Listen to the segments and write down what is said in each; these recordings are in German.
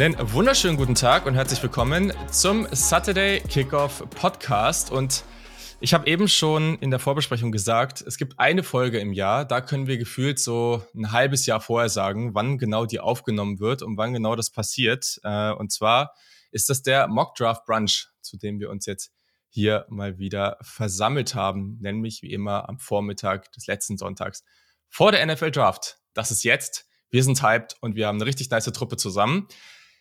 Einen wunderschönen guten Tag und herzlich willkommen zum Saturday Kickoff Podcast. Und ich habe eben schon in der Vorbesprechung gesagt, es gibt eine Folge im Jahr, da können wir gefühlt so ein halbes Jahr vorher sagen, wann genau die aufgenommen wird und wann genau das passiert. Äh, und zwar ist das der Mock Draft Brunch, zu dem wir uns jetzt hier mal wieder versammelt haben, nämlich wie immer am Vormittag des letzten Sonntags vor der NFL Draft. Das ist jetzt. Wir sind hyped und wir haben eine richtig nice Truppe zusammen.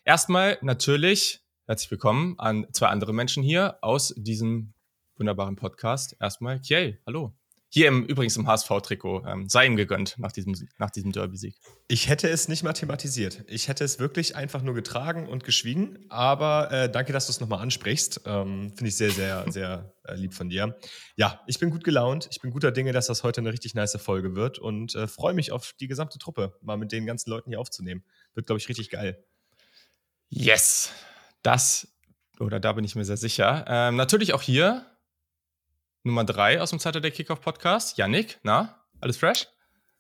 Erstmal natürlich herzlich willkommen an zwei andere Menschen hier aus diesem wunderbaren Podcast. Erstmal Kiel, hallo. Hier im, übrigens im HSV-Trikot. Ähm, sei ihm gegönnt nach diesem, nach diesem Derby-Sieg. Ich hätte es nicht mathematisiert. Ich hätte es wirklich einfach nur getragen und geschwiegen. Aber äh, danke, dass du es nochmal ansprichst. Ähm, Finde ich sehr, sehr, sehr äh, lieb von dir. Ja, ich bin gut gelaunt. Ich bin guter Dinge, dass das heute eine richtig nice Folge wird und äh, freue mich auf die gesamte Truppe, mal mit den ganzen Leuten hier aufzunehmen. Wird, glaube ich, richtig geil. Yes, das, oder da bin ich mir sehr sicher. Ähm, natürlich auch hier Nummer drei aus dem Saturday Kickoff Podcast. Yannick, na, alles fresh?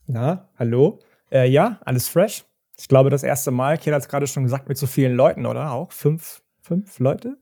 Na, hallo. Äh, ja, alles fresh. Ich glaube, das erste Mal, Kiel hat es gerade schon gesagt, mit so vielen Leuten, oder? Auch fünf, fünf Leute?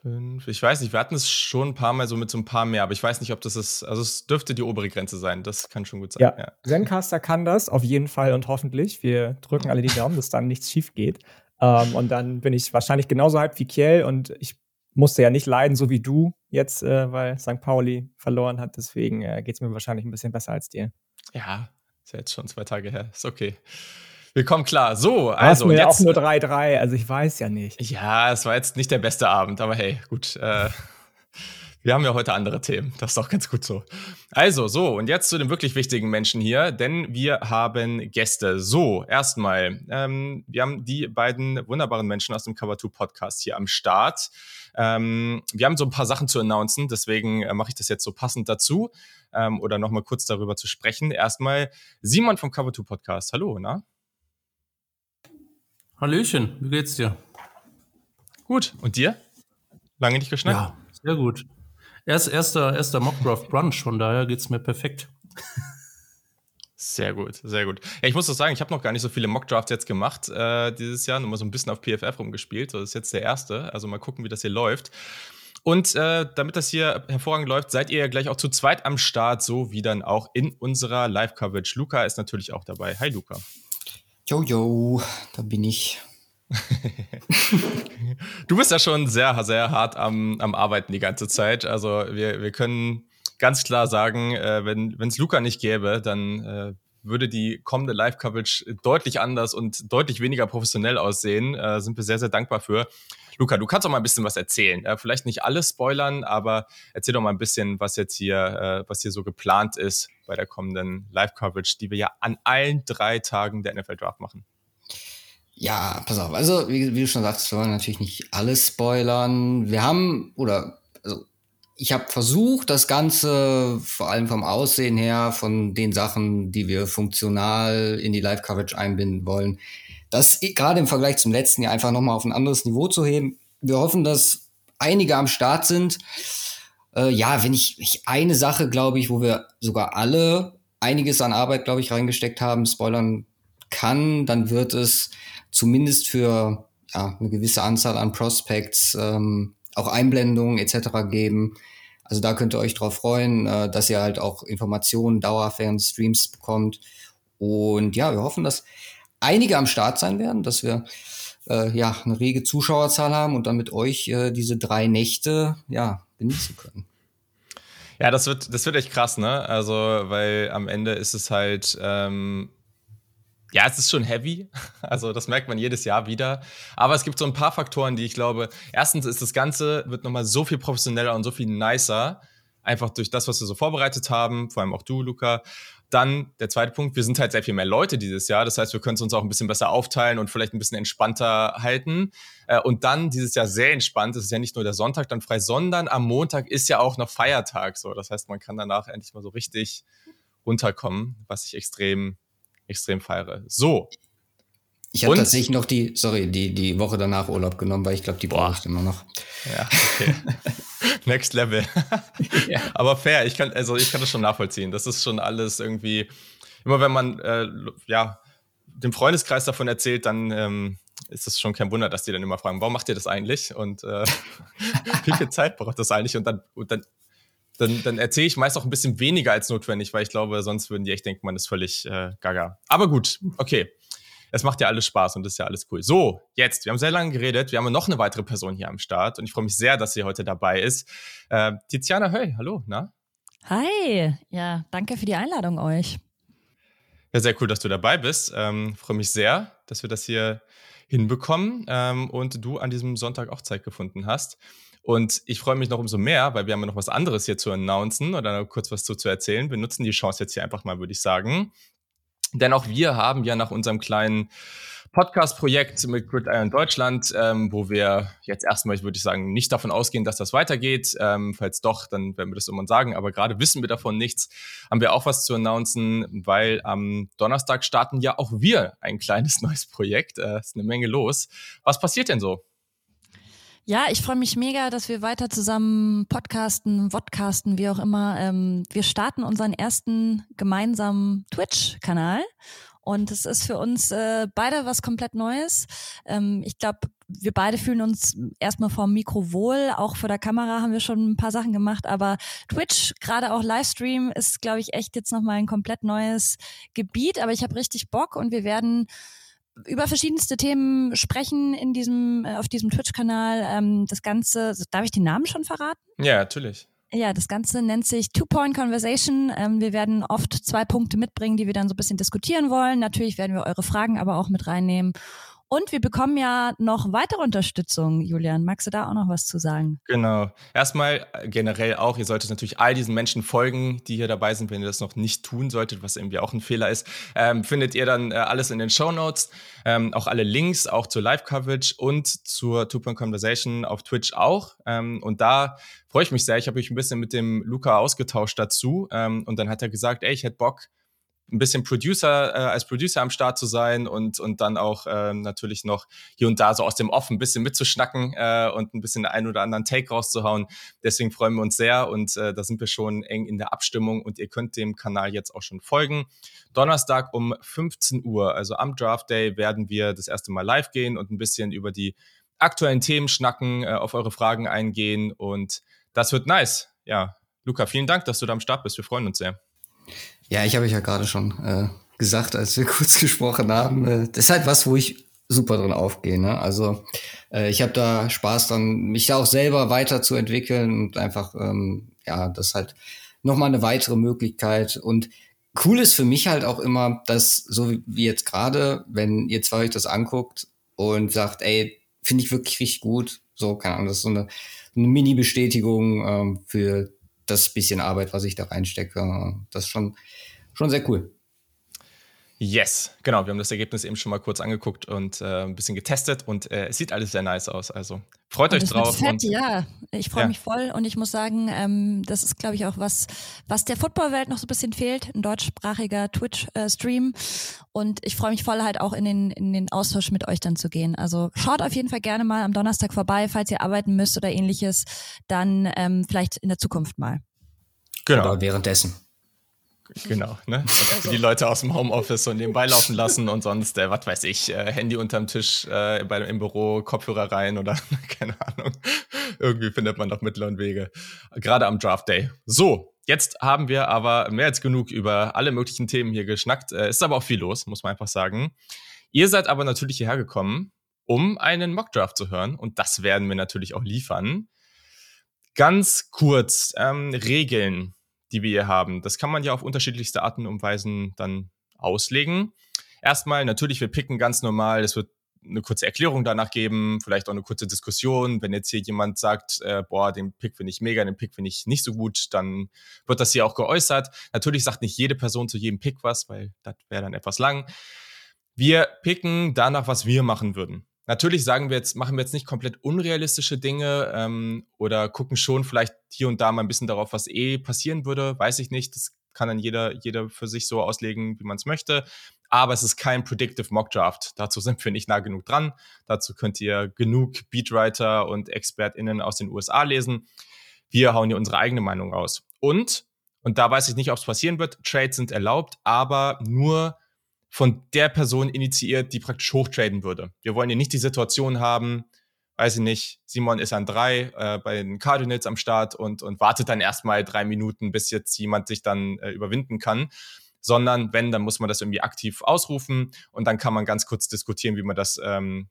Fünf, ich weiß nicht, wir hatten es schon ein paar Mal so mit so ein paar mehr, aber ich weiß nicht, ob das ist, also es dürfte die obere Grenze sein, das kann schon gut sein. Ja, ja. Zencaster kann das auf jeden Fall und hoffentlich. Wir drücken alle die Daumen, dass dann nichts schief geht. Ähm, und dann bin ich wahrscheinlich genauso hyped wie Kiel und ich musste ja nicht leiden, so wie du jetzt, äh, weil St. Pauli verloren hat. Deswegen äh, geht es mir wahrscheinlich ein bisschen besser als dir. Ja, ist ja jetzt schon zwei Tage her. Ist okay. Wir kommen klar. So, also. Jetzt auch nur 3-3, also ich weiß ja nicht. Ja, es war jetzt nicht der beste Abend, aber hey, gut. Äh, wir haben ja heute andere Themen. Das ist auch ganz gut so. Also, so, und jetzt zu den wirklich wichtigen Menschen hier, denn wir haben Gäste. So, erstmal, ähm, wir haben die beiden wunderbaren Menschen aus dem Cover 2 Podcast hier am Start. Ähm, wir haben so ein paar Sachen zu announcen, deswegen äh, mache ich das jetzt so passend dazu ähm, oder nochmal kurz darüber zu sprechen. Erstmal Simon vom Cover 2 Podcast. Hallo, na? Hallöchen, wie geht's dir? Gut, und dir? Lange nicht geschneit? Ja, sehr gut. Erst, erster, erster Mockdraft Brunch, von daher geht's mir perfekt. Sehr gut, sehr gut. Ja, ich muss doch sagen, ich habe noch gar nicht so viele Mockdrafts jetzt gemacht äh, dieses Jahr, nur mal so ein bisschen auf PFF rumgespielt. das ist jetzt der erste. Also mal gucken, wie das hier läuft. Und äh, damit das hier hervorragend läuft, seid ihr ja gleich auch zu zweit am Start, so wie dann auch in unserer Live-Coverage. Luca ist natürlich auch dabei. Hi, Luca. Jojo, da bin ich. Du bist ja schon sehr, sehr hart am, am Arbeiten die ganze Zeit. Also wir, wir können ganz klar sagen, äh, wenn es Luca nicht gäbe, dann äh, würde die kommende Live-Coverage deutlich anders und deutlich weniger professionell aussehen. Äh, sind wir sehr, sehr dankbar für. Luca, du kannst auch mal ein bisschen was erzählen. Äh, vielleicht nicht alles spoilern, aber erzähl doch mal ein bisschen, was jetzt hier, äh, was hier so geplant ist bei der kommenden Live-Coverage, die wir ja an allen drei Tagen der NFL Draft machen. Ja, pass auf. Also, wie, wie du schon sagst, wir wollen natürlich nicht alles spoilern. Wir haben, oder, also, ich habe versucht, das Ganze vor allem vom Aussehen her, von den Sachen, die wir funktional in die Live-Coverage einbinden wollen, das gerade im Vergleich zum letzten Jahr einfach nochmal auf ein anderes Niveau zu heben. Wir hoffen, dass einige am Start sind. Äh, ja, wenn ich, ich eine Sache, glaube ich, wo wir sogar alle einiges an Arbeit, glaube ich, reingesteckt haben, spoilern kann, dann wird es zumindest für ja, eine gewisse Anzahl an Prospects ähm, auch Einblendungen etc. geben. Also da könnt ihr euch drauf freuen, äh, dass ihr halt auch Informationen dauerhaft Streams bekommt. Und ja, wir hoffen, dass einige am Start sein werden, dass wir äh, ja eine rege Zuschauerzahl haben und dann mit euch äh, diese drei Nächte ja genießen können. Ja, das wird, das wird echt krass, ne? Also, weil am Ende ist es halt, ähm, ja, es ist schon heavy. Also, das merkt man jedes Jahr wieder. Aber es gibt so ein paar Faktoren, die ich glaube, erstens ist das Ganze, wird nochmal so viel professioneller und so viel nicer. Einfach durch das, was wir so vorbereitet haben, vor allem auch du, Luca. Dann der zweite Punkt, wir sind halt sehr viel mehr Leute dieses Jahr. Das heißt, wir können es uns auch ein bisschen besser aufteilen und vielleicht ein bisschen entspannter halten. Äh, und dann dieses Jahr sehr entspannt. Es ist ja nicht nur der Sonntag dann frei, sondern am Montag ist ja auch noch Feiertag. So, das heißt, man kann danach endlich mal so richtig runterkommen, was ich extrem, extrem feiere. So. Ich habe tatsächlich noch die, sorry, die, die Woche danach Urlaub genommen, weil ich glaube, die brauche ich immer noch. Ja, okay. Next Level. ja. Aber fair, ich kann, also ich kann das schon nachvollziehen. Das ist schon alles irgendwie, immer wenn man äh, ja, dem Freundeskreis davon erzählt, dann ähm, ist es schon kein Wunder, dass die dann immer fragen, warum macht ihr das eigentlich? Und äh, wie viel Zeit braucht das eigentlich? Und dann, und dann, dann, dann erzähle ich meist auch ein bisschen weniger als notwendig, weil ich glaube, sonst würden die echt denken, man ist völlig äh, gaga. Aber gut, okay. Es macht ja alles Spaß und ist ja alles cool. So, jetzt, wir haben sehr lange geredet. Wir haben noch eine weitere Person hier am Start und ich freue mich sehr, dass sie heute dabei ist. Äh, Tiziana Höll, hallo, na? Hi, ja, danke für die Einladung euch. Ja, sehr cool, dass du dabei bist. Ähm, freue mich sehr, dass wir das hier hinbekommen ähm, und du an diesem Sonntag auch Zeit gefunden hast. Und ich freue mich noch umso mehr, weil wir haben ja noch was anderes hier zu announcen oder kurz was zu, zu erzählen. Wir nutzen die Chance jetzt hier einfach mal, würde ich sagen. Denn auch wir haben ja nach unserem kleinen Podcast-Projekt mit Gridiron Deutschland, ähm, wo wir jetzt erstmal, würde ich sagen, nicht davon ausgehen, dass das weitergeht. Ähm, falls doch, dann werden wir das irgendwann sagen. Aber gerade wissen wir davon nichts. Haben wir auch was zu announcen, weil am Donnerstag starten ja auch wir ein kleines neues Projekt. Äh, ist eine Menge los. Was passiert denn so? Ja, ich freue mich mega, dass wir weiter zusammen podcasten, vodcasten, wie auch immer. Ähm, wir starten unseren ersten gemeinsamen Twitch-Kanal. Und es ist für uns äh, beide was komplett Neues. Ähm, ich glaube, wir beide fühlen uns erstmal vor dem Mikro wohl. Auch vor der Kamera haben wir schon ein paar Sachen gemacht. Aber Twitch, gerade auch Livestream, ist, glaube ich, echt jetzt nochmal ein komplett neues Gebiet. Aber ich habe richtig Bock und wir werden über verschiedenste Themen sprechen in diesem, äh, auf diesem Twitch-Kanal. Ähm, das Ganze, darf ich den Namen schon verraten? Ja, natürlich. Ja, das Ganze nennt sich Two-Point Conversation. Ähm, wir werden oft zwei Punkte mitbringen, die wir dann so ein bisschen diskutieren wollen. Natürlich werden wir eure Fragen aber auch mit reinnehmen. Und wir bekommen ja noch weitere Unterstützung, Julian. Magst du da auch noch was zu sagen? Genau. Erstmal äh, generell auch, ihr solltet natürlich all diesen Menschen folgen, die hier dabei sind, wenn ihr das noch nicht tun solltet, was irgendwie auch ein Fehler ist. Ähm, findet ihr dann äh, alles in den Show Notes. Ähm, auch alle Links, auch zur Live-Coverage und zur Two-Point Conversation auf Twitch auch. Ähm, und da freue ich mich sehr. Ich habe mich ein bisschen mit dem Luca ausgetauscht dazu. Ähm, und dann hat er gesagt, ey, ich hätte Bock, ein bisschen Producer, äh, als Producer am Start zu sein und, und dann auch äh, natürlich noch hier und da so aus dem Off ein bisschen mitzuschnacken äh, und ein bisschen einen oder anderen Take rauszuhauen. Deswegen freuen wir uns sehr und äh, da sind wir schon eng in der Abstimmung und ihr könnt dem Kanal jetzt auch schon folgen. Donnerstag um 15 Uhr, also am Draft Day, werden wir das erste Mal live gehen und ein bisschen über die aktuellen Themen schnacken, äh, auf eure Fragen eingehen und das wird nice. Ja, Luca, vielen Dank, dass du da am Start bist. Wir freuen uns sehr. Ja, ich habe ich ja gerade schon äh, gesagt, als wir kurz gesprochen haben. Äh, das ist halt was, wo ich super drin aufgehe. Ne? Also äh, ich habe da Spaß dran, mich da auch selber weiterzuentwickeln und einfach, ähm, ja, das ist halt nochmal eine weitere Möglichkeit. Und cool ist für mich halt auch immer, dass so wie jetzt gerade, wenn ihr zwei euch das anguckt und sagt, ey, finde ich wirklich richtig gut, so, keine Ahnung, das ist so eine, eine Mini-Bestätigung ähm, für das bisschen Arbeit, was ich da reinstecke, das ist schon, schon sehr cool. Yes, genau. Wir haben das Ergebnis eben schon mal kurz angeguckt und äh, ein bisschen getestet und äh, es sieht alles sehr nice aus. Also freut und euch drauf. Fett, und, ja, ich freue ja. mich voll und ich muss sagen, ähm, das ist, glaube ich, auch was, was der Footballwelt noch so ein bisschen fehlt, ein deutschsprachiger Twitch-Stream. und ich freue mich voll halt auch in den, in den Austausch mit euch dann zu gehen. Also schaut auf jeden Fall gerne mal am Donnerstag vorbei, falls ihr arbeiten müsst oder ähnliches, dann ähm, vielleicht in der Zukunft mal. Genau. Oder währenddessen. Genau, ne? Also die Leute aus dem Homeoffice so nebenbei laufen lassen und sonst, äh, was weiß ich, äh, Handy unterm Tisch äh, bei, im Büro, Kopfhörer rein oder keine Ahnung. Irgendwie findet man doch Mittel und Wege. Gerade am Draft Day. So, jetzt haben wir aber mehr als genug über alle möglichen Themen hier geschnackt. Äh, ist aber auch viel los, muss man einfach sagen. Ihr seid aber natürlich hierher gekommen, um einen Mockdraft zu hören und das werden wir natürlich auch liefern. Ganz kurz, ähm, Regeln die wir hier haben. Das kann man ja auf unterschiedlichste Arten und Weisen dann auslegen. Erstmal, natürlich, wir picken ganz normal, es wird eine kurze Erklärung danach geben, vielleicht auch eine kurze Diskussion. Wenn jetzt hier jemand sagt, äh, boah, den Pick finde ich mega, den Pick finde ich nicht so gut, dann wird das hier auch geäußert. Natürlich sagt nicht jede Person zu jedem Pick was, weil das wäre dann etwas lang. Wir picken danach, was wir machen würden. Natürlich sagen wir jetzt, machen wir jetzt nicht komplett unrealistische Dinge ähm, oder gucken schon vielleicht hier und da mal ein bisschen darauf, was eh passieren würde. Weiß ich nicht. Das kann dann jeder, jeder für sich so auslegen, wie man es möchte. Aber es ist kein Predictive Mock Draft. Dazu sind wir nicht nah genug dran. Dazu könnt ihr genug Beatwriter und ExpertInnen aus den USA lesen. Wir hauen hier unsere eigene Meinung raus. Und, und da weiß ich nicht, ob es passieren wird, Trades sind erlaubt, aber nur von der Person initiiert, die praktisch hochtraden würde. Wir wollen hier nicht die Situation haben, weiß ich nicht, Simon ist an drei äh, bei den Cardinals am Start und, und wartet dann erstmal drei Minuten, bis jetzt jemand sich dann äh, überwinden kann. Sondern wenn, dann muss man das irgendwie aktiv ausrufen und dann kann man ganz kurz diskutieren, wie man das, ähm,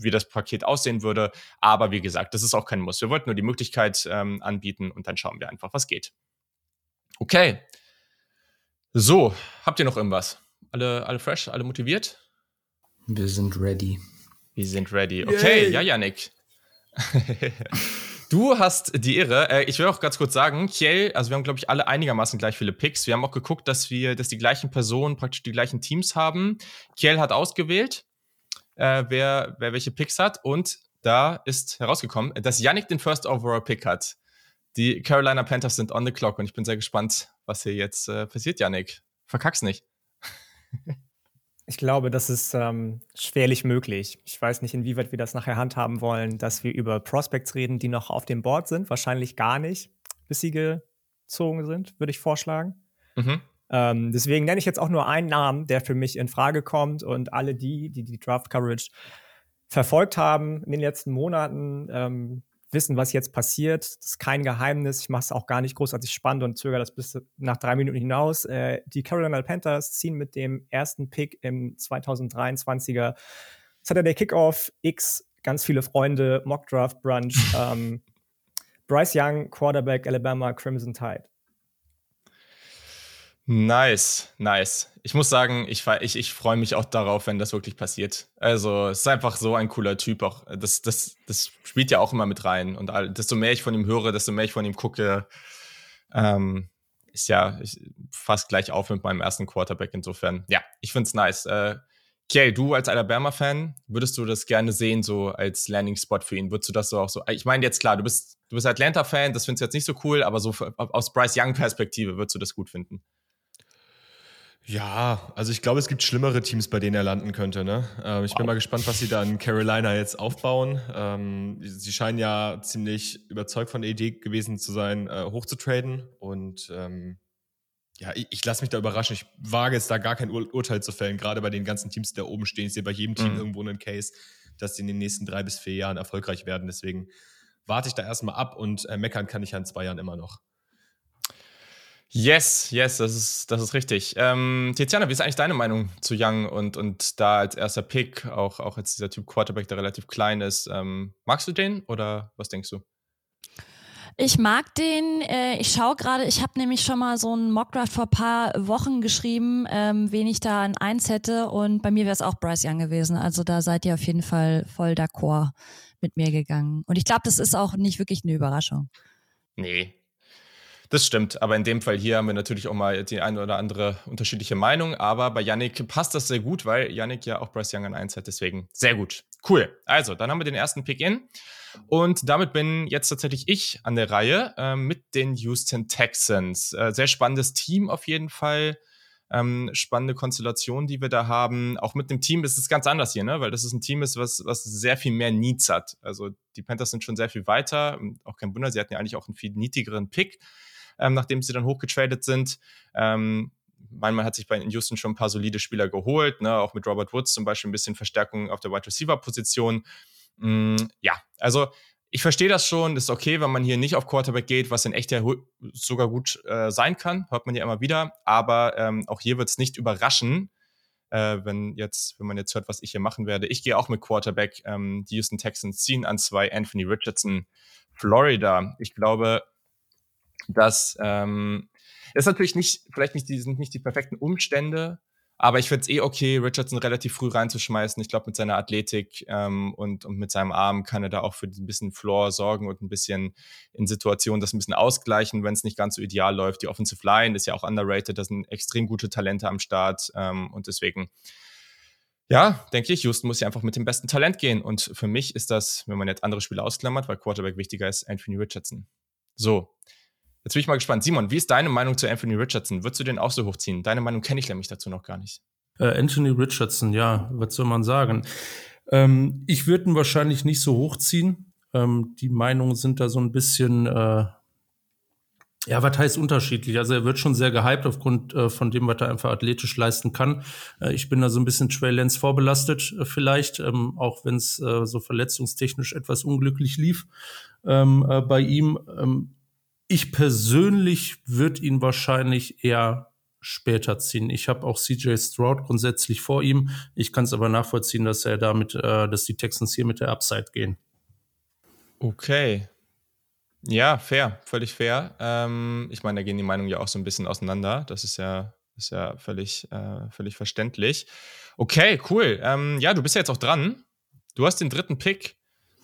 wie das Paket aussehen würde. Aber wie gesagt, das ist auch kein Muss. Wir wollten nur die Möglichkeit ähm, anbieten und dann schauen wir einfach, was geht. Okay. So, habt ihr noch irgendwas? Alle, alle fresh, alle motiviert? Wir sind ready. Wir sind ready. Okay, Yay. ja, Yannick. Du hast die Ehre. Äh, ich will auch ganz kurz sagen, Kiel, also wir haben, glaube ich, alle einigermaßen gleich viele Picks. Wir haben auch geguckt, dass wir, dass die gleichen Personen praktisch die gleichen Teams haben. Kiel hat ausgewählt, äh, wer, wer welche Picks hat. Und da ist herausgekommen, dass Yannick den First Overall Pick hat. Die Carolina Panthers sind on the clock und ich bin sehr gespannt, was hier jetzt äh, passiert, Yannick. Verkack's nicht. Ich glaube, das ist ähm, schwerlich möglich. Ich weiß nicht, inwieweit wir das nachher handhaben wollen, dass wir über Prospects reden, die noch auf dem Board sind. Wahrscheinlich gar nicht, bis sie gezogen sind, würde ich vorschlagen. Mhm. Ähm, deswegen nenne ich jetzt auch nur einen Namen, der für mich in Frage kommt und alle die, die die Draft Coverage verfolgt haben in den letzten Monaten, ähm, wissen, was jetzt passiert. Das ist kein Geheimnis. Ich mache es auch gar nicht großartig spannend und zögere das bis nach drei Minuten hinaus. Äh, die Carolina Panthers ziehen mit dem ersten Pick im 2023er Saturday Kickoff X, ganz viele Freunde, Mock Draft Brunch. ähm, Bryce Young, Quarterback Alabama Crimson Tide. Nice, nice. Ich muss sagen, ich, ich, ich freue mich auch darauf, wenn das wirklich passiert. Also, es ist einfach so ein cooler Typ. Auch das, das, das spielt ja auch immer mit rein. Und all, desto mehr ich von ihm höre, desto mehr ich von ihm gucke, ähm, ist ja ich, fast gleich auf mit meinem ersten Quarterback. Insofern, ja, ich finde es nice. Äh, Kay, du als Alabama-Fan, würdest du das gerne sehen, so als Landing-Spot für ihn? Würdest du das so auch so? Ich meine, jetzt klar, du bist, du bist Atlanta-Fan, das findest du jetzt nicht so cool, aber so aus Bryce Young-Perspektive würdest du das gut finden? Ja, also ich glaube, es gibt schlimmere Teams, bei denen er landen könnte. Ne? Ähm, ich wow. bin mal gespannt, was sie da in Carolina jetzt aufbauen. Ähm, sie scheinen ja ziemlich überzeugt von der Idee gewesen zu sein, äh, hochzutraden. Und ähm, ja, ich, ich lasse mich da überraschen. Ich wage es da gar kein Ur Urteil zu fällen, gerade bei den ganzen Teams, die da oben stehen. Ich sehe bei jedem Team mhm. irgendwo einen Case, dass sie in den nächsten drei bis vier Jahren erfolgreich werden. Deswegen warte ich da erstmal ab und äh, meckern kann ich ja in zwei Jahren immer noch. Yes, yes, das ist, das ist richtig. Ähm, Tiziana, wie ist eigentlich deine Meinung zu Young und, und da als erster Pick, auch, auch als dieser Typ Quarterback, der relativ klein ist? Ähm, magst du den oder was denkst du? Ich mag den. Äh, ich schaue gerade, ich habe nämlich schon mal so einen Mockdraft vor ein paar Wochen geschrieben, ähm, wen ich da an eins hätte. Und bei mir wäre es auch Bryce Young gewesen. Also da seid ihr auf jeden Fall voll d'accord mit mir gegangen. Und ich glaube, das ist auch nicht wirklich eine Überraschung. Nee, das stimmt, aber in dem Fall hier haben wir natürlich auch mal die eine oder andere unterschiedliche Meinung, aber bei Yannick passt das sehr gut, weil Yannick ja auch Bryce Young an 1 hat, deswegen sehr gut. Cool. Also, dann haben wir den ersten Pick in und damit bin jetzt tatsächlich ich an der Reihe äh, mit den Houston Texans. Äh, sehr spannendes Team auf jeden Fall. Ähm, spannende Konstellation, die wir da haben. Auch mit dem Team ist es ganz anders hier, ne? weil das ist ein Team, ist, was, was sehr viel mehr Needs hat. Also die Panthers sind schon sehr viel weiter. Auch kein Wunder, sie hatten ja eigentlich auch einen viel niedrigeren Pick ähm, nachdem sie dann hochgetradet sind. Ähm, man hat sich bei Houston schon ein paar solide Spieler geholt, ne? auch mit Robert Woods zum Beispiel ein bisschen Verstärkung auf der Wide Receiver Position. Mm, ja, also ich verstehe das schon, ist okay, wenn man hier nicht auf Quarterback geht, was in echt ja sogar gut äh, sein kann, hört man ja immer wieder. Aber ähm, auch hier wird es nicht überraschen, äh, wenn jetzt, wenn man jetzt hört, was ich hier machen werde. Ich gehe auch mit Quarterback. Ähm, die Houston Texans ziehen an zwei Anthony Richardson, Florida. Ich glaube, dass ähm, ist natürlich nicht, vielleicht nicht die, sind nicht die perfekten Umstände, aber ich finde es eh okay, Richardson relativ früh reinzuschmeißen. Ich glaube, mit seiner Athletik ähm, und, und mit seinem Arm kann er da auch für ein bisschen Floor sorgen und ein bisschen in Situationen das ein bisschen ausgleichen, wenn es nicht ganz so ideal läuft. Die Offensive Line ist ja auch underrated, da sind extrem gute Talente am Start ähm, und deswegen ja, denke ich, Houston muss ja einfach mit dem besten Talent gehen. Und für mich ist das, wenn man jetzt andere Spiele ausklammert, weil Quarterback wichtiger ist, Anthony Richardson. So, Jetzt bin ich mal gespannt. Simon, wie ist deine Meinung zu Anthony Richardson? Würdest du den auch so hochziehen? Deine Meinung kenne ich nämlich dazu noch gar nicht. Äh, Anthony Richardson, ja, was soll man sagen? Ähm, ich würde ihn wahrscheinlich nicht so hochziehen. Ähm, die Meinungen sind da so ein bisschen, äh, Ja, was heißt unterschiedlich? Also er wird schon sehr gehypt aufgrund äh, von dem, was er einfach athletisch leisten kann. Äh, ich bin da so ein bisschen Trey Lance vorbelastet äh, vielleicht, ähm, auch wenn es äh, so verletzungstechnisch etwas unglücklich lief ähm, äh, bei ihm. Ich persönlich würde ihn wahrscheinlich eher später ziehen. Ich habe auch CJ Stroud grundsätzlich vor ihm. Ich kann es aber nachvollziehen, dass er damit, äh, dass die Texans hier mit der Upside gehen. Okay, ja, fair, völlig fair. Ähm, ich meine, da gehen die Meinungen ja auch so ein bisschen auseinander. Das ist ja, ist ja völlig, äh, völlig verständlich. Okay, cool. Ähm, ja, du bist ja jetzt auch dran. Du hast den dritten Pick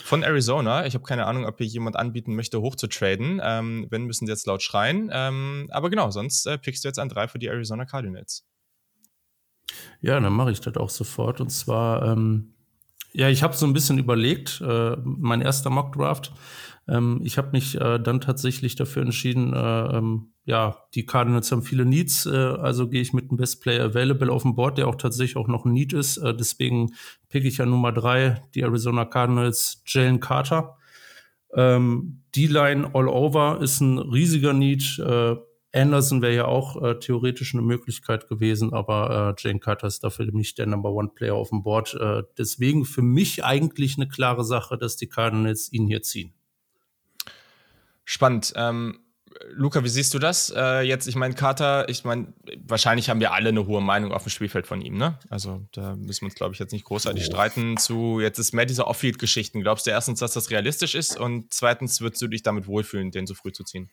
von Arizona. Ich habe keine Ahnung, ob hier jemand anbieten möchte, hochzutraden. Ähm, wenn, müssen sie jetzt laut schreien. Ähm, aber genau, sonst äh, pickst du jetzt an drei für die Arizona Cardinals. Ja, dann mache ich das auch sofort. Und zwar, ähm, ja, ich habe so ein bisschen überlegt, äh, mein erster Mock Draft ähm, ich habe mich äh, dann tatsächlich dafür entschieden, äh, ähm, ja, die Cardinals haben viele Needs, äh, also gehe ich mit dem Best Player Available auf dem Board, der auch tatsächlich auch noch ein Need ist. Äh, deswegen pick ich ja Nummer drei, die Arizona Cardinals, Jalen Carter. Ähm, D-Line all over ist ein riesiger Need. Äh, Anderson wäre ja auch äh, theoretisch eine Möglichkeit gewesen, aber äh, Jane Carter ist dafür nicht der Number One Player auf dem Board. Äh, deswegen für mich eigentlich eine klare Sache, dass die Cardinals ihn hier ziehen. Spannend. Ähm, Luca, wie siehst du das? Äh, jetzt, ich meine, Carter, ich meine, wahrscheinlich haben wir alle eine hohe Meinung auf dem Spielfeld von ihm, ne? Also da müssen wir uns, glaube ich, jetzt nicht großartig oh. streiten zu. Jetzt ist mehr diese Off-Field-Geschichten. Glaubst du erstens, dass das realistisch ist? Und zweitens, würdest du dich damit wohlfühlen, den so früh zu ziehen?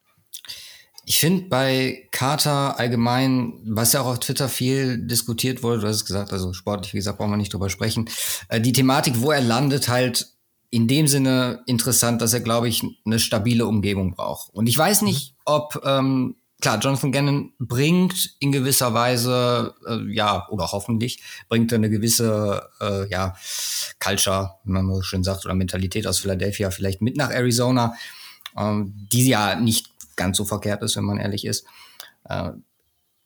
Ich finde bei Carter allgemein, was ja auch auf Twitter viel diskutiert wurde, du hast es gesagt, also sportlich, wie gesagt, brauchen wir nicht drüber sprechen, äh, die Thematik, wo er landet, halt in dem Sinne interessant, dass er, glaube ich, eine stabile Umgebung braucht. Und ich weiß mhm. nicht, ob, ähm, klar, Jonathan Gannon bringt in gewisser Weise, äh, ja, oder hoffentlich, bringt er eine gewisse, äh, ja, Culture, wie man so schön sagt, oder Mentalität aus Philadelphia vielleicht mit nach Arizona, ähm, die ja nicht ganz so verkehrt ist, wenn man ehrlich ist. Äh,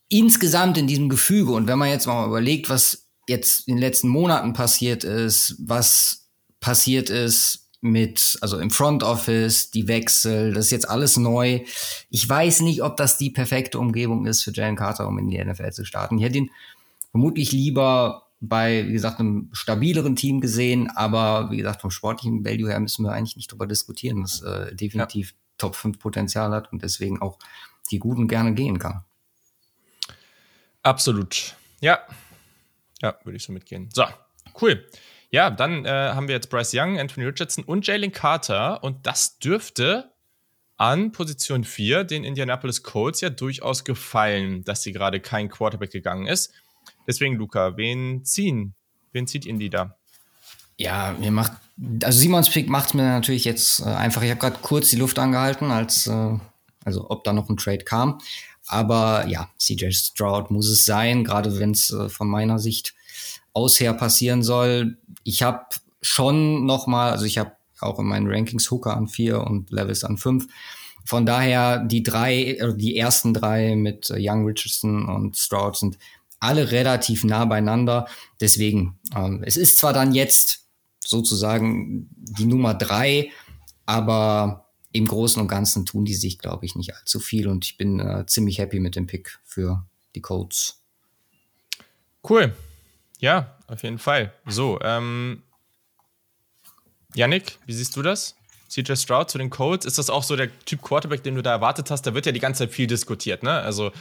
insgesamt in diesem Gefüge, und wenn man jetzt mal überlegt, was jetzt in den letzten Monaten passiert ist, was passiert ist mit, also im Front Office, die Wechsel, das ist jetzt alles neu. Ich weiß nicht, ob das die perfekte Umgebung ist für Jalen Carter, um in die NFL zu starten. Ich hätte ihn vermutlich lieber bei, wie gesagt, einem stabileren Team gesehen, aber wie gesagt, vom sportlichen Value her müssen wir eigentlich nicht drüber diskutieren, dass äh, definitiv ja. Top 5 Potenzial hat und deswegen auch die Guten gerne gehen kann. Absolut. Ja. Ja, würde ich so mitgehen. So, cool. Ja, dann äh, haben wir jetzt Bryce Young, Anthony Richardson und Jalen Carter. Und das dürfte an Position 4 den Indianapolis Colts ja durchaus gefallen, dass sie gerade kein Quarterback gegangen ist. Deswegen, Luca, wen ziehen? Wen zieht Indy da? Ja, mir macht, also Simons Pick macht mir natürlich jetzt äh, einfach. Ich habe gerade kurz die Luft angehalten, als, äh, also ob da noch ein Trade kam. Aber ja, CJ Stroud muss es sein, gerade wenn es äh, von meiner Sicht aus her passieren soll. Ich habe schon noch mal, also ich habe auch in meinen Rankings Hooker an vier und Levis an fünf. Von daher die drei, also die ersten drei mit äh, Young Richardson und Stroud sind alle relativ nah beieinander. Deswegen, ähm, es ist zwar dann jetzt sozusagen die Nummer drei, aber im Großen und Ganzen tun die sich, glaube ich, nicht allzu viel und ich bin äh, ziemlich happy mit dem Pick für die Colts. Cool. Ja, auf jeden Fall. So, ähm, Yannick, wie siehst du das? CJ Stroud zu den Colts, ist das auch so der Typ Quarterback, den du da erwartet hast? Da wird ja die ganze Zeit viel diskutiert, ne? Also,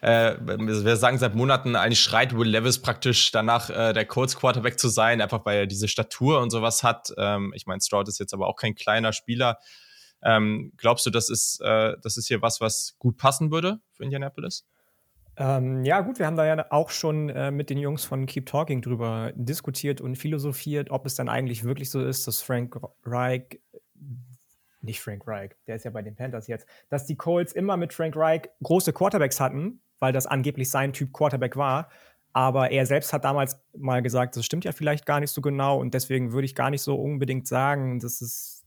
äh, wir sagen seit Monaten, eigentlich schreit Will Levis praktisch danach, äh, der Colts Quarterback zu sein, einfach weil er diese Statur und sowas hat. Ähm, ich meine, Stroud ist jetzt aber auch kein kleiner Spieler. Ähm, glaubst du, das ist, äh, das ist hier was, was gut passen würde für Indianapolis? Ähm, ja, gut, wir haben da ja auch schon äh, mit den Jungs von Keep Talking drüber diskutiert und philosophiert, ob es dann eigentlich wirklich so ist, dass Frank Reich, nicht Frank Reich, der ist ja bei den Panthers jetzt, dass die Colts immer mit Frank Reich große Quarterbacks hatten, weil das angeblich sein Typ Quarterback war. Aber er selbst hat damals mal gesagt, das stimmt ja vielleicht gar nicht so genau und deswegen würde ich gar nicht so unbedingt sagen, dass es,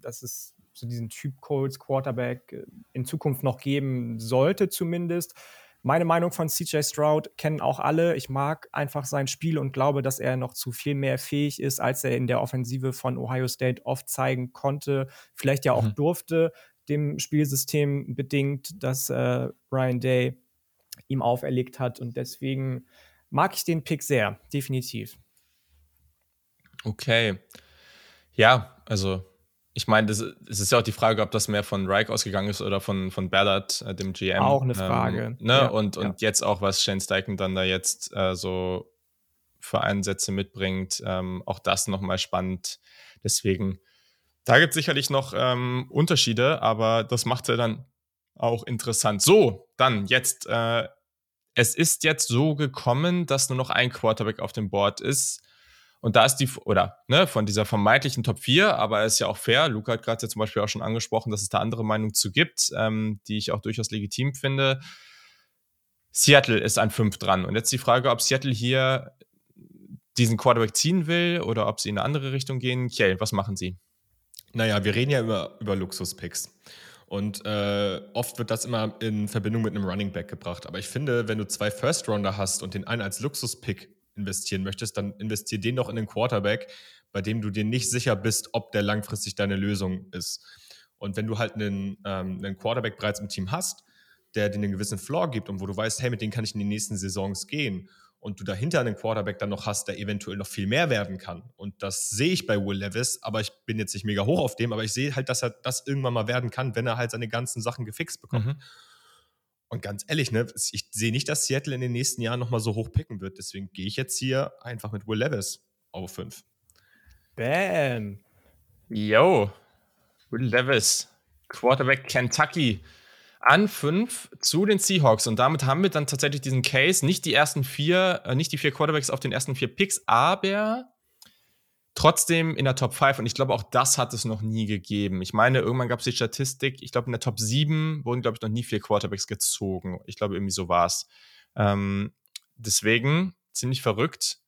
dass es so diesen Typ Colts Quarterback äh, in Zukunft noch geben sollte, zumindest. Meine Meinung von CJ Stroud kennen auch alle. Ich mag einfach sein Spiel und glaube, dass er noch zu viel mehr fähig ist, als er in der Offensive von Ohio State oft zeigen konnte, vielleicht ja auch mhm. durfte. dem Spielsystem bedingt, das äh, Ryan Day ihm auferlegt hat. Und deswegen mag ich den Pick sehr, definitiv. Okay. Ja, also ich meine, es ist ja auch die Frage, ob das mehr von Reich ausgegangen ist oder von, von Ballard, äh, dem GM. Auch eine Frage. Ähm, ne? ja, und und ja. jetzt auch, was Shane Steichen dann da jetzt äh, so für Einsätze mitbringt, ähm, auch das nochmal spannend. Deswegen, da gibt es sicherlich noch ähm, Unterschiede, aber das macht ja dann auch interessant. So, dann jetzt, äh, es ist jetzt so gekommen, dass nur noch ein Quarterback auf dem Board ist. Und da ist die, oder ne, von dieser vermeintlichen Top 4, aber ist ja auch fair. Luca hat gerade ja zum Beispiel auch schon angesprochen, dass es da andere Meinungen zu gibt, ähm, die ich auch durchaus legitim finde. Seattle ist an 5 dran. Und jetzt die Frage, ob Seattle hier diesen Quarterback ziehen will oder ob sie in eine andere Richtung gehen. Kjell, was machen sie? Naja, wir reden ja über, über Luxus-Picks. Und äh, oft wird das immer in Verbindung mit einem Running Back gebracht. Aber ich finde, wenn du zwei First-Rounder hast und den einen als Luxus-Pick investieren möchtest, dann investier den doch in den Quarterback, bei dem du dir nicht sicher bist, ob der langfristig deine Lösung ist. Und wenn du halt einen, ähm, einen Quarterback bereits im Team hast, der dir einen gewissen Floor gibt und wo du weißt, hey, mit dem kann ich in die nächsten Saisons gehen und du dahinter einen Quarterback dann noch hast, der eventuell noch viel mehr werden kann. Und das sehe ich bei Will Levis, aber ich bin jetzt nicht mega hoch auf dem, aber ich sehe halt, dass er das irgendwann mal werden kann, wenn er halt seine ganzen Sachen gefixt bekommt. Mhm. Und ganz ehrlich, ne, ich sehe nicht, dass Seattle in den nächsten Jahren nochmal so hoch picken wird. Deswegen gehe ich jetzt hier einfach mit Will Levis auf 5. Bam. Yo. Will Levis. Quarterback Kentucky an 5 zu den Seahawks. Und damit haben wir dann tatsächlich diesen Case, nicht die ersten vier, äh, nicht die vier Quarterbacks auf den ersten vier Picks, aber trotzdem in der Top 5 und ich glaube, auch das hat es noch nie gegeben. Ich meine, irgendwann gab es die Statistik, ich glaube, in der Top 7 wurden, glaube ich, noch nie vier Quarterbacks gezogen. Ich glaube, irgendwie so war es. Ähm, deswegen ziemlich verrückt.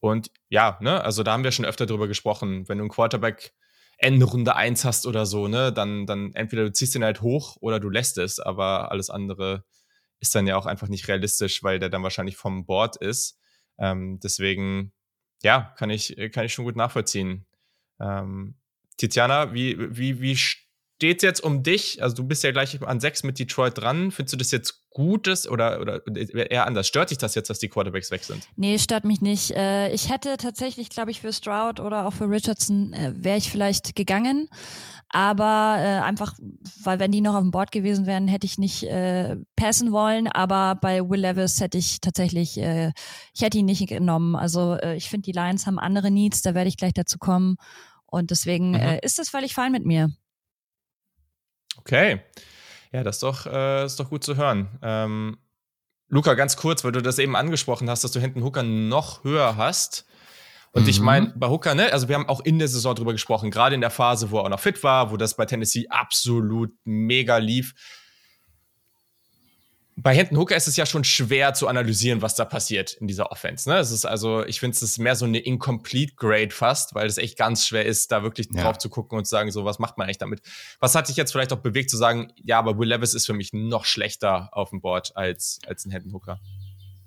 Und ja, ne, also da haben wir schon öfter drüber gesprochen. Wenn du einen Quarterback Ende Runde 1 hast oder so, ne, dann, dann entweder du ziehst ihn halt hoch oder du lässt es, aber alles andere ist dann ja auch einfach nicht realistisch, weil der dann wahrscheinlich vom Board ist. Ähm, deswegen ja, kann ich, kann ich schon gut nachvollziehen. Ähm, Tiziana, wie, wie, wie steht es jetzt um dich? Also du bist ja gleich an sechs mit Detroit dran. Findest du das jetzt Gutes oder, oder eher anders? Stört dich das jetzt, dass die Quarterbacks weg sind? Nee, stört mich nicht. Äh, ich hätte tatsächlich, glaube ich, für Stroud oder auch für Richardson äh, wäre ich vielleicht gegangen. Aber äh, einfach, weil wenn die noch auf dem Board gewesen wären, hätte ich nicht äh, passen wollen. Aber bei Will Levis hätte ich tatsächlich, äh, ich hätte ihn nicht genommen. Also äh, ich finde, die Lions haben andere Needs, da werde ich gleich dazu kommen. Und deswegen mhm. äh, ist das völlig fein mit mir. Okay. Ja, das ist doch, äh, ist doch gut zu hören. Ähm, Luca, ganz kurz, weil du das eben angesprochen hast, dass du hinten Hooker noch höher hast. Und mhm. ich meine, bei Hooker, ne, also wir haben auch in der Saison drüber gesprochen, gerade in der Phase, wo er auch noch fit war, wo das bei Tennessee absolut mega lief. Bei Hinton Hooker ist es ja schon schwer zu analysieren, was da passiert in dieser Offense. Ne? Es ist also, ich finde, es ist mehr so eine Incomplete Grade fast, weil es echt ganz schwer ist, da wirklich ja. drauf zu gucken und zu sagen, so, was macht man eigentlich damit? Was hat dich jetzt vielleicht auch bewegt zu sagen, ja, aber Will Levis ist für mich noch schlechter auf dem Board als, als ein Hinton Hooker?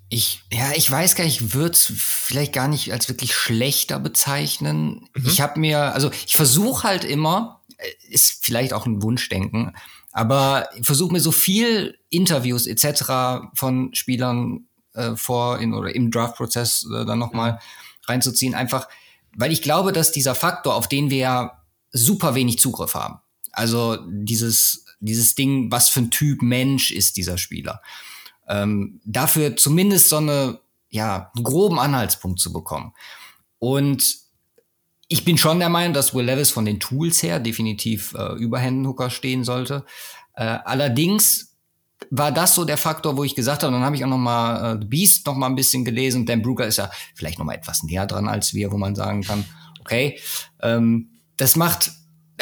Ich, ja, ich weiß gar nicht, ich würde es vielleicht gar nicht als wirklich schlechter bezeichnen. Mhm. Ich habe mir, also ich versuche halt immer, äh, ist vielleicht auch ein Wunschdenken, aber ich versuche mir so viel Interviews etc. von Spielern äh, vor in oder im Draft-Prozess äh, dann nochmal mhm. reinzuziehen, einfach, weil ich glaube, dass dieser Faktor, auf den wir ja super wenig Zugriff haben, also dieses, dieses Ding, was für ein Typ Mensch ist dieser Spieler ähm, dafür zumindest so eine, ja, einen groben Anhaltspunkt zu bekommen. Und ich bin schon der Meinung, dass Will Levis von den Tools her definitiv äh, über Hooker stehen sollte. Äh, allerdings war das so der Faktor, wo ich gesagt habe, dann habe ich auch noch mal äh, The Beast noch mal ein bisschen gelesen. Dan Brugger ist ja vielleicht noch mal etwas näher dran als wir, wo man sagen kann, okay, ähm, das macht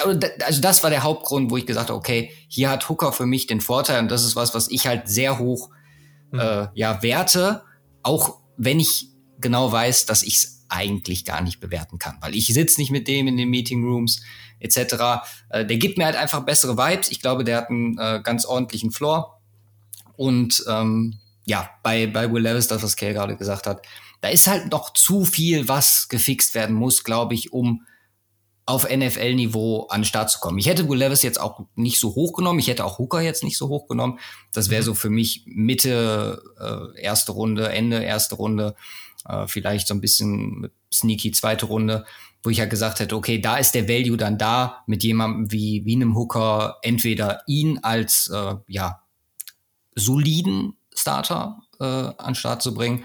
also das war der Hauptgrund, wo ich gesagt habe, okay, hier hat Hooker für mich den Vorteil und das ist was, was ich halt sehr hoch mhm. äh, ja, Werte, auch wenn ich genau weiß, dass ich es eigentlich gar nicht bewerten kann, weil ich sitze nicht mit dem in den Meeting Rooms etc. Äh, der gibt mir halt einfach bessere Vibes. Ich glaube, der hat einen äh, ganz ordentlichen Floor. Und ähm, ja, bei, bei Will Levis, das, was Kay gerade gesagt hat, da ist halt noch zu viel, was gefixt werden muss, glaube ich, um auf NFL-Niveau an den Start zu kommen. Ich hätte Will Levis jetzt auch nicht so hoch genommen. Ich hätte auch Hooker jetzt nicht so hoch genommen. Das wäre so für mich Mitte äh, erste Runde, Ende erste Runde, äh, vielleicht so ein bisschen sneaky zweite Runde, wo ich ja gesagt hätte, okay, da ist der Value dann da mit jemandem wie, wie einem Hooker, entweder ihn als äh, ja soliden Starter äh, an Start zu bringen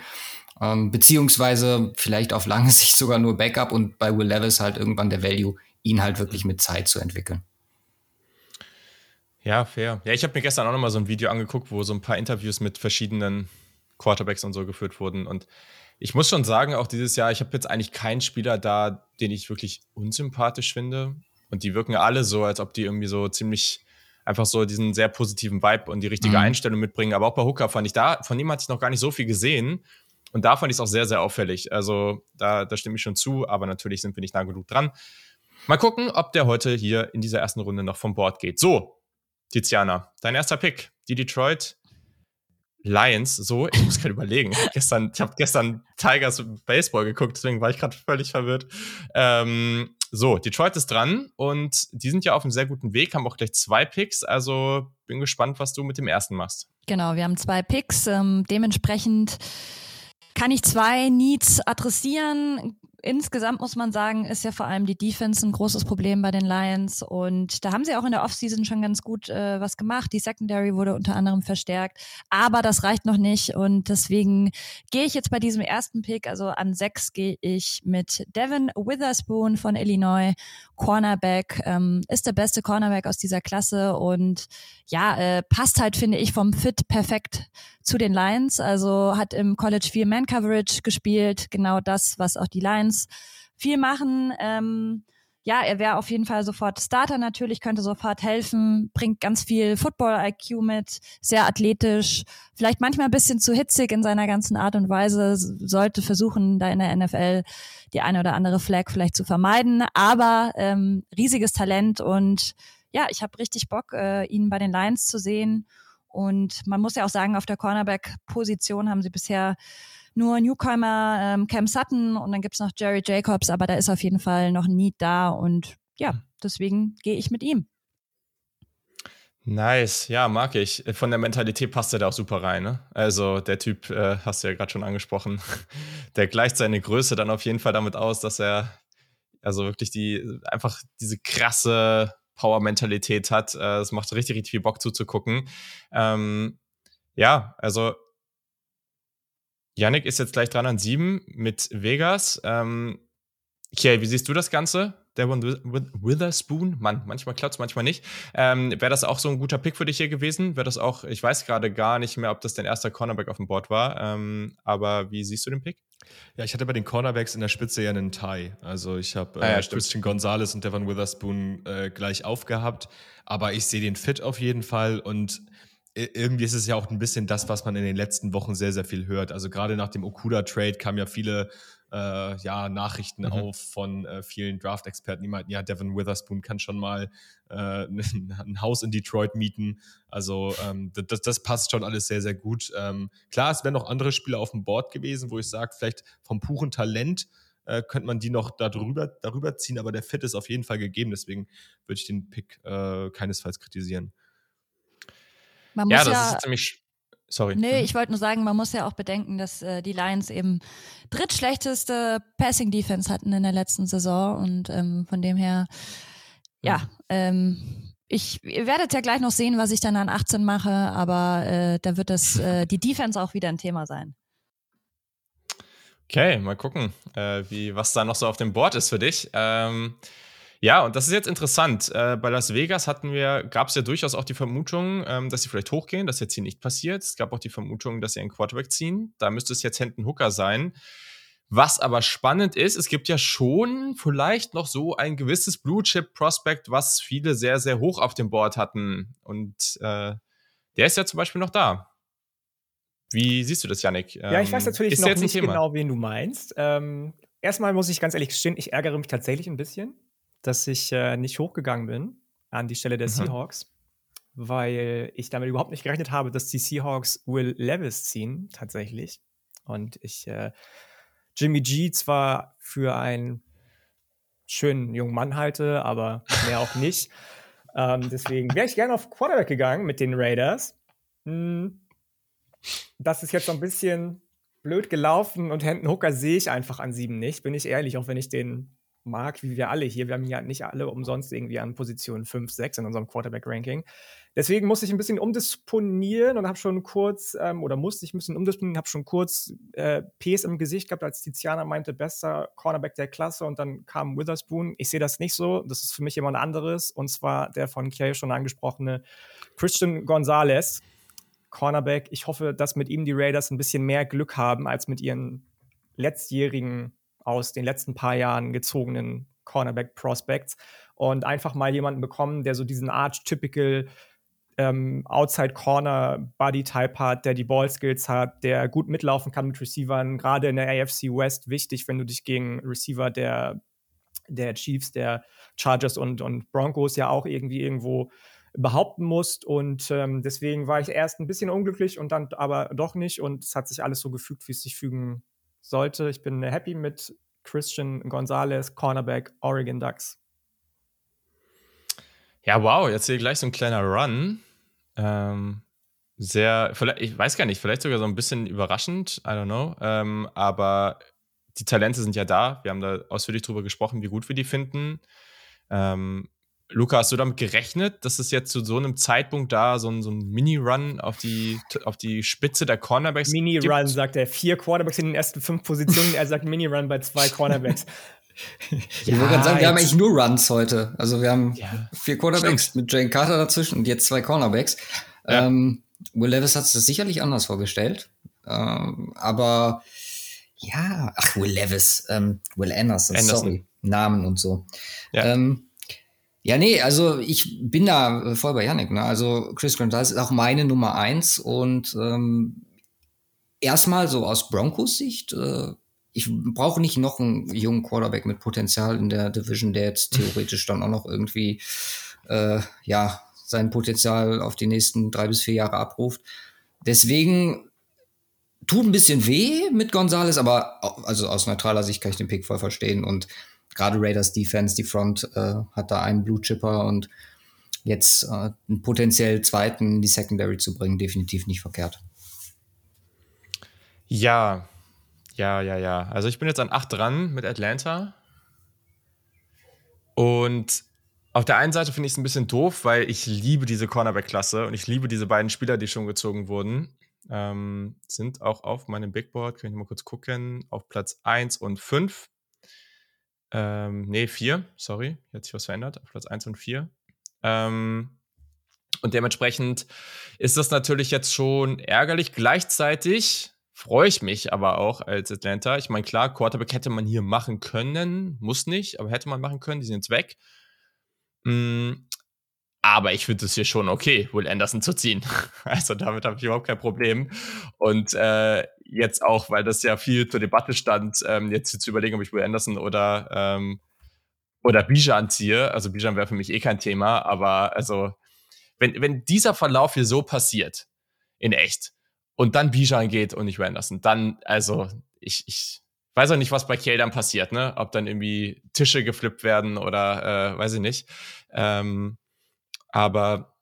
ähm, beziehungsweise vielleicht auf lange Sicht sogar nur Backup und bei Will Levis halt irgendwann der Value, ihn halt wirklich mit Zeit zu entwickeln. Ja, fair. Ja, ich habe mir gestern auch noch mal so ein Video angeguckt, wo so ein paar Interviews mit verschiedenen Quarterbacks und so geführt wurden. Und ich muss schon sagen, auch dieses Jahr, ich habe jetzt eigentlich keinen Spieler da, den ich wirklich unsympathisch finde. Und die wirken alle so, als ob die irgendwie so ziemlich einfach so diesen sehr positiven Vibe und die richtige mhm. Einstellung mitbringen. Aber auch bei Hooker fand ich da, von ihm hatte ich noch gar nicht so viel gesehen. Und da fand ich es auch sehr, sehr auffällig. Also da, da stimme ich schon zu, aber natürlich sind wir nicht nah genug dran. Mal gucken, ob der heute hier in dieser ersten Runde noch vom Board geht. So, Tiziana, dein erster Pick. Die Detroit Lions. So, ich muss gerade überlegen. gestern, ich habe gestern Tigers Baseball geguckt, deswegen war ich gerade völlig verwirrt. Ähm, so, Detroit ist dran und die sind ja auf einem sehr guten Weg, haben auch gleich zwei Picks. Also bin gespannt, was du mit dem ersten machst. Genau, wir haben zwei Picks. Ähm, dementsprechend kann ich zwei Needs adressieren insgesamt muss man sagen, ist ja vor allem die Defense ein großes Problem bei den Lions. Und da haben sie auch in der Offseason schon ganz gut äh, was gemacht. Die Secondary wurde unter anderem verstärkt. Aber das reicht noch nicht. Und deswegen gehe ich jetzt bei diesem ersten Pick, also an sechs, gehe ich mit Devin Witherspoon von Illinois. Cornerback, ähm, ist der beste Cornerback aus dieser Klasse und ja, äh, passt halt, finde ich, vom Fit perfekt zu den Lions. Also hat im College viel Man-Coverage gespielt, genau das, was auch die Lions viel machen. Ähm, ja, er wäre auf jeden Fall sofort Starter natürlich, könnte sofort helfen, bringt ganz viel Football-IQ mit, sehr athletisch, vielleicht manchmal ein bisschen zu hitzig in seiner ganzen Art und Weise, sollte versuchen, da in der NFL die eine oder andere Flag vielleicht zu vermeiden, aber ähm, riesiges Talent und ja, ich habe richtig Bock, äh, ihn bei den Lions zu sehen und man muss ja auch sagen, auf der Cornerback-Position haben sie bisher nur Newcomer ähm, Cam Sutton und dann gibt's noch Jerry Jacobs, aber da ist auf jeden Fall noch Need da und ja, deswegen gehe ich mit ihm. Nice, ja, mag ich. Von der Mentalität passt er da auch super rein. Ne? Also der Typ, äh, hast du ja gerade schon angesprochen, der gleicht seine Größe dann auf jeden Fall damit aus, dass er also wirklich die einfach diese krasse Power-Mentalität hat. Äh, es macht richtig, richtig viel Bock zuzugucken. Ähm, ja, also Yannick ist jetzt gleich dran an sieben mit Vegas. Ähm, okay, wie siehst du das Ganze? Devon Witherspoon, Mann, manchmal klappt manchmal nicht. Ähm, Wäre das auch so ein guter Pick für dich hier gewesen? Wäre das auch, ich weiß gerade gar nicht mehr, ob das dein erster Cornerback auf dem Board war, ähm, aber wie siehst du den Pick? Ja, ich hatte bei den Cornerbacks in der Spitze ja einen Tie. Also ich habe äh, ah, ja, Christian Gonzalez und Devon Witherspoon äh, gleich aufgehabt, aber ich sehe den Fit auf jeden Fall und irgendwie ist es ja auch ein bisschen das, was man in den letzten Wochen sehr, sehr viel hört. Also gerade nach dem Okuda-Trade kamen ja viele äh, ja, Nachrichten mhm. auf von äh, vielen Draft-Experten, die meinten, ja, Devin Witherspoon kann schon mal äh, ein Haus in Detroit mieten. Also ähm, das, das, passt schon alles sehr, sehr gut. Ähm, klar, es wären noch andere Spieler auf dem Board gewesen, wo ich sage, vielleicht vom puren Talent äh, könnte man die noch darüber, darüber ziehen, aber der Fit ist auf jeden Fall gegeben. Deswegen würde ich den Pick äh, keinesfalls kritisieren. ja, das ja ist ziemlich Sorry. Nee, mhm. ich wollte nur sagen, man muss ja auch bedenken, dass äh, die Lions eben drittschlechteste Passing Defense hatten in der letzten Saison und ähm, von dem her, ja, ja ähm, ich, ihr werdet ja gleich noch sehen, was ich dann an 18 mache, aber äh, da wird das äh, die Defense auch wieder ein Thema sein. Okay, mal gucken, äh, wie was da noch so auf dem Board ist für dich. Ähm, ja, und das ist jetzt interessant. Äh, bei Las Vegas hatten wir, gab es ja durchaus auch die Vermutung, ähm, dass sie vielleicht hochgehen, dass jetzt hier nicht passiert. Es gab auch die Vermutung, dass sie einen Quarterback ziehen. Da müsste es jetzt Hendon Hooker sein. Was aber spannend ist, es gibt ja schon vielleicht noch so ein gewisses Blue Chip Prospect, was viele sehr, sehr hoch auf dem Board hatten. Und äh, der ist ja zum Beispiel noch da. Wie siehst du das, Yannick? ja, ich weiß ähm, natürlich noch nicht genau, wen du meinst. Ähm, erstmal muss ich ganz ehrlich gestehen, ich ärgere mich tatsächlich ein bisschen dass ich äh, nicht hochgegangen bin an die Stelle der mhm. Seahawks, weil ich damit überhaupt nicht gerechnet habe, dass die Seahawks Will Levis ziehen, tatsächlich. Und ich äh, Jimmy G zwar für ein schönen jungen Mann halte, aber mehr auch nicht. ähm, deswegen wäre ich gerne auf Quarterback gegangen mit den Raiders. Hm, das ist jetzt so ein bisschen blöd gelaufen und Hendon Hooker sehe ich einfach an sieben nicht, bin ich ehrlich, auch wenn ich den mag, wie wir alle hier. Wir haben ja nicht alle umsonst irgendwie an Position 5, 6 in unserem Quarterback-Ranking. Deswegen musste ich ein bisschen umdisponieren und habe schon kurz, ähm, oder musste ich ein bisschen umdisponieren, habe schon kurz äh, Ps im Gesicht gehabt, als Tiziana meinte, bester Cornerback der Klasse und dann kam Witherspoon. Ich sehe das nicht so. Das ist für mich jemand anderes und zwar der von Kay schon angesprochene Christian Gonzalez. Cornerback. Ich hoffe, dass mit ihm die Raiders ein bisschen mehr Glück haben als mit ihren letztjährigen, aus den letzten paar Jahren gezogenen Cornerback-Prospects und einfach mal jemanden bekommen, der so diesen archetypical ähm, Outside Corner Body Type hat, der die Ball Skills hat, der gut mitlaufen kann mit Receivern, gerade in der AFC West wichtig, wenn du dich gegen Receiver der, der Chiefs, der Chargers und, und Broncos ja auch irgendwie irgendwo behaupten musst. Und ähm, deswegen war ich erst ein bisschen unglücklich und dann aber doch nicht. Und es hat sich alles so gefügt, wie es sich fügen sollte. Ich bin happy mit Christian Gonzalez, Cornerback, Oregon Ducks. Ja, wow, jetzt hier gleich so ein kleiner Run. Ähm, sehr, ich weiß gar nicht, vielleicht sogar so ein bisschen überraschend, I don't know. Ähm, aber die Talente sind ja da. Wir haben da ausführlich drüber gesprochen, wie gut wir die finden. Ähm, Luca, hast du damit gerechnet, dass es jetzt zu so einem Zeitpunkt da so ein, so ein Mini-Run auf die, auf die Spitze der Cornerbacks Mini-Run, sagt er. Vier Quarterbacks in den ersten fünf Positionen. er sagt Mini-Run bei zwei Cornerbacks. ja, ich würde sagen, wir haben eigentlich nur Runs heute. Also wir haben ja, vier Quarterbacks stimmt. mit Jane Carter dazwischen und jetzt zwei Cornerbacks. Ja. Ähm, Will Levis hat es sicherlich anders vorgestellt. Ähm, aber ja, ach, Will Levis, ähm, Will Anderson, Anderson, sorry, Namen und so. Ja. Ähm, ja, nee, also ich bin da voll bei Yannick. Ne? Also Chris Gonzalez ist auch meine Nummer eins und ähm, erstmal so aus Broncos Sicht, äh, ich brauche nicht noch einen jungen Quarterback mit Potenzial in der Division, der jetzt theoretisch dann auch noch irgendwie äh, ja sein Potenzial auf die nächsten drei bis vier Jahre abruft. Deswegen tut ein bisschen weh mit Gonzalez, aber also aus neutraler Sicht kann ich den Pick voll verstehen und gerade Raiders Defense, die Front äh, hat da einen Blue Chipper und jetzt äh, einen potenziell zweiten in die Secondary zu bringen, definitiv nicht verkehrt. Ja, ja, ja, ja. Also ich bin jetzt an 8 dran mit Atlanta. Und auf der einen Seite finde ich es ein bisschen doof, weil ich liebe diese Cornerback-Klasse und ich liebe diese beiden Spieler, die schon gezogen wurden. Ähm, sind auch auf meinem Big Board, kann ich mal kurz gucken, auf Platz 1 und 5. Ähm, nee, 4, sorry, hat sich was verändert, auf Platz 1 und 4. Ähm, und dementsprechend ist das natürlich jetzt schon ärgerlich. Gleichzeitig freue ich mich aber auch als Atlanta. Ich meine, klar, Quarterback hätte man hier machen können, muss nicht, aber hätte man machen können, die sind jetzt weg. Mm, aber ich finde es hier schon okay, Will Anderson zu ziehen. Also damit habe ich überhaupt kein Problem. Und äh, jetzt auch, weil das ja viel zur Debatte stand, ähm, jetzt zu überlegen, ob ich Will Anderson oder, ähm, oder Bijan ziehe. Also Bijan wäre für mich eh kein Thema, aber also, wenn, wenn dieser Verlauf hier so passiert, in echt, und dann Bijan geht und nicht Will Anderson, dann, also, ich, ich weiß auch nicht, was bei Kiel dann passiert, ne? Ob dann irgendwie Tische geflippt werden oder äh, weiß ich nicht. Ähm, aber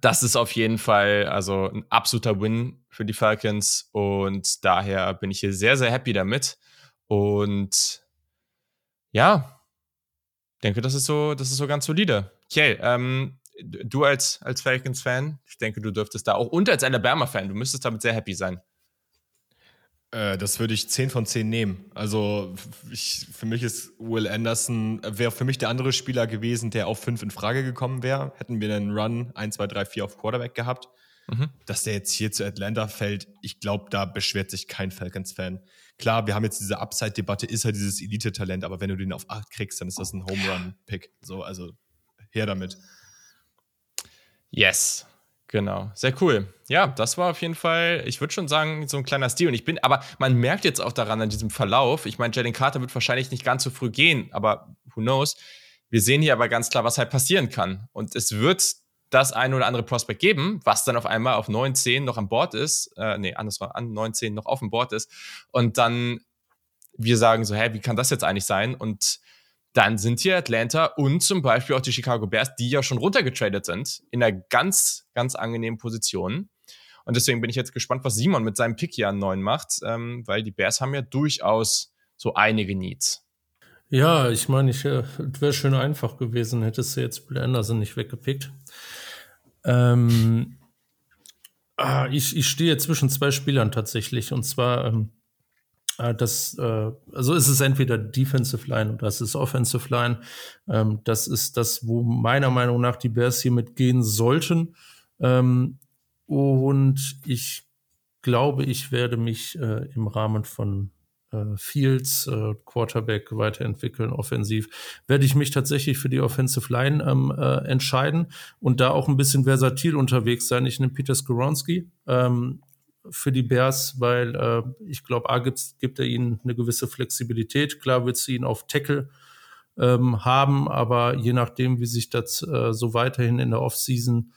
das ist auf jeden Fall also ein absoluter Win für die Falcons und daher bin ich hier sehr, sehr happy damit. Und ja, denke, das ist so, das ist so ganz solide. Okay, ähm, du als, als Falcons-Fan, ich denke, du dürftest da auch und als Alabama-Fan, du müsstest damit sehr happy sein. Äh, das würde ich 10 von 10 nehmen. Also ich, für mich ist Will Anderson, wäre für mich der andere Spieler gewesen, der auf 5 in Frage gekommen wäre. Hätten wir einen Run 1, 2, 3, 4 auf Quarterback gehabt. Mhm. Dass der jetzt hier zu Atlanta fällt, ich glaube, da beschwert sich kein Falcons-Fan. Klar, wir haben jetzt diese Upside-Debatte, ist er dieses Elite-Talent, aber wenn du den auf 8 kriegst, dann ist das ein Home-Run-Pick. So, also her damit. Yes. Genau, sehr cool. Ja, das war auf jeden Fall, ich würde schon sagen, so ein kleiner Stil. Und ich bin, aber man merkt jetzt auch daran an diesem Verlauf, ich meine, Jalen Carter wird wahrscheinlich nicht ganz so früh gehen, aber who knows. Wir sehen hier aber ganz klar, was halt passieren kann. Und es wird das ein oder andere Prospect geben, was dann auf einmal auf 9, 10 noch an Bord ist, äh, nee, andersrum, an 9, 10 noch auf dem Bord ist. Und dann wir sagen so, hä, wie kann das jetzt eigentlich sein? Und dann sind hier Atlanta und zum Beispiel auch die Chicago Bears, die ja schon runtergetradet sind, in einer ganz, ganz angenehmen Position. Und deswegen bin ich jetzt gespannt, was Simon mit seinem Pick hier an neuen macht, ähm, weil die Bears haben ja durchaus so einige Needs. Ja, ich meine, ich äh, wäre schön einfach gewesen, hättest du jetzt Bill Anderson nicht weggepickt. Ähm, ah, ich, ich stehe zwischen zwei Spielern tatsächlich. Und zwar, ähm, äh, das, äh, also ist es entweder Defensive Line oder es ist Offensive Line. Ähm, das ist das, wo meiner Meinung nach die Bears hier mitgehen sollten. Ähm, und ich glaube, ich werde mich äh, im Rahmen von äh, Fields, äh, Quarterback weiterentwickeln, offensiv, werde ich mich tatsächlich für die Offensive Line ähm, äh, entscheiden und da auch ein bisschen versatil unterwegs sein. Ich nehme Peter Skoronski ähm, für die Bears, weil äh, ich glaube, A gibt, gibt er ihnen eine gewisse Flexibilität. Klar wird sie ihn auf Tackle ähm, haben, aber je nachdem, wie sich das äh, so weiterhin in der Offseason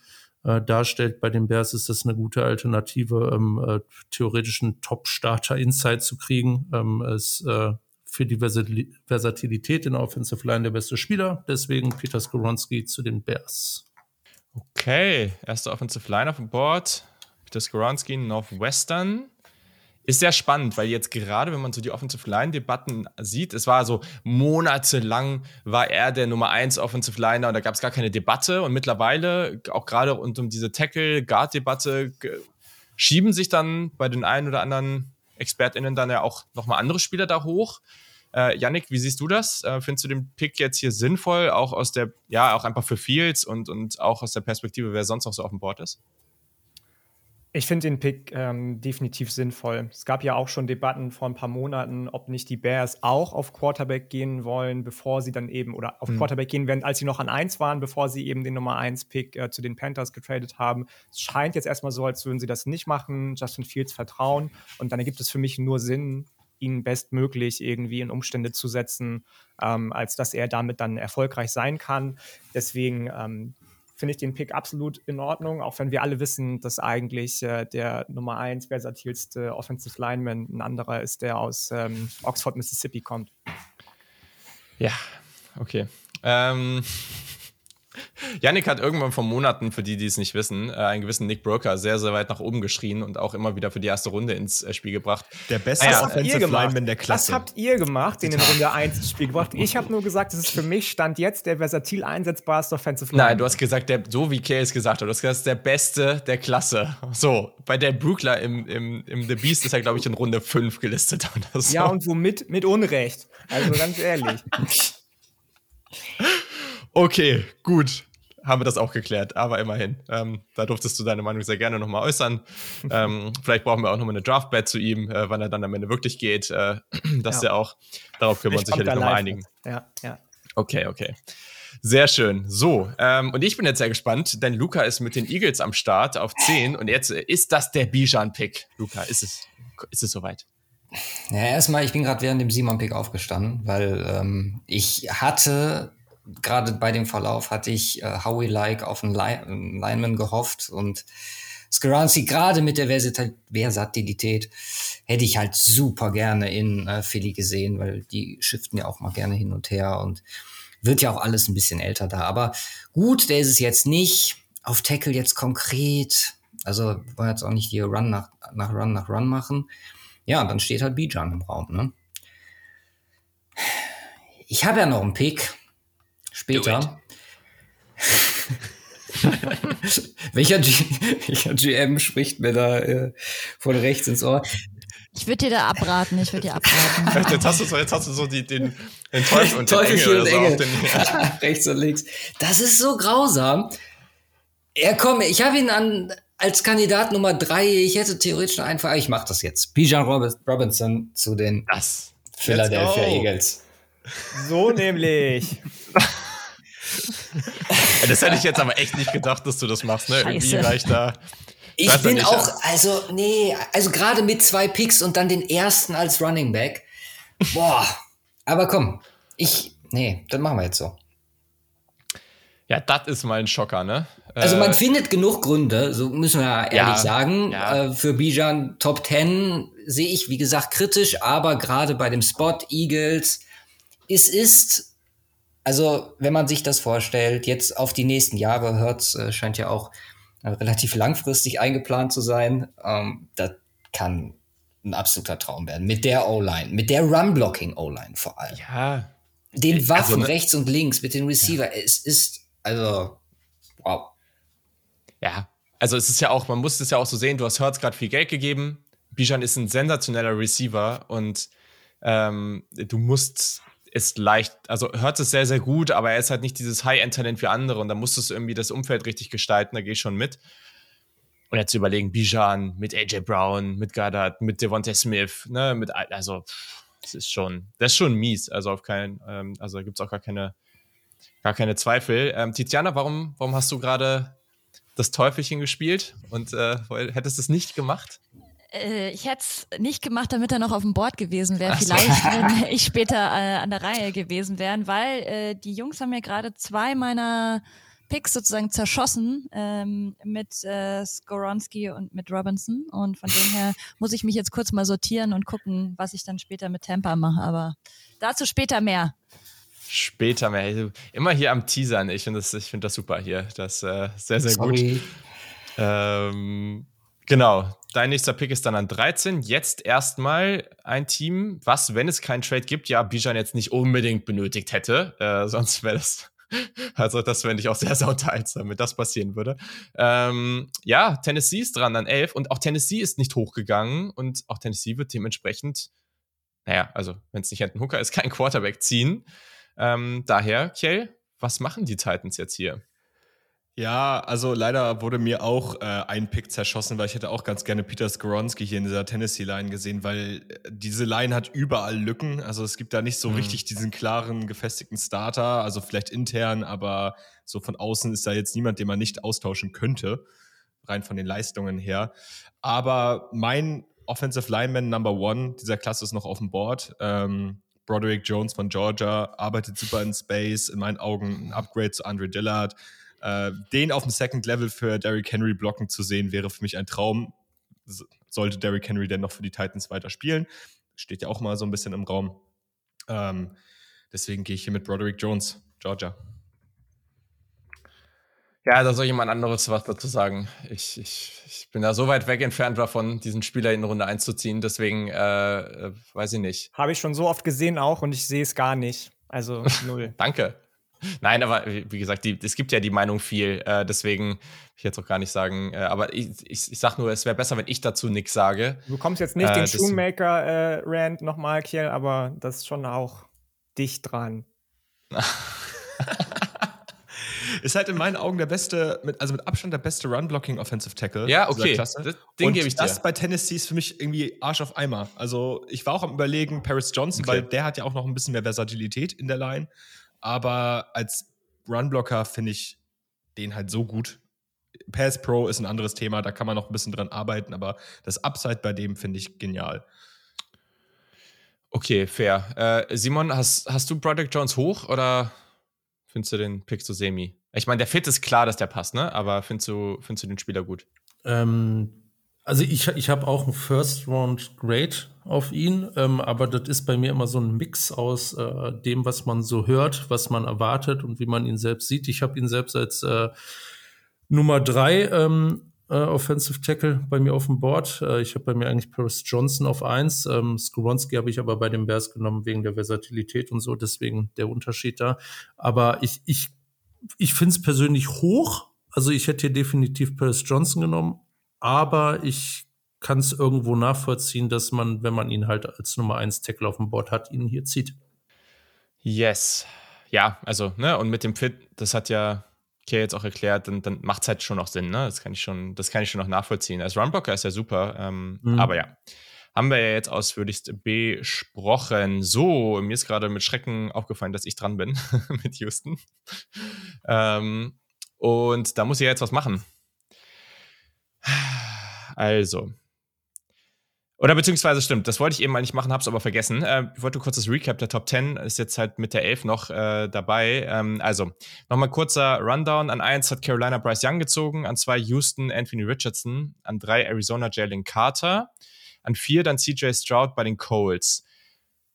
äh, darstellt. Bei den Bears ist das eine gute Alternative, ähm, äh, theoretischen Top-Starter-Inside zu kriegen. Ähm, ist äh, für die Versatilität in der Offensive Line der beste Spieler. Deswegen Peter Skoronski zu den Bears. Okay, erste Offensive Line auf dem Board. Peter Skoronski, Northwestern. Ist sehr spannend, weil jetzt gerade, wenn man so die Offensive Line-Debatten sieht, es war so monatelang war er der Nummer 1 Offensive Liner und da gab es gar keine Debatte. Und mittlerweile, auch gerade rund um diese Tackle-Guard-Debatte, schieben sich dann bei den einen oder anderen ExpertInnen dann ja auch nochmal andere Spieler da hoch. Äh, Yannick, wie siehst du das? Äh, findest du den Pick jetzt hier sinnvoll, auch aus der, ja, auch einfach für Fields und, und auch aus der Perspektive, wer sonst noch so auf dem Board ist? Ich finde den Pick ähm, definitiv sinnvoll. Es gab ja auch schon Debatten vor ein paar Monaten, ob nicht die Bears auch auf Quarterback gehen wollen, bevor sie dann eben, oder auf mhm. Quarterback gehen werden, als sie noch an 1 waren, bevor sie eben den Nummer 1-Pick äh, zu den Panthers getradet haben. Es scheint jetzt erstmal so, als würden sie das nicht machen, Justin Fields vertrauen. Und dann ergibt es für mich nur Sinn, ihn bestmöglich irgendwie in Umstände zu setzen, ähm, als dass er damit dann erfolgreich sein kann. Deswegen ähm, finde ich den Pick absolut in Ordnung, auch wenn wir alle wissen, dass eigentlich äh, der Nummer 1 versatilste Offensive Lineman ein anderer ist, der aus ähm, Oxford, Mississippi kommt. Ja, okay. Ähm, Yannick hat irgendwann vor Monaten, für die, die es nicht wissen, äh, einen gewissen Nick Broker sehr, sehr weit nach oben geschrien und auch immer wieder für die erste Runde ins äh, Spiel gebracht. Der beste ah, Offensive Lineman der Klasse. Was habt ihr gemacht, den in Runde 1 ins Spiel gebracht? Ich habe nur gesagt, das ist für mich Stand jetzt der versatil einsetzbarste Offensive Lineman. Nein, du hast gesagt, der, so wie Kay es gesagt hat, du hast gesagt, das ist der Beste der Klasse. So, bei der Brookler im, im, im The Beast ist er, glaube ich, in Runde 5 gelistet. Oder so. Ja, und womit? Mit Unrecht. Also ganz ehrlich. Okay, gut haben wir das auch geklärt, aber immerhin. Ähm, da durftest du deine Meinung sehr gerne nochmal äußern. ähm, vielleicht brauchen wir auch nochmal eine Draft-Bet zu ihm, äh, wann er dann am Ende wirklich geht. Äh, das ja. ja auch, darauf können wir uns sicherlich nochmal einigen. Ja, ja. Okay, okay. Sehr schön. So, ähm, und ich bin jetzt sehr gespannt, denn Luca ist mit den Eagles am Start auf 10 und jetzt ist das der Bijan-Pick. Luca, ist es, ist es soweit? Ja, erstmal, ich bin gerade während dem Simon-Pick aufgestanden, weil ähm, ich hatte gerade bei dem Verlauf hatte ich äh, Howie-like auf einen Line Lineman gehofft und Skaranski gerade mit der Versatilität hätte ich halt super gerne in äh, Philly gesehen, weil die shiften ja auch mal gerne hin und her und wird ja auch alles ein bisschen älter da. Aber gut, der ist es jetzt nicht. Auf Tackle jetzt konkret. Also wollen jetzt auch nicht die Run nach, nach Run nach Run machen. Ja, dann steht halt Bijan im Raum. Ne? Ich habe ja noch einen Pick später. welcher, G welcher GM spricht mir da äh, von rechts ins Ohr? Ich würde dir da abraten, ich würde dir abraten. jetzt, hast du so, jetzt hast du so die, den, den Teufel und den Engel. Und Engel. So rechts und links. Das ist so grausam. Er kommt, ich habe ihn an, als Kandidat Nummer drei. Ich hätte theoretisch einfach, ich mache das jetzt. Bijan Robinson zu den das. Philadelphia Eagles. So nämlich. Das hätte ich jetzt aber echt nicht gedacht, dass du das machst, ne? Irgendwie war ich da. Ich, bin auch, also, nee, also gerade mit zwei Picks und dann den ersten als Running Back. Boah. aber komm, ich, nee, das machen wir jetzt so. Ja, das ist mal ein Schocker, ne? Also man äh, findet genug Gründe, so müssen wir ja ehrlich ja, sagen. Ja. Äh, für Bijan Top 10 sehe ich, wie gesagt, kritisch, aber gerade bei dem Spot Eagles, es ist also wenn man sich das vorstellt, jetzt auf die nächsten Jahre, Hertz äh, scheint ja auch äh, relativ langfristig eingeplant zu sein. Ähm, das kann ein absoluter Traum werden. Mit der O-Line, mit der Run-Blocking-O-Line vor allem. Ja. Den Also, Waffen ne- rechts und links, mit den Receiver. Es ist, also, wow. Ja, also es ist ja auch, man muss es ja auch so sehen, du hast Hertz gerade viel Geld gegeben. Bijan ist ein sensationeller Receiver und ähm, du musst es leicht, also Hertz ist sehr, sehr gut, aber er ist halt nicht dieses High-End-Talent wie andere und da musst du irgendwie das Umfeld richtig gestalten, da gehe ich schon mit. Und jetzt überlegen, Bijan mit AJ Brown, mit Goddard, mit Devontae Smith, ne, mit, also, das ist schon, das ist schon mies, also auf keinen, ähm, also gibt es auch gar keine, gar keine Zweifel. Ähm, Tiziana, warum, warum hast du gerade das Teufelchen gespielt und äh, hättest es nicht gemacht? Äh, ich hätte es nicht gemacht, damit er noch auf dem Board gewesen wäre. Vielleicht, wenn ich später äh, an der Reihe gewesen wären, weil äh, die Jungs haben mir gerade zwei meiner Picks sozusagen zerschossen ähm, mit äh, Skoronski und mit Robinson. Und von dem her muss ich mich jetzt kurz mal sortieren und gucken, was ich dann später mit Tampa mache. Aber dazu später mehr. Später mehr. Also, Immer hier am Teasern. Ich finde das, ich find das super hier. Das äh, sehr, sehr gut. Sorry. Ähm, genau. Dein nächster Pick ist dann an 13. Jetzt erstmal ein Team, was, wenn es keinen Trade gibt, ja, Bijan jetzt nicht unbedingt benötigt hätte. Äh, sonst wäre das. Also, das fände ich auch sehr, sehr unterhaltsam, wenn das passieren würde. Ähm, ja, Tennessee ist dran an 11 und auch Tennessee ist nicht hochgegangen und auch Tennessee wird dementsprechend, naja, also, wenn es nicht Hendon Hooker ist, kein Quarterback ziehen. Ähm, daher, Kjell, was machen die Titans jetzt hier? Ja, also leider wurde mir auch äh, ein Pick zerschossen, weil ich hätte auch ganz gerne Peter Skoronski hier in dieser Tennessee-Line gesehen, weil äh, diese Line hat überall Lücken. Also es gibt da nicht so Mhm. richtig diesen klaren, gefestigten Starter, also vielleicht intern, aber so von außen ist da jetzt niemand, den man nicht austauschen könnte, rein von den Leistungen her. Aber mein Offensive Lineman Number One dieser Klasse ist noch auf dem Board. Ähm, Broderick Jones von Georgia arbeitet super in Space, in meinen Augen ein Upgrade zu Andre Dillard. Äh, den auf dem Second Level für Derrick Henry blocken zu sehen, wäre für mich ein Traum. Sollte Derrick Henry denn noch für die Titans weiter spielen? Steht ja auch mal so ein bisschen im Raum. Ähm, deswegen gehe ich hier mit Broderick Jones, Georgia. Ja, da soll jemand anderes was dazu sagen. Ich, ich, ich bin da so weit weg entfernt davon, diesen Spieler in Runde 1 zu ziehen. Deswegen äh, äh, weiß ich nicht. Habe ich schon so oft gesehen auch und ich sehe es gar nicht. Also null. Danke. Nein, aber wie gesagt, die, es gibt ja die Meinung viel. Äh, deswegen will ich jetzt auch gar nicht sagen. Äh, aber ich, ich, ich sag nur, es wäre besser, wenn ich dazu nichts sage. Du bekommst jetzt nicht Äh, den Shoemaker-Rand nochmal, Kiel, aber das ist schon auch dicht dran. Ist halt in meinen Augen der beste, mit, also mit Abstand der beste Run-Blocking Offensive Tackle. Ja, okay. Das- den gebe ich dir. das bei Tennessee ist für mich irgendwie Arsch auf Eimer. Also ich war auch am überlegen, Paris Johnson, Okay. weil der hat ja auch noch ein bisschen mehr Versatilität in der Line. Aber als Runblocker finde ich den halt so gut. Pass Pro ist ein anderes Thema, da kann man noch ein bisschen dran arbeiten, aber das Upside bei dem finde ich genial. Okay, fair. Äh, Simon, hast, hast du Broderick Jones hoch oder findest du den Pick so semi? Ich meine, der Fit ist klar, dass der passt, ne? Aber findest du, findest du den Spieler gut? Ähm, also ich, ich habe auch einen First Round Grade auf ihn, ähm, aber das ist bei mir immer so ein Mix aus äh, dem, was man so hört, was man erwartet und wie man ihn selbst sieht. Ich habe ihn selbst als äh, Nummer drei ähm, äh, Offensive Tackle bei mir auf dem Board. Äh, ich habe bei mir eigentlich Paris Johnson auf eins. Ähm, Skoronski habe ich aber bei den Bears genommen wegen der Versatilität und so, deswegen der Unterschied da. Aber ich, ich, ich finde es persönlich hoch. Also ich hätte hier definitiv Paris Johnson genommen, aber ich kann es irgendwo nachvollziehen, dass man, wenn man ihn halt als Nummer 1 Tackle auf dem Board hat, ihn hier zieht. Yes. Ja, also, ne, und mit dem Fit, das hat ja Kay jetzt auch erklärt, dann, dann macht es halt schon noch Sinn, ne? Das kann ich schon, das kann ich schon noch nachvollziehen. Als Runblocker ist er super, ähm, Mhm. aber ja. Haben wir ja jetzt ausführlichst besprochen. So, mir ist gerade mit Schrecken aufgefallen, dass ich dran bin mit Houston. Ähm, und da muss ich ja jetzt was machen. Also. Oder beziehungsweise stimmt, das wollte ich eben nicht machen, hab's aber vergessen. Äh, ich wollte kurz das Recap der Top 10, ist jetzt halt mit der 11 noch äh, dabei. Ähm, also, nochmal kurzer Rundown. An 1 hat Carolina Bryce Young gezogen, an 2 Houston Anthony Richardson, an 3 Arizona Jalen Carter, an 4 dann CJ Stroud bei den Colts.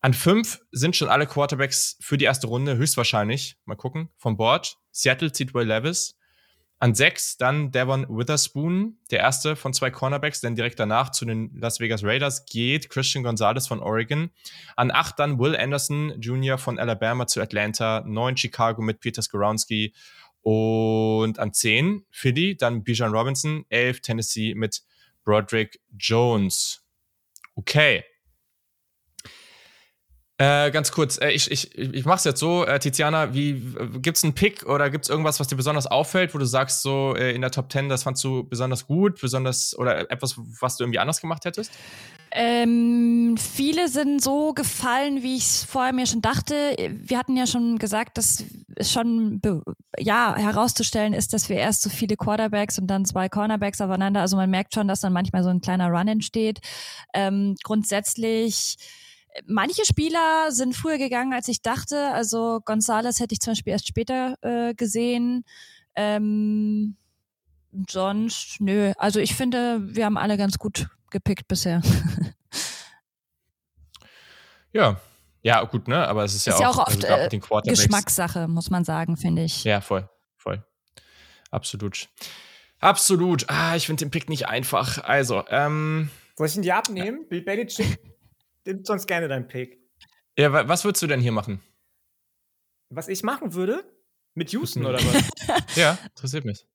An fünf sind schon alle Quarterbacks für die erste Runde, höchstwahrscheinlich. Mal gucken, vom Board. Seattle zieht Will Levis. An sechs dann Devon Witherspoon, der erste von zwei Cornerbacks, denn direkt danach zu den Las Vegas Raiders geht Christian Gonzalez von Oregon. An acht dann Will Anderson Jr. von Alabama zu Atlanta, neun Chicago mit Peter Skoronski und an zehn Philly, dann Bijan Robinson, elf Tennessee mit Broderick Jones. Okay. Äh, ganz kurz, äh, ich, ich, ich mache es jetzt so, äh, Tiziana, wie gibt's einen Pick oder gibt's irgendwas, was dir besonders auffällt, wo du sagst, so äh, in der Top 10, das fandst du besonders gut, besonders oder etwas, was du irgendwie anders gemacht hättest? Ähm, viele sind so gefallen, wie ich es vorher mir schon dachte. Wir hatten ja schon gesagt, dass es schon ja herauszustellen ist, dass wir erst so viele Quarterbacks und dann zwei Cornerbacks aufeinander. Also man merkt schon, dass dann manchmal so ein kleiner Run entsteht. Ähm, grundsätzlich Manche Spieler sind früher gegangen, als ich dachte. Also Gonzales hätte ich zum Beispiel erst später äh, gesehen. Ähm, sonst, nö. Also ich finde, wir haben alle ganz gut gepickt bisher. ja, ja, gut, ne? Aber es ist, ist ja, auch, also oft äh, Geschmackssache, muss man sagen, finde ich. Ja, voll, voll. Absolut. Absolut. Ah, ich finde den Pick nicht einfach. Also, ähm. Soll ich ihn dir abnehmen? Bill Belichick Nimm sonst gerne deinen Pick. Ja, was würdest du denn hier machen? Was ich machen würde? Mit Houston oder was? ja, interessiert mich.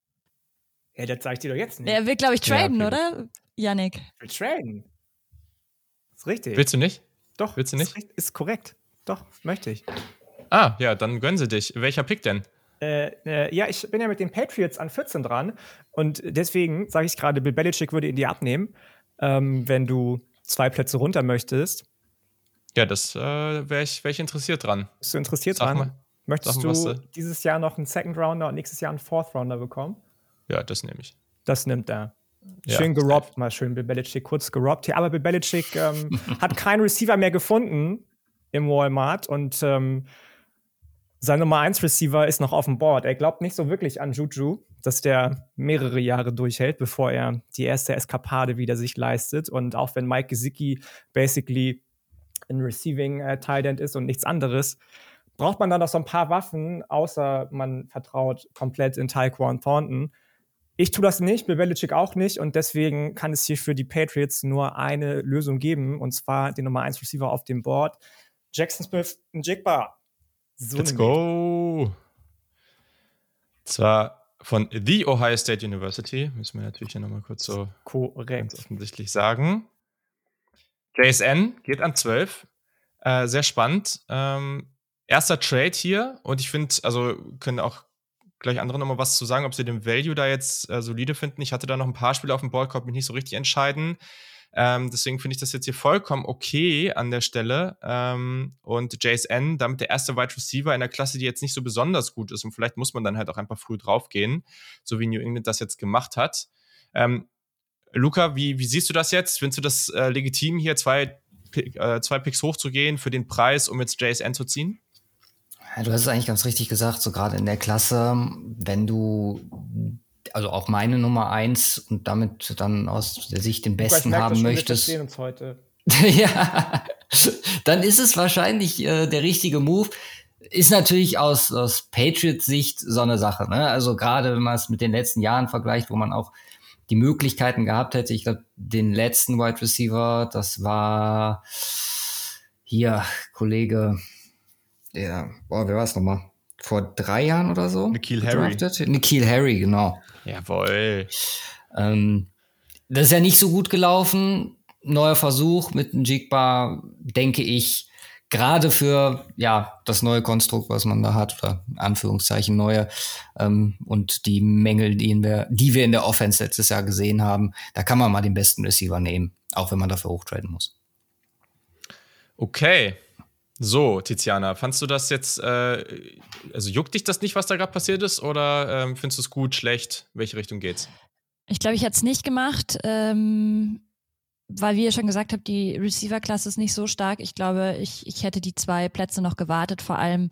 Ja, das sag ich dir doch jetzt nicht. Er will, glaube ich, traden, ja, okay. oder? Yannick. Will traden. Ist richtig. Willst du nicht? Doch. Willst du nicht? Ist, ist korrekt. Doch, möchte ich. Ah, ja, dann gönnen sie dich. Welcher Pick denn? Äh, äh, ja, ich bin ja mit den Patriots an 14 dran und deswegen sage ich gerade, Bill Belichick würde ihn dir abnehmen, ähm, wenn du zwei Plätze runter möchtest. Ja, das äh, wäre ich, wär ich interessiert dran. Bist du interessiert Sag dran? Mal. Möchtest mal, du dieses Jahr noch einen Second Rounder und nächstes Jahr einen Fourth Rounder bekommen? Ja, das nehme ich. Das nimmt er. Schön ja, gerobbt, mal schön Bill Belichick kurz gerobbt. Ja, aber Bill Belichick ähm, hat keinen Receiver mehr gefunden im Walmart und ähm, sein Nummer 1 Receiver ist noch auf dem Board. Er glaubt nicht so wirklich an Juju, dass der mehrere Jahre durchhält, bevor er die erste Eskapade wieder sich leistet. Und auch wenn Mike Gesicki basically ein Receiving äh, Tight ist und nichts anderes, braucht man dann noch so ein paar Waffen, außer man vertraut komplett in Taekwon Thornton. Ich tue das nicht, Bill Belichick auch nicht und deswegen kann es hier für die Patriots nur eine Lösung geben und zwar den Nummer 1 Receiver auf dem Board. Jackson Smith Jigba. So Let's go. Zwar von The Ohio State University, müssen wir natürlich hier nochmal kurz so Korrekt. offensichtlich sagen. JSN geht an 12. Äh, sehr spannend. Ähm, erster Trade hier und ich finde, also können auch gleich andere nochmal was zu sagen, ob sie den Value da jetzt äh, solide finden. Ich hatte da noch ein paar Spiele auf dem Board, konnte mich nicht so richtig entscheiden. Ähm, deswegen finde ich das jetzt hier vollkommen okay an der Stelle. Ähm, und JSN, damit der erste Wide Receiver in der Klasse, die jetzt nicht so besonders gut ist. Und vielleicht muss man dann halt auch einfach früh draufgehen, so wie New England das jetzt gemacht hat. Ähm, Luca, wie, wie siehst du das jetzt? Findest du das äh, legitim, hier zwei, äh, zwei Picks hochzugehen für den Preis, um jetzt JSN zu ziehen? Ja, du hast es eigentlich ganz richtig gesagt, so gerade in der Klasse, wenn du also auch meine Nummer eins und damit dann aus der Sicht den besten merke, haben möchtest. Wir uns heute. ja, dann ist es wahrscheinlich äh, der richtige Move. Ist natürlich aus, aus Patriots-Sicht so eine Sache. Ne? Also gerade wenn man es mit den letzten Jahren vergleicht, wo man auch die Möglichkeiten gehabt hätte. Ich glaube, den letzten Wide Receiver, das war hier Kollege, der, boah, wer war es nochmal? Vor drei Jahren oder so? Nikhil Harry. Nikhil Harry, genau. Jawohl. Ähm, das ist ja nicht so gut gelaufen. Neuer Versuch mit einem Jigbar, denke ich, gerade für ja das neue Konstrukt, was man da hat, oder Anführungszeichen neue ähm, und die Mängel, die wir, die wir in der Offense letztes Jahr gesehen haben, da kann man mal den besten Receiver nehmen, auch wenn man dafür hochtraden muss. Okay. So, Tiziana, fandst du das jetzt, äh, also juckt dich das nicht, was da gerade passiert ist, oder ähm, findest du es gut, schlecht? Welche Richtung geht's? Ich glaube, ich hätte es nicht gemacht. Ähm, weil wie ihr schon gesagt habt, die Receiver-Klasse ist nicht so stark. Ich glaube, ich, ich hätte die zwei Plätze noch gewartet. Vor allem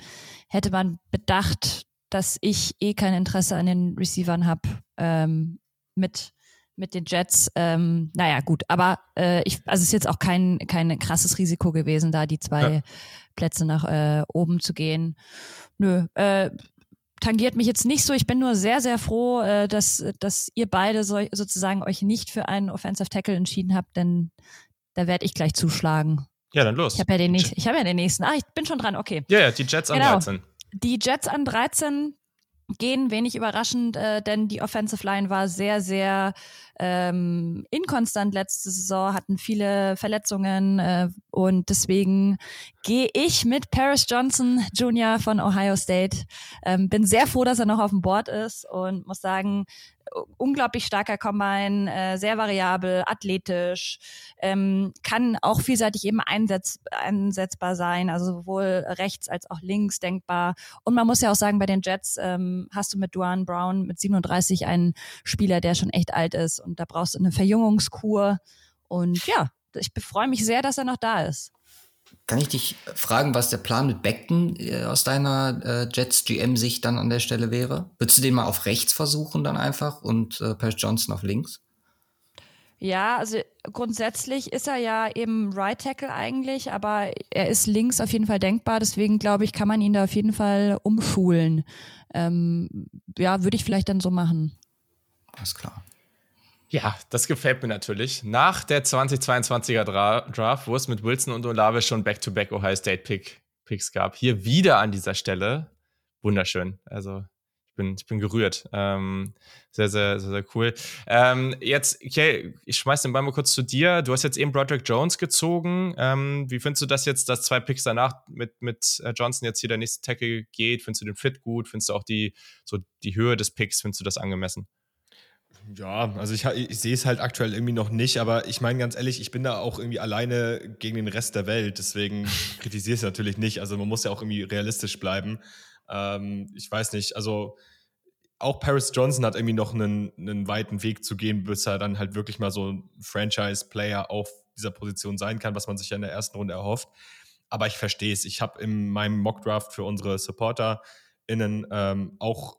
hätte man bedacht, dass ich eh kein Interesse an den Receivern habe, ähm, mit mit den Jets. Ähm, naja, gut, aber äh, ich, also es ist jetzt auch kein, kein krasses Risiko gewesen, da die zwei ja. Plätze nach äh, oben zu gehen. Nö, äh, tangiert mich jetzt nicht so. Ich bin nur sehr, sehr froh, äh, dass, dass ihr beide so, sozusagen euch nicht für einen Offensive Tackle entschieden habt, denn da werde ich gleich zuschlagen. Ja, dann los. Ich habe ja den nächsten. Ich habe ja den nächsten. Ah, ich bin schon dran. Okay. Ja, ja, die Jets an genau. 13. Die Jets an 13 gehen, wenig überraschend, äh, denn die Offensive Line war sehr, sehr ähm, inkonstant letzte Saison, hatten viele Verletzungen äh, und deswegen gehe ich mit Paris Johnson Jr. von Ohio State. Ähm, bin sehr froh, dass er noch auf dem Board ist und muss sagen, unglaublich starker Combine, äh, sehr variabel, athletisch, ähm, kann auch vielseitig eben einsetz einsetzbar sein, also sowohl rechts als auch links denkbar. Und man muss ja auch sagen, bei den Jets ähm, hast du mit Duan Brown mit 37 einen Spieler, der schon echt alt ist und da brauchst du eine Verjüngungskur. Und ja, ich freue mich sehr, dass er noch da ist. Kann ich dich fragen, was der Plan mit Beckton äh, aus deiner äh, Jets GM-Sicht dann an der Stelle wäre? Würdest du den mal auf rechts versuchen dann einfach und äh, Paris Johnson auf links? Ja, also grundsätzlich ist er ja eben Right Tackle eigentlich, aber er ist links auf jeden Fall denkbar. Deswegen glaube ich, kann man ihn da auf jeden Fall umschulen. Ähm, ja, würde ich vielleicht dann so machen. Alles klar. Ja, das gefällt mir natürlich. Nach der 2022er Dra Draft, wo es mit Wilson und Olave schon Back-to-Back -back Ohio State Pick Picks gab, hier wieder an dieser Stelle. Wunderschön. Also ich bin, ich bin gerührt. Ähm, sehr, sehr, sehr, sehr cool. Ähm, jetzt, okay, ich schmeiß den Ball mal kurz zu dir. Du hast jetzt eben Broderick Jones gezogen. Ähm, wie findest du das jetzt, dass zwei Picks danach mit, mit äh, Johnson jetzt hier der nächste Tackle geht? Findest du den Fit gut? Findest du auch die, so die Höhe des Picks, findest du das angemessen? Ja, also ich, ich sehe es halt aktuell irgendwie noch nicht, aber ich meine ganz ehrlich, ich bin da auch irgendwie alleine gegen den Rest der Welt, deswegen kritisiere ich es natürlich nicht. Also man muss ja auch irgendwie realistisch bleiben. Ähm, ich weiß nicht, also auch Paris Johnson hat irgendwie noch einen, einen weiten Weg zu gehen, bis er dann halt wirklich mal so ein Franchise-Player auf dieser Position sein kann, was man sich ja in der ersten Runde erhofft. Aber ich verstehe es. Ich habe in meinem Mockdraft für unsere SupporterInnen ähm, auch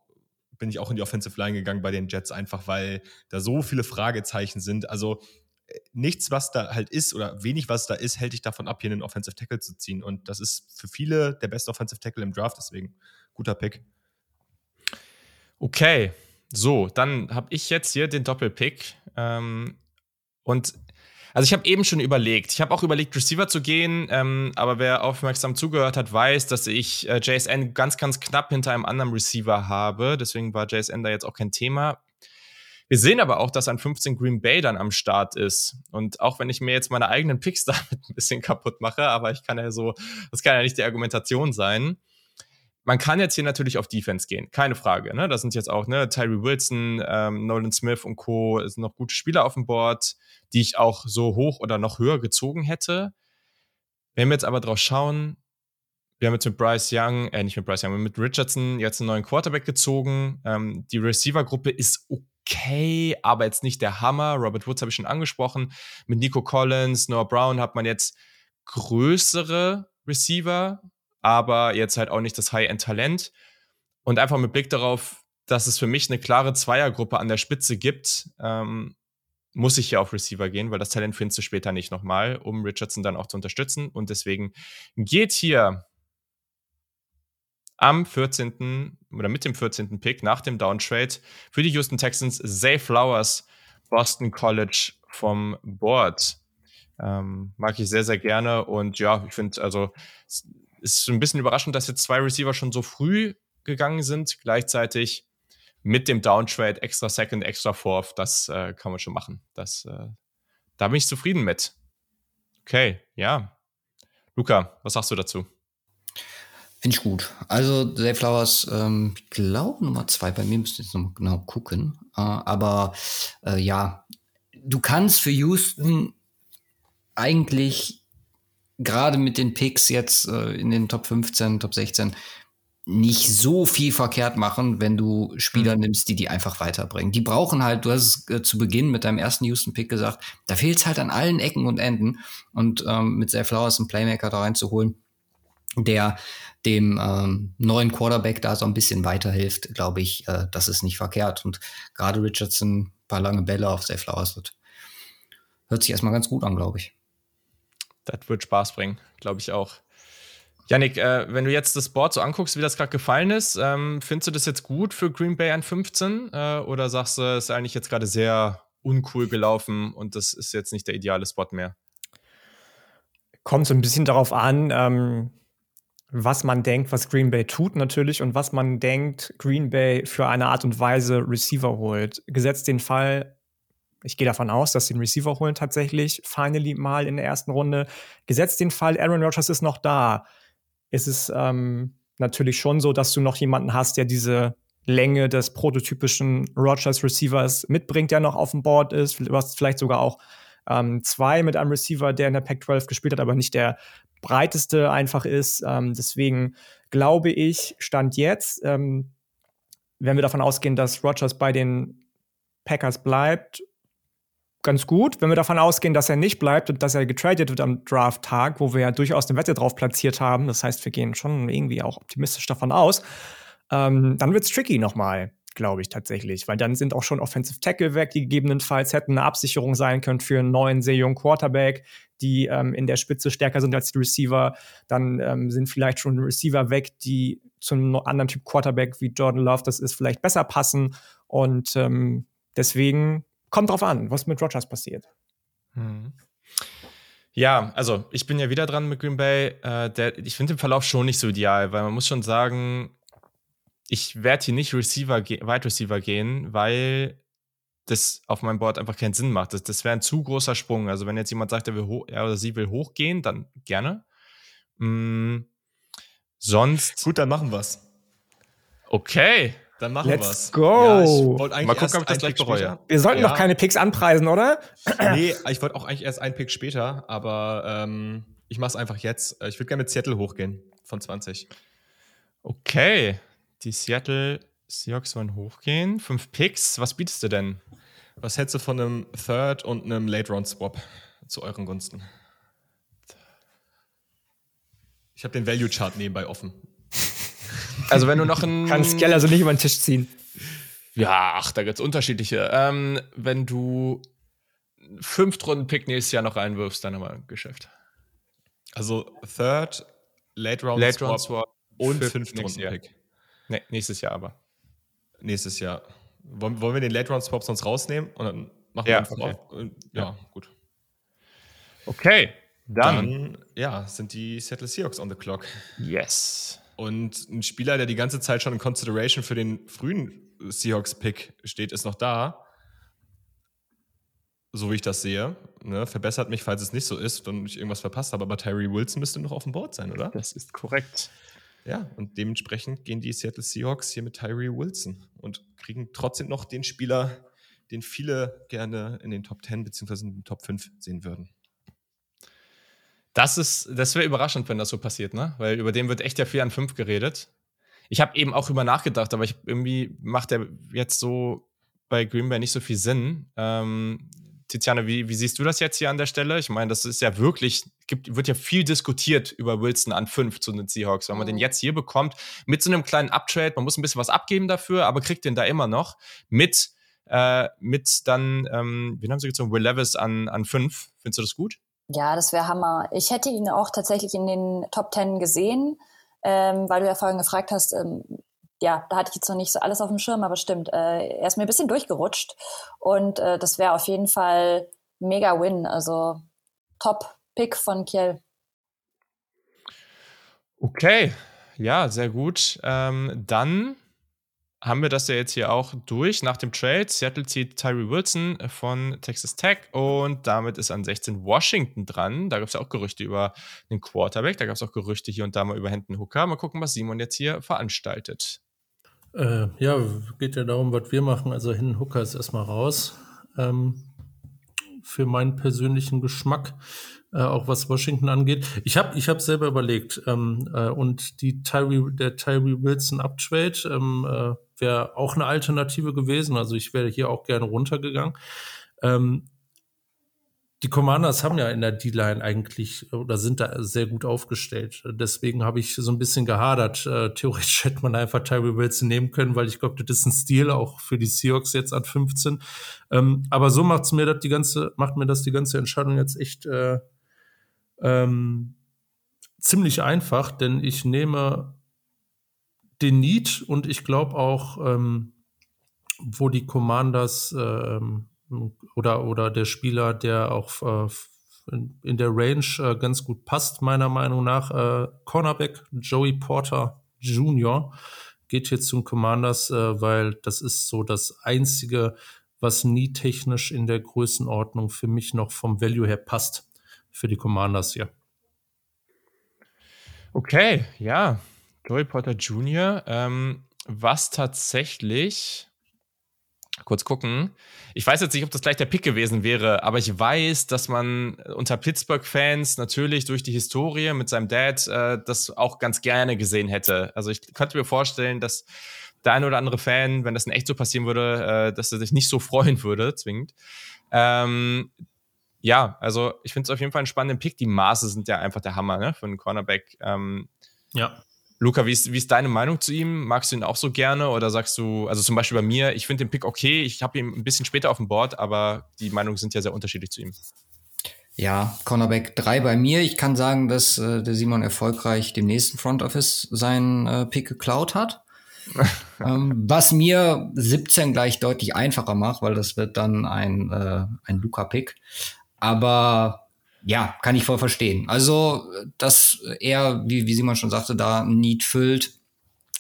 bin ich auch in die Offensive Line gegangen bei den Jets, einfach weil da so viele Fragezeichen sind. Also äh, nichts, was da halt ist oder wenig, was da ist, hält dich davon ab, hier einen Offensive Tackle zu ziehen. Und das ist für viele der beste Offensive Tackle im Draft, deswegen guter Pick. Okay, so, dann habe ich jetzt hier den Doppelpick. Ähm, und also ich habe eben schon überlegt. Ich habe auch überlegt, Receiver zu gehen, ähm, aber wer aufmerksam zugehört hat, weiß, dass ich äh, JSN ganz, ganz knapp hinter einem anderen Receiver habe. Deswegen war JSN da jetzt auch kein Thema. Wir sehen aber auch, dass an 15 Green Bay dann am Start ist. Und auch wenn ich mir jetzt meine eigenen Picks damit ein bisschen kaputt mache, aber ich kann ja so, das kann ja nicht die Argumentation sein. Man kann jetzt hier natürlich auf Defense gehen, keine Frage. Ne? Da sind jetzt auch ne, Tyree Wilson, ähm, Nolan Smith und Co. Sind noch gute Spieler auf dem Board, die ich auch so hoch oder noch höher gezogen hätte. Wenn wir jetzt aber drauf schauen, wir haben jetzt mit Bryce Young, äh, nicht mit Bryce Young, mit Richardson jetzt einen neuen Quarterback gezogen. Ähm, die Receiver-Gruppe ist okay, aber jetzt nicht der Hammer. Robert Woods habe ich schon angesprochen. Mit Nico Collins, Noah Brown hat man jetzt größere Receiver, aber jetzt halt auch nicht das High-End-Talent. Und einfach mit Blick darauf, dass es für mich eine klare Zweiergruppe an der Spitze gibt, ähm, muss ich hier auf Receiver gehen, weil das Talent findest du später nicht nochmal, um Richardson dann auch zu unterstützen. Und deswegen geht hier am 14. oder mit dem 14. Pick nach dem Downtrade für die Houston Texans Zay Flowers, Boston College vom Board. Ähm, mag ich sehr, sehr gerne. Und ja, ich finde, also ist ein bisschen überraschend, dass jetzt zwei Receiver schon so früh gegangen sind. Gleichzeitig mit dem Downtrade extra Second, extra Fourth, das äh, kann man schon machen. Das, äh, da bin ich zufrieden mit. Okay, ja. Luca, was sagst du dazu? Finde ich gut. Also Dave Flowers, ähm, ich glaube Nummer zwei, bei mir müsst ihr jetzt noch genau gucken. Äh, aber äh, ja, du kannst für Houston eigentlich gerade mit den Picks jetzt äh, in den Top 15, Top 16 nicht so viel verkehrt machen, wenn du Spieler mhm. nimmst, die die einfach weiterbringen. Die brauchen halt, du hast es äh, zu Beginn mit deinem ersten Houston-Pick gesagt, da fehlt es halt an allen Ecken und Enden. Und ähm, mit Zay Flowers einen Playmaker da reinzuholen, der dem ähm, neuen Quarterback da so ein bisschen weiterhilft, glaube ich, äh, das ist nicht verkehrt. Und gerade Richardson paar lange Bälle auf Safe Flowers wird. Hört sich erstmal ganz gut an, glaube ich. Das wird Spaß bringen, glaube ich auch. Yannick, äh, wenn du jetzt das Board so anguckst, wie das gerade gefallen ist, ähm, findest du das jetzt gut für Green Bay an 15? Äh, oder sagst du, es ist eigentlich jetzt gerade sehr uncool gelaufen und das ist jetzt nicht der ideale Spot mehr? Kommt so ein bisschen darauf an, ähm, was man denkt, was Green Bay tut natürlich und was man denkt, Green Bay für eine Art und Weise Receiver holt. Gesetzt den Fall, ich gehe davon aus, dass sie den Receiver holen tatsächlich, finally mal in der ersten Runde. Gesetzt den Fall, Aaron Rodgers ist noch da. Ist es ähm, natürlich schon so, dass du noch jemanden hast, der diese Länge des prototypischen Rodgers Receivers mitbringt, der noch auf dem Board ist. Du hast vielleicht sogar auch ähm, zwei mit einem Receiver, der in der Pac-12 gespielt hat, aber nicht der breiteste einfach ist. Ähm, deswegen glaube ich, Stand jetzt, ähm, wenn wir davon ausgehen, dass Rodgers bei den Packers bleibt, ganz gut. Wenn wir davon ausgehen, dass er nicht bleibt und dass er getradet wird am Draft-Tag, wo wir ja durchaus eine Wette drauf platziert haben, das heißt, wir gehen schon irgendwie auch optimistisch davon aus, ähm, dann wird's tricky nochmal glaube ich tatsächlich, weil dann sind auch schon Offensive Tackle weg, die gegebenenfalls hätten eine Absicherung sein können für einen neuen, sehr jungen Quarterback, die ähm, in der Spitze stärker sind als die Receiver. Dann ähm, sind vielleicht schon Receiver weg, die zu einem anderen Typ Quarterback wie Jordan Love, das ist vielleicht besser passen. Und ähm, deswegen kommt drauf an, was mit Rogers passiert. Hm. Ja, also ich bin ja wieder dran mit Green Bay. Äh, der, ich finde den Verlauf schon nicht so ideal, weil man muss schon sagen, ich werde hier nicht Receiver Wide Receiver gehen, weil das auf meinem Board einfach keinen Sinn macht. Das, das wäre ein zu großer Sprung. Also wenn jetzt jemand sagt, er, will hoch, er oder sie will hochgehen, dann gerne. Mm, sonst. Gut, dann machen wir's. Okay. Dann machen Let's wir's. go. Ja, Mal gucken, ob ich das gleich bereue. Wir sollten Ja. noch keine Picks anpreisen, oder? Nee, ich wollte auch eigentlich erst einen Pick später, aber ähm, ich mach's einfach jetzt. Äh, Ich würde gerne mit Seattle hochgehen von 20. Okay. Die Seattle Seahawks wollen hochgehen. Fünf Picks. Was bietest du denn? Was hältst du von einem Third und einem Late Round Swap zu euren Gunsten? Ich habe den Value Chart nebenbei offen. Also, wenn du noch ein. Kann Skell also nicht über den Tisch ziehen. Ja, ach, da gibt's unterschiedliche. Ähm, wenn du Fünftrunden-Pick nächstes Jahr noch reinwirfst, dann haben wir ein Geschäft. Also Third, Late Round Late Swap Round Swap und nächstes Jahr. Pick Nee, nächstes Jahr aber. nächstes Jahr. Wollen, wollen wir den Late Round Swap sonst rausnehmen und dann machen Ja, wir einfach okay. auf, äh, ja, gut. Okay. Dann. Dann ja, sind die Seattle Seahawks on the clock. yes. Und ein Spieler, der die ganze Zeit schon in Consideration für den frühen Seahawks-Pick steht, ist noch da. So wie ich das sehe. Ne? Verbessert mich, falls es nicht so ist und ich irgendwas verpasst habe. Aber Tyree Wilson müsste noch auf dem Board sein, oder? Das ist korrekt. Ja, und dementsprechend gehen die Seattle Seahawks hier mit Tyree Wilson und kriegen trotzdem noch den Spieler, den viele gerne in den Top 10 beziehungsweise in den Top 5 sehen würden. Das ist, das wäre überraschend, wenn das so passiert, ne? Weil über den wird echt ja viel an fünf geredet. Ich habe eben auch über nachgedacht, aber ich, irgendwie macht der jetzt so bei Green Bay nicht so viel Sinn. Ähm, Tiziane, wie, wie siehst du das jetzt hier an der Stelle? Ich meine, das ist ja wirklich, gibt, wird ja viel diskutiert über Wilson an fünf zu den Seahawks. Wenn man den jetzt hier bekommt, mit so einem kleinen Uptrade, man muss ein bisschen was abgeben dafür, aber kriegt den da immer noch mit, äh, mit dann, ähm, wen haben sie gezogen? Will Levis an, an fünf. Findest du das gut? Ja, das wäre Hammer. Ich hätte ihn auch tatsächlich in den Top Ten gesehen, ähm, weil du ja vorhin gefragt hast, ähm, ja, da hatte ich jetzt noch nicht so alles auf dem Schirm, aber stimmt, äh, er ist mir ein bisschen durchgerutscht und äh, das wäre auf jeden Fall mega Win, also Top Pick von Kiel. Okay, ja, sehr gut. Ähm, dann haben wir das ja jetzt hier auch durch. Nach dem Trade, Seattle zieht Tyree Wilson von Texas Tech und damit ist an 16 Washington dran. Da gab es ja auch Gerüchte über den Quarterback, da gab es auch Gerüchte hier und da mal über Hendon Hooker. Mal gucken, was Simon jetzt hier veranstaltet. Äh, ja, geht ja darum, was wir machen. Also Hin Hooker ist erstmal raus. Ähm, für meinen persönlichen Geschmack, äh, auch was Washington angeht. Ich habe ich hab selber überlegt, ähm, äh, und die Tyree, der Tyree Wilson Uptrade ähm, äh, wäre auch eine Alternative gewesen. Also ich wäre hier auch gerne runtergegangen. Ähm, die Commanders haben ja in der D-Line eigentlich oder sind da sehr gut aufgestellt. Deswegen habe ich so ein bisschen gehadert. Äh, theoretisch hätte man einfach Tyree Wilson nehmen können, weil ich glaube, das ist ein Stil auch für die Seahawks jetzt an 15. Ähm, aber so macht's mir das die ganze, macht mir das die ganze Entscheidung jetzt echt äh, ähm, ziemlich einfach, denn ich nehme den Need und ich glaube auch, ähm, wo die Commanders ähm, oder, oder der Spieler, der auch äh, in der Range äh, ganz gut passt, meiner Meinung nach. Äh, Cornerback Joey Porter Jr. geht hier zum Commanders, äh, weil das ist so das einzige, was nie technisch in der Größenordnung für mich noch vom Value her passt für die Commanders hier. Okay, ja. Joey Porter Jr., ähm, was tatsächlich kurz gucken. Ich weiß jetzt nicht, ob das gleich der Pick gewesen wäre, aber ich weiß, dass man unter Pittsburgh-Fans natürlich durch die Historie mit seinem Dad äh, das auch ganz gerne gesehen hätte. Also ich könnte mir vorstellen, dass der eine oder andere Fan, wenn das in echt so passieren würde, äh, dass er sich nicht so freuen würde, zwingend. Ähm, ja, also ich finde es auf jeden Fall einen spannenden Pick. Die Maße sind ja einfach der Hammer ne, für einen Cornerback. Ähm, ja. Luca, wie ist, wie ist deine Meinung zu ihm? Magst du ihn auch so gerne oder sagst du, also zum Beispiel bei mir, ich finde den Pick okay, ich habe ihn ein bisschen später auf dem Board, aber die Meinungen sind ja sehr unterschiedlich zu ihm. Ja, Cornerback 3 bei mir. Ich kann sagen, dass äh, der Simon erfolgreich dem nächsten Front Office seinen äh, Pick geklaut hat. ähm, was mir 17 gleich deutlich einfacher macht, weil das wird dann ein, äh, ein Luca-Pick. Aber ja, kann ich voll verstehen. Also, dass er, wie, wie Simon schon sagte, da ein Need füllt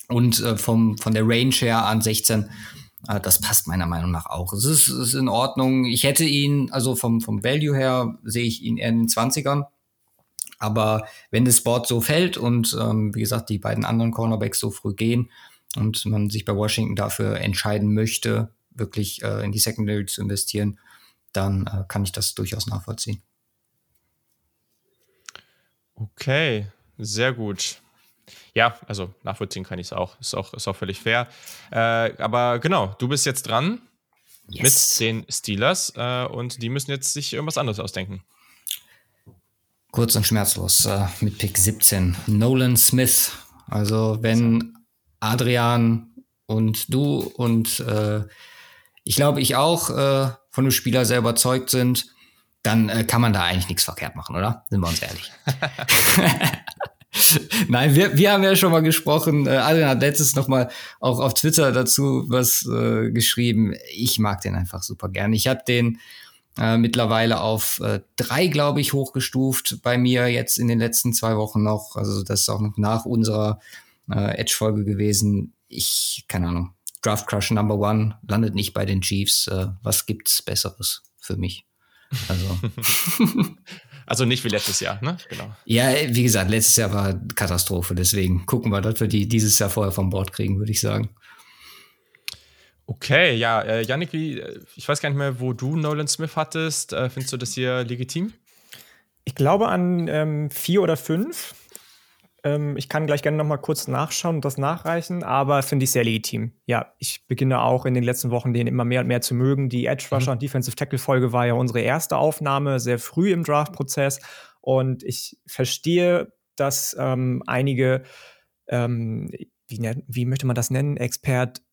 und äh, vom, von der Range her an 16, äh, das passt meiner Meinung nach auch. Es ist, ist in Ordnung. Ich hätte ihn, also vom, vom Value her sehe ich ihn eher in den 20ern. Aber wenn das Board so fällt und ähm, wie gesagt, die beiden anderen Cornerbacks so früh gehen und man sich bei Washington dafür entscheiden möchte, wirklich äh, in die Secondary zu investieren, dann äh, kann ich das durchaus nachvollziehen. Okay, sehr gut. Ja, also nachvollziehen kann ich es auch. Ist auch, ist auch völlig fair. Äh, aber genau, du bist jetzt dran yes. mit den Steelers äh, und die müssen jetzt sich irgendwas anderes ausdenken. Kurz und schmerzlos äh, mit Pick 17. Nolan Smith. Also, wenn Adrian und du und äh, ich glaube, ich auch äh, von dem Spieler sehr überzeugt sind, dann äh, kann man da eigentlich nichts verkehrt machen, oder? Sind wir uns ehrlich. Nein, wir, wir haben ja schon mal gesprochen. Äh, Adrian hat letztes noch mal auch auf Twitter dazu was äh, geschrieben. Ich mag den einfach super gern. Ich habe den äh, mittlerweile auf äh, drei, glaube ich, hochgestuft bei mir jetzt in den letzten zwei Wochen noch. Also das ist auch noch nach unserer äh, Edge-Folge gewesen. Ich, keine Ahnung, Draft Crush Number One landet nicht bei den Chiefs. Äh, was gibt's Besseres für mich? Also. also nicht wie letztes Jahr, ne? Genau. Ja, wie gesagt, letztes Jahr war Katastrophe, deswegen gucken wir, dass wir die dieses Jahr vorher vom Bord kriegen, würde ich sagen. Okay, ja, äh, Yannick, wie, äh, ich weiß gar nicht mehr, wo du Nolan Smith hattest. Äh, findest du das hier legitim? Ich glaube an ähm, vier oder fünf. Ähm, ich kann gleich gerne noch mal kurz nachschauen und das nachreichen, aber finde ich sehr legitim. Ja, ich beginne auch in den letzten Wochen den immer mehr und mehr zu mögen. Die Edge Rusher mhm. und Defensive Tackle Folge war ja unsere erste Aufnahme, sehr früh im Draft-Prozess. Und ich verstehe, dass ähm, einige, ähm, wie, wie möchte man das nennen, Expert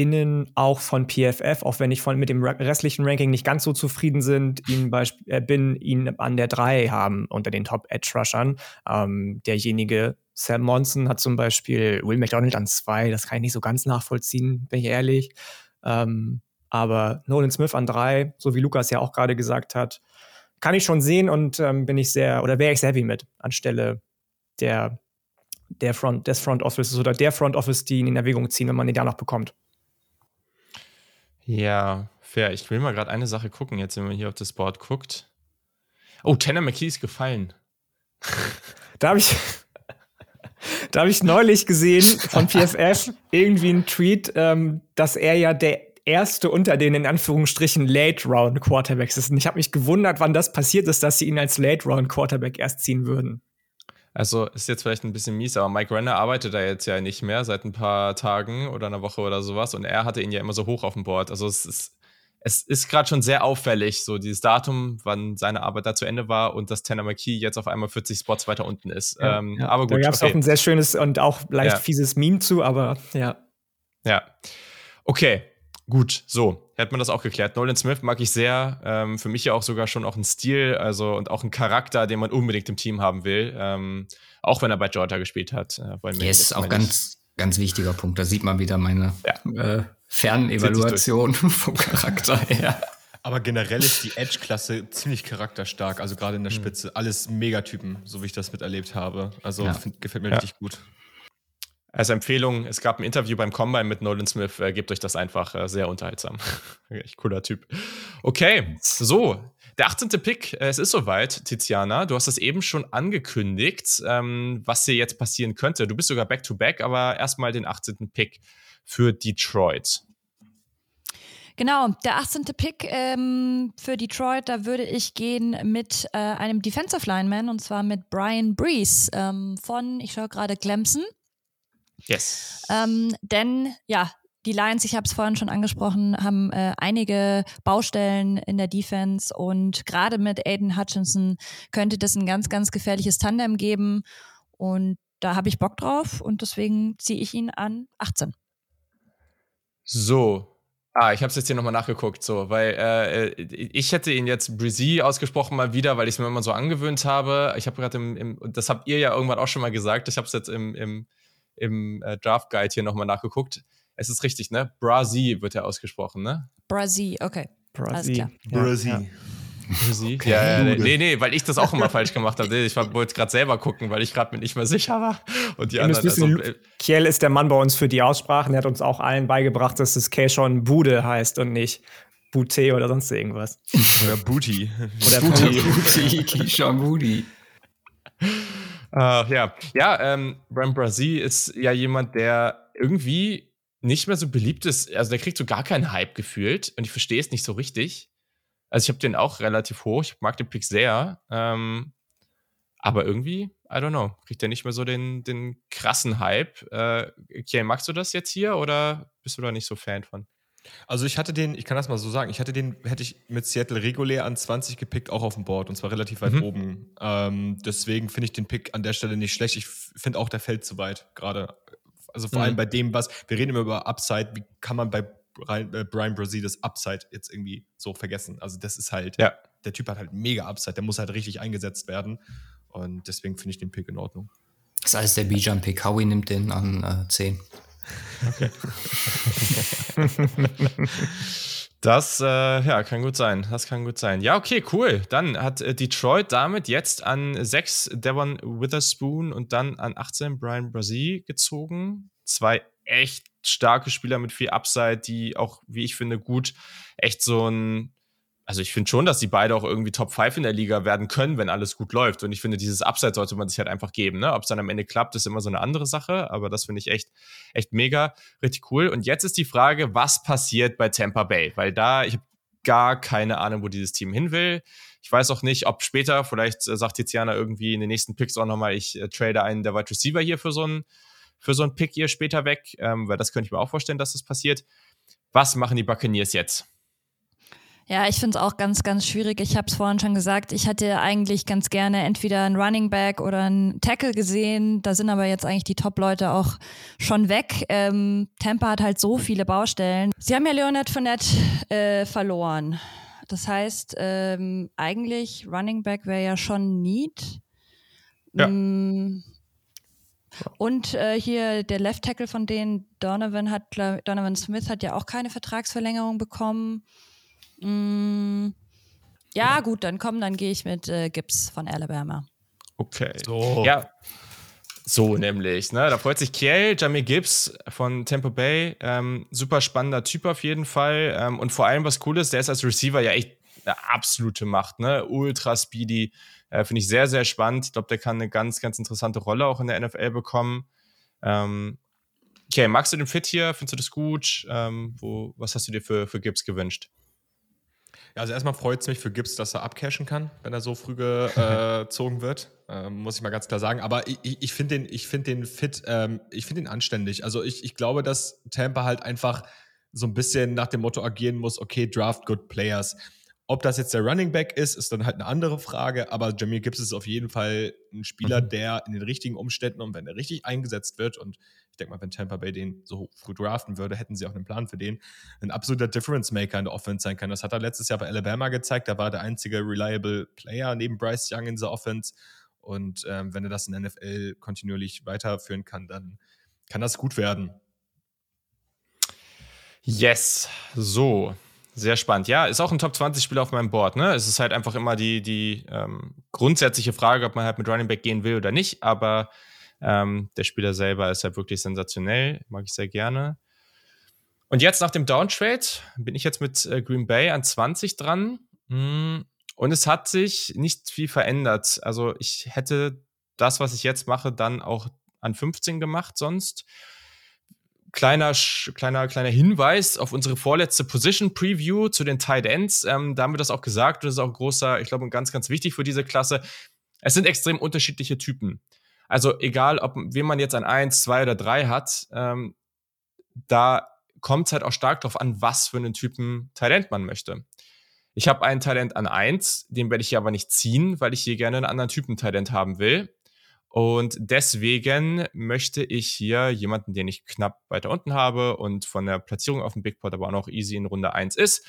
innen auch von PFF, auch wenn ich von, mit dem restlichen Ranking nicht ganz so zufrieden sind, ihn äh, bin, ihn an der 3 haben unter den Top Edge Rushern. Ähm, derjenige, Sam Monson, hat zum Beispiel Will McDonald an 2, das kann ich nicht so ganz nachvollziehen, bin ich ehrlich. Ähm, aber Nolan Smith an 3, so wie Lukas ja auch gerade gesagt hat, kann ich schon sehen und ähm, bin ich sehr, oder wäre ich sehr wie mit, anstelle der, der Front, des Front Offices oder der Front Office, die ihn in Erwägung ziehen, wenn man ihn da noch bekommt. Ja, fair. Ich will mal gerade eine Sache gucken, jetzt, wenn man hier auf das Board guckt. Oh, Tanner McKee ist gefallen. da habe ich, da habe ich neulich gesehen von PFF irgendwie einen Tweet, ähm, dass er ja der erste unter den in Anführungsstrichen Late Round Quarterbacks ist. Und ich habe mich gewundert, wann das passiert ist, dass sie ihn als Late Round Quarterback erst ziehen würden. Also ist jetzt vielleicht ein bisschen mies, aber Mike Renner arbeitet da jetzt ja nicht mehr seit ein paar Tagen oder einer Woche oder sowas und er hatte ihn ja immer so hoch auf dem Board. Also es ist, es ist gerade schon sehr auffällig, so dieses Datum, wann seine Arbeit da zu Ende war und dass Tanner McKee jetzt auf einmal 40 Spots weiter unten ist. Ja, ähm, ja. Aber gut, Da gab es okay. auch ein sehr schönes und auch leicht Ja. fieses Meme zu, aber ja. Ja. Okay, gut. So, hätte man das auch geklärt. Nolan Smith mag ich sehr. Ähm, für mich ja auch sogar schon auch ein Stil, also und auch ein Charakter, den man unbedingt im Team haben will. Ähm, auch wenn er bei Georgia gespielt hat. Äh, jetzt ist auch ganz, ganz wichtiger Punkt. Da sieht man wieder meine Ja. äh, Fernevaluation vom Charakter her. Aber generell ist die Edge-Klasse ziemlich charakterstark, also gerade in Hm. der Spitze. Alles Megatypen, so wie ich das miterlebt habe. Also Ja. find, gefällt mir Ja. richtig gut. Als Empfehlung, es gab ein Interview beim Combine mit Nolan Smith. Äh, gebt euch das einfach äh, sehr unterhaltsam. Echt cooler Typ. Okay, so. Der 18. Pick, äh, es ist soweit, Tiziana. Du hast es eben schon angekündigt, ähm, was hier jetzt passieren könnte. Du bist sogar back-to-back, aber erstmal den 18. Pick für Detroit. Genau, der 18. Pick ähm, für Detroit, da würde ich gehen mit äh, einem Defensive Lineman und zwar mit Brian Brees ähm, von, ich schaue gerade, Clemson. Yes. Ähm, denn ja, die Lions, ich habe es vorhin schon angesprochen, haben äh, einige Baustellen in der Defense und gerade mit Aiden Hutchinson könnte das ein ganz, ganz gefährliches Tandem geben und da habe ich Bock drauf und deswegen ziehe ich ihn an 18. So. Ah, ich habe es jetzt hier nochmal nachgeguckt, so, weil äh, ich hätte ihn jetzt Brizzy ausgesprochen mal wieder, weil ich es mir immer so angewöhnt habe. Ich habe gerade im, im, das habt ihr ja irgendwann auch schon mal gesagt, ich habe es jetzt im, im, im äh, Draft Guide hier nochmal nachgeguckt. Es ist richtig, ne? Brazi wird er ausgesprochen, ne? Brazi, okay. Alles klar. Brizzy. Ja. Brazi. Ja, ja, nee, nee, weil ich das auch immer falsch gemacht habe. Ich war- wollte gerade selber gucken, weil ich gerade mir nicht mehr sicher war. Und die Ihr anderen, wissen, also, äh, Kiel ist der Mann bei uns für die Aussprachen. Er hat uns auch allen beigebracht, dass es Keishon Bude heißt und nicht Bute oder sonst irgendwas. Oder Booty. Oder Booty. Booty, Keyshawn Booty. Äh, ja, ja ähm, Brian Brazi ist ja jemand, der irgendwie nicht mehr so beliebt ist. Also der kriegt so gar keinen Hype gefühlt und ich verstehe es nicht so richtig. Also ich habe den auch relativ hoch. Ich mag den Pick sehr. Ähm, aber irgendwie, I don't know, kriegt der nicht mehr so den, den krassen Hype. Äh, Kiel, magst du das jetzt hier oder bist du da nicht so Fan von? Also ich hatte den, ich kann das mal so sagen, ich hatte den, hätte ich mit Seattle regulär an 20 gepickt, auch auf dem Board und zwar relativ weit Mhm. oben. Ähm, deswegen finde ich den Pick an der Stelle nicht schlecht. Ich finde auch, der fällt zu weit gerade. Also vor Mhm. allem bei dem, was, wir reden immer über Upside, wie kann man bei Brian, äh, Brian Brazil das Upside jetzt irgendwie so vergessen? Also das ist halt, Ja. der Typ hat halt mega Upside, der muss halt richtig eingesetzt werden und deswegen finde ich den Pick in Ordnung. Das ist alles der B-Jump-Pick. Howie nimmt den an äh, 10. Das, äh, ja, kann gut sein. Das kann gut sein. Ja, okay, cool. Dann hat äh, Detroit damit jetzt an 6 Devon Witherspoon und dann an 18 Brian Brazil gezogen. Zwei echt starke Spieler mit viel Upside, die auch, wie ich finde, gut echt so ein. Also ich finde schon, dass die beide auch irgendwie Top 5 in der Liga werden können, wenn alles gut läuft. Und ich finde, dieses Upside sollte man sich halt einfach geben. Ne? Ob es dann am Ende klappt, ist immer so eine andere Sache. Aber das finde ich echt, echt mega, richtig cool. Und jetzt ist die Frage, was passiert bei Tampa Bay? Weil da, ich habe gar keine Ahnung, wo dieses Team hin will. Ich weiß auch nicht, ob später, vielleicht äh, sagt Tiziana irgendwie in den nächsten Picks auch nochmal, ich äh, trade einen der Wide Receiver hier für so einen, für so einen Pick hier später weg, ähm, weil das könnte ich mir auch vorstellen, dass das passiert. Was machen die Buccaneers jetzt? Ja, ich finde es auch ganz, ganz schwierig. Ich habe es vorhin schon gesagt, ich hätte eigentlich ganz gerne entweder einen Running Back oder einen Tackle gesehen. Da sind aber jetzt eigentlich die Top-Leute auch schon weg. Ähm, Tampa hat halt so viele Baustellen. Sie haben ja Leonard Fournette äh, verloren. Das heißt, ähm, eigentlich Running Back wäre ja schon Need. Ja. Mm, Und äh, hier der Left Tackle von denen, Donovan hat, Donovan Smith hat ja auch keine Vertragsverlängerung bekommen. Mm, ja, gut, dann komm, dann gehe ich mit äh, Gibbs von Alabama. Okay. So. Ja. So nämlich, ne? Da freut sich Kiel, Jamie Gibbs von Tampa Bay. Ähm, super spannender Typ auf jeden Fall. Ähm, und vor allem, was cool ist, der ist als Receiver ja echt eine absolute Macht, ne? Ultra speedy. Äh, Finde ich sehr, sehr spannend. Ich glaube, der kann eine ganz, ganz interessante Rolle auch in der NFL bekommen. Ähm, okay, magst du den Fit hier? Findest du das gut? Ähm, wo, was hast du dir für, für Gibbs gewünscht? Ja, also erstmal freut es mich für Gibbs, dass er abcashen kann, wenn er so früh gezogen wird. Ähm, muss ich mal ganz klar sagen. Aber ich, ich, finde den, ich find den fit, ähm, ich finde den anständig. Also ich, ich glaube, dass Tampa halt einfach so ein bisschen nach dem Motto agieren muss, okay, draft good players. Ob das jetzt der Running Back ist, ist dann halt eine andere Frage, aber Jamir Gibbs ist auf jeden Fall ein Spieler, mhm. der in den richtigen Umständen und wenn er richtig eingesetzt wird und ich denke mal, wenn Tampa Bay den so früh draften würde, hätten sie auch einen Plan für den, ein absoluter Difference Maker in der Offense sein kann. Das hat er letztes Jahr bei Alabama gezeigt, da war er der einzige reliable Player neben Bryce Young in der Offense und ähm, wenn er das in der NFL kontinuierlich weiterführen kann, dann kann das gut werden. Yes, so. Sehr spannend. Ja, ist auch ein Top 20 Spieler auf meinem Board. Ne? Es ist halt einfach immer die, die ähm, grundsätzliche Frage, ob man halt mit Running Back gehen will oder nicht. Aber ähm, der Spieler selber ist halt wirklich sensationell. Mag ich sehr gerne. Und jetzt nach dem Downtrade bin ich jetzt mit äh, Green Bay an 20 dran. Mm, und es hat sich nicht viel verändert. Also ich hätte das, was ich jetzt mache, dann auch an 15 gemacht sonst kleiner, kleiner, kleiner Hinweis auf unsere vorletzte Position Preview zu den Tight Ends. Ähm, da haben wir das auch gesagt. Das ist auch großer, ich glaube, ganz, ganz wichtig für diese Klasse. Es sind extrem unterschiedliche Typen. Also egal, ob wen man jetzt an eins, zwei oder drei hat, ähm, da kommt es halt auch stark darauf an, was für einen Typen Talent man möchte. Ich habe einen Talent an eins, den werde ich hier aber nicht ziehen, weil ich hier gerne einen anderen Typen Talent haben will. Und deswegen möchte ich hier jemanden, den ich knapp weiter unten habe und von der Platzierung auf dem Big Pot aber auch noch easy in Runde 1 ist.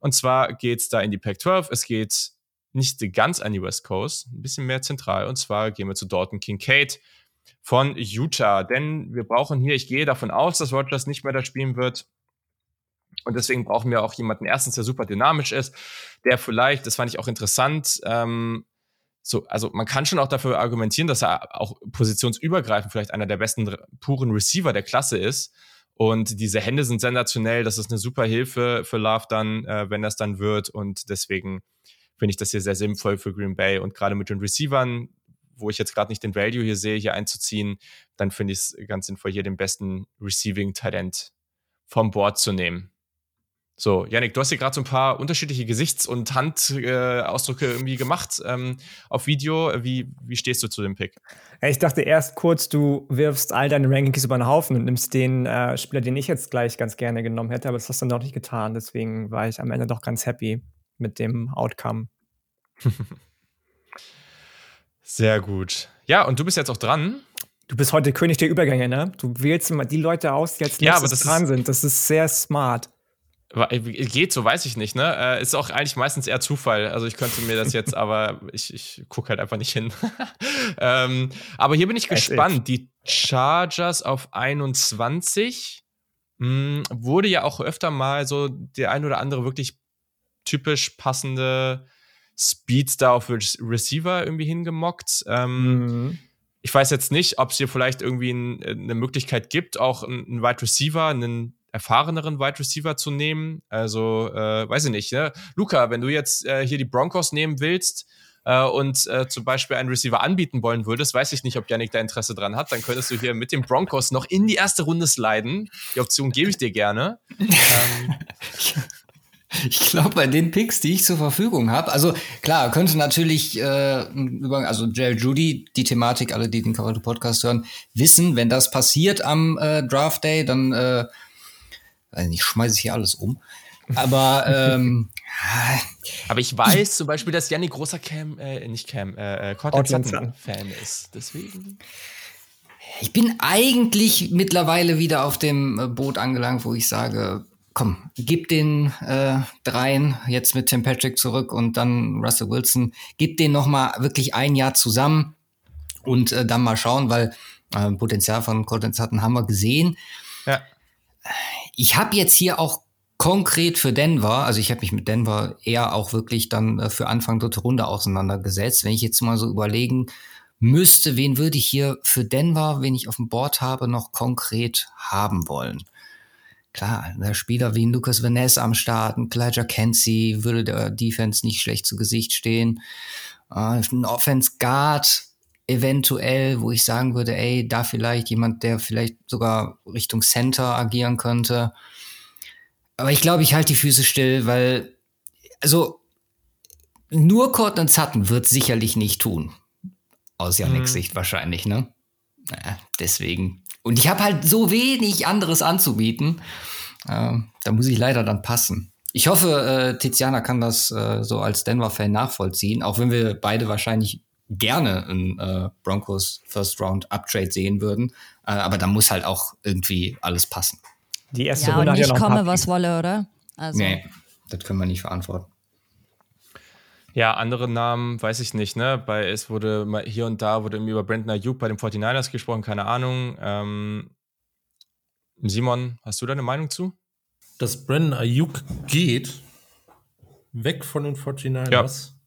Und zwar geht es da in die Pack 12. Es geht nicht ganz an die West Coast, ein bisschen mehr zentral. Und zwar gehen wir zu Dalton Kincaid von Utah. Denn wir brauchen hier, ich gehe davon aus, dass Rogers nicht mehr da spielen wird. Und deswegen brauchen wir auch jemanden, erstens, der super dynamisch ist, der vielleicht, das fand ich auch interessant, ähm, so, also man kann schon auch dafür argumentieren, dass er auch positionsübergreifend vielleicht einer der besten puren Receiver der Klasse ist. Und diese Hände sind sensationell. Das ist eine super Hilfe für Love dann, äh, wenn das dann wird. Und deswegen finde ich das hier sehr sinnvoll für Green Bay. Und gerade mit den Receivern, wo ich jetzt gerade nicht den Value hier sehe, hier einzuziehen, dann finde ich es ganz sinnvoll, hier den besten Receiving-Talent vom Board zu nehmen. So, Yannick, du hast hier gerade so ein paar unterschiedliche Gesichts- und Handausdrücke äh, irgendwie gemacht ähm, auf Video. Wie, wie stehst du zu dem Pick? Ich dachte erst kurz, du wirfst all deine Rankings über den Haufen und nimmst den äh, Spieler, den ich jetzt gleich ganz gerne genommen hätte, aber das hast du noch nicht getan. Deswegen war ich am Ende doch ganz happy mit dem Outcome. Sehr gut. Ja, und du bist jetzt auch dran. Du bist heute König der Übergänge, ne? Du wählst immer die Leute aus, die jetzt ja, das dran sind. Das ist sehr smart. Äh, geht, so weiß ich nicht, ne? Äh, ist auch eigentlich meistens eher Zufall. Also ich könnte mir das jetzt, aber ich, ich gucke halt einfach nicht hin. ähm, aber hier bin ich gespannt. Die Chargers auf 21 mh, hm, wurde ja auch öfter mal so der ein oder andere wirklich typisch passende Speedstar auf Receiver irgendwie hingemockt. Ähm, mhm. Ich weiß jetzt nicht, ob es hier vielleicht irgendwie ein, eine Möglichkeit gibt, auch einen Wide Receiver, einen erfahreneren Wide Receiver zu nehmen. Also, äh, weiß ich nicht. Ne? Luca, wenn du jetzt äh, hier die Broncos nehmen willst äh, und äh, zum Beispiel einen Receiver anbieten wollen würdest, weiß ich nicht, ob Yannick da Interesse dran hat, dann könntest du hier mit den Broncos noch in die erste Runde sliden. Die Option gebe ich dir gerne. ähm, Ich glaube, bei den Picks, die ich zur Verfügung habe, also klar, könnte natürlich äh, über, also Jerry Judy, die Thematik, alle, die den Cover Podcast hören, wissen, wenn das passiert am äh, Draft Day, dann äh, also ich schmeiße hier alles um. Aber ähm, aber ich weiß zum Beispiel, dass Janni großer Cam, äh, nicht Cam, äh, äh Fan ist. Deswegen. Ich bin eigentlich mittlerweile wieder auf dem äh, Boot angelangt, wo ich sage, komm, gib den äh, dreien jetzt mit Tim Patrick zurück und dann Russell Wilson, gib den noch mal wirklich ein Jahr zusammen und äh, dann mal schauen, weil äh, Potenzial von Colton Sutton haben wir gesehen. Ja ich habe jetzt hier auch konkret für Denver, also ich habe mich mit Denver eher auch wirklich dann äh, für Anfang dritte Runde auseinandergesetzt. Wenn ich jetzt mal so überlegen müsste, wen würde ich hier für Denver, wen ich auf dem Board habe, noch konkret haben wollen? Klar, der Spieler wie Lucas Vanessa am Start, ein Elijah Kenzie würde der Defense nicht schlecht zu Gesicht stehen. Äh, ein Offense Guard eventuell, wo ich sagen würde, ey, da vielleicht jemand, der vielleicht sogar Richtung Center agieren könnte. Aber ich glaube, ich halte die Füße still, weil, also, nur Cortland Sutton wird sicherlich nicht tun. Aus Yannicks mhm. Sicht wahrscheinlich, ne? Naja, deswegen. Und ich habe halt so wenig anderes anzubieten. Äh, da muss ich leider dann passen. Ich hoffe, äh, Tiziana kann das äh, so als Denver-Fan nachvollziehen, auch wenn wir beide wahrscheinlich gerne ein äh, Broncos First Round Uptrade sehen würden. Äh, aber da muss halt auch irgendwie alles passen. Die erste ja, Runde und nicht ja komme, was wolle, oder? Also. Nee, das können wir nicht verantworten. Ja, andere Namen weiß ich nicht, ne? Bei es wurde mal hier und da wurde über Brandon Ayuk bei den 49ers gesprochen, keine Ahnung. Ähm, Simon, hast du da eine Meinung zu? Dass Brandon Ayuk geht, weg von den 49ers. Ja.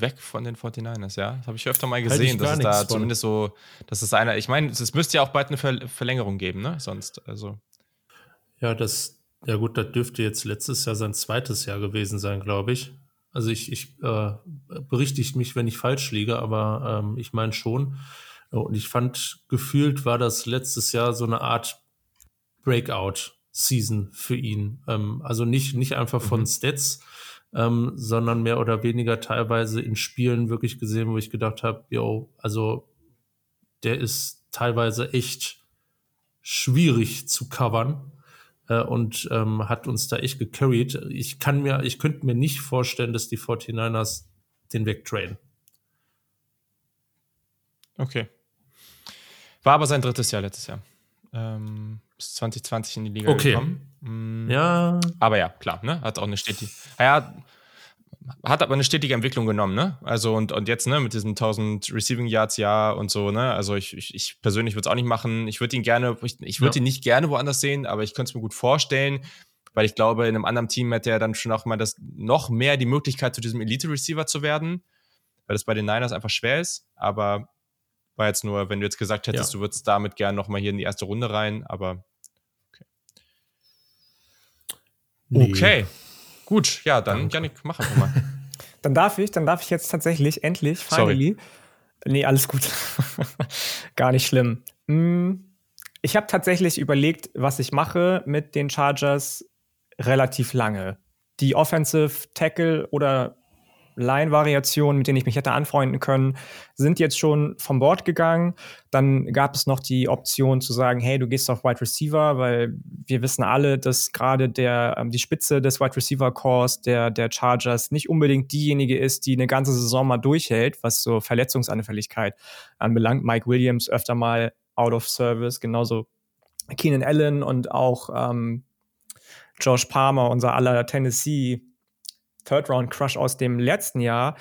Weg von den 49ers, ja. Das habe ich öfter mal gesehen, dass es da von. zumindest so, dass es einer, ich meine, es müsste ja auch bald eine Ver Verlängerung geben, ne? Sonst, also. Ja, das, ja gut, das dürfte jetzt letztes Jahr sein zweites Jahr gewesen sein, glaube ich. Also ich, ich äh, berichtigt mich, wenn ich falsch liege, aber ähm, ich meine schon. Und ich fand, gefühlt war das letztes Jahr so eine Art Breakout-Season für ihn. Ähm, also nicht, nicht einfach von mhm. Stats, ähm, sondern mehr oder weniger teilweise in Spielen wirklich gesehen, wo ich gedacht habe, yo, also der ist teilweise echt schwierig zu covern äh, und ähm, hat uns da echt gecarried. Ich kann mir, ich könnte mir nicht vorstellen, dass die 49ers den wegtraden. Okay. War aber sein drittes Jahr letztes Jahr. Ähm, bis 2020 in die Liga okay. gekommen. Mm. Ja. Aber ja, klar, ne? Hat auch eine stetige. Ja, hat aber eine stetige Entwicklung genommen, ne? Also und, und jetzt, ne, mit diesen 1000 Receiving Yards Jahr und so, ne? Also ich, ich, ich persönlich würde es auch nicht machen. Ich würde ihn gerne, ich, ich würde ja. ihn nicht gerne woanders sehen, aber ich könnte es mir gut vorstellen, weil ich glaube, in einem anderen Team hätte er dann schon auch mal das noch mehr die Möglichkeit, zu diesem Elite Receiver zu werden, weil das bei den Niners einfach schwer ist. Aber war jetzt nur, wenn du jetzt gesagt hättest, ja. du würdest damit gerne noch mal hier in die erste Runde rein, aber okay. Nee. Okay. Gut, ja, dann Janik, mach einfach mal. dann darf ich, dann darf ich jetzt tatsächlich endlich, finally. Sorry. Nee, alles gut. Gar nicht schlimm. Hm, ich habe tatsächlich überlegt, was ich mache mit den Chargers relativ lange. Die Offensive Tackle oder Line-Variationen, mit denen ich mich hätte anfreunden können, sind jetzt schon vom Bord gegangen. Dann gab es noch die Option zu sagen, hey, du gehst auf Wide Receiver, weil wir wissen alle, dass gerade der ähm, die Spitze des Wide Receiver Cores der der Chargers nicht unbedingt diejenige ist, die eine ganze Saison mal durchhält, was so Verletzungsanfälligkeit anbelangt. Mike Williams öfter mal out of service, genauso Keenan Allen und auch ähm, Josh Palmer, unser aller Tennessee Third-Round-Crush aus dem letzten Jahr,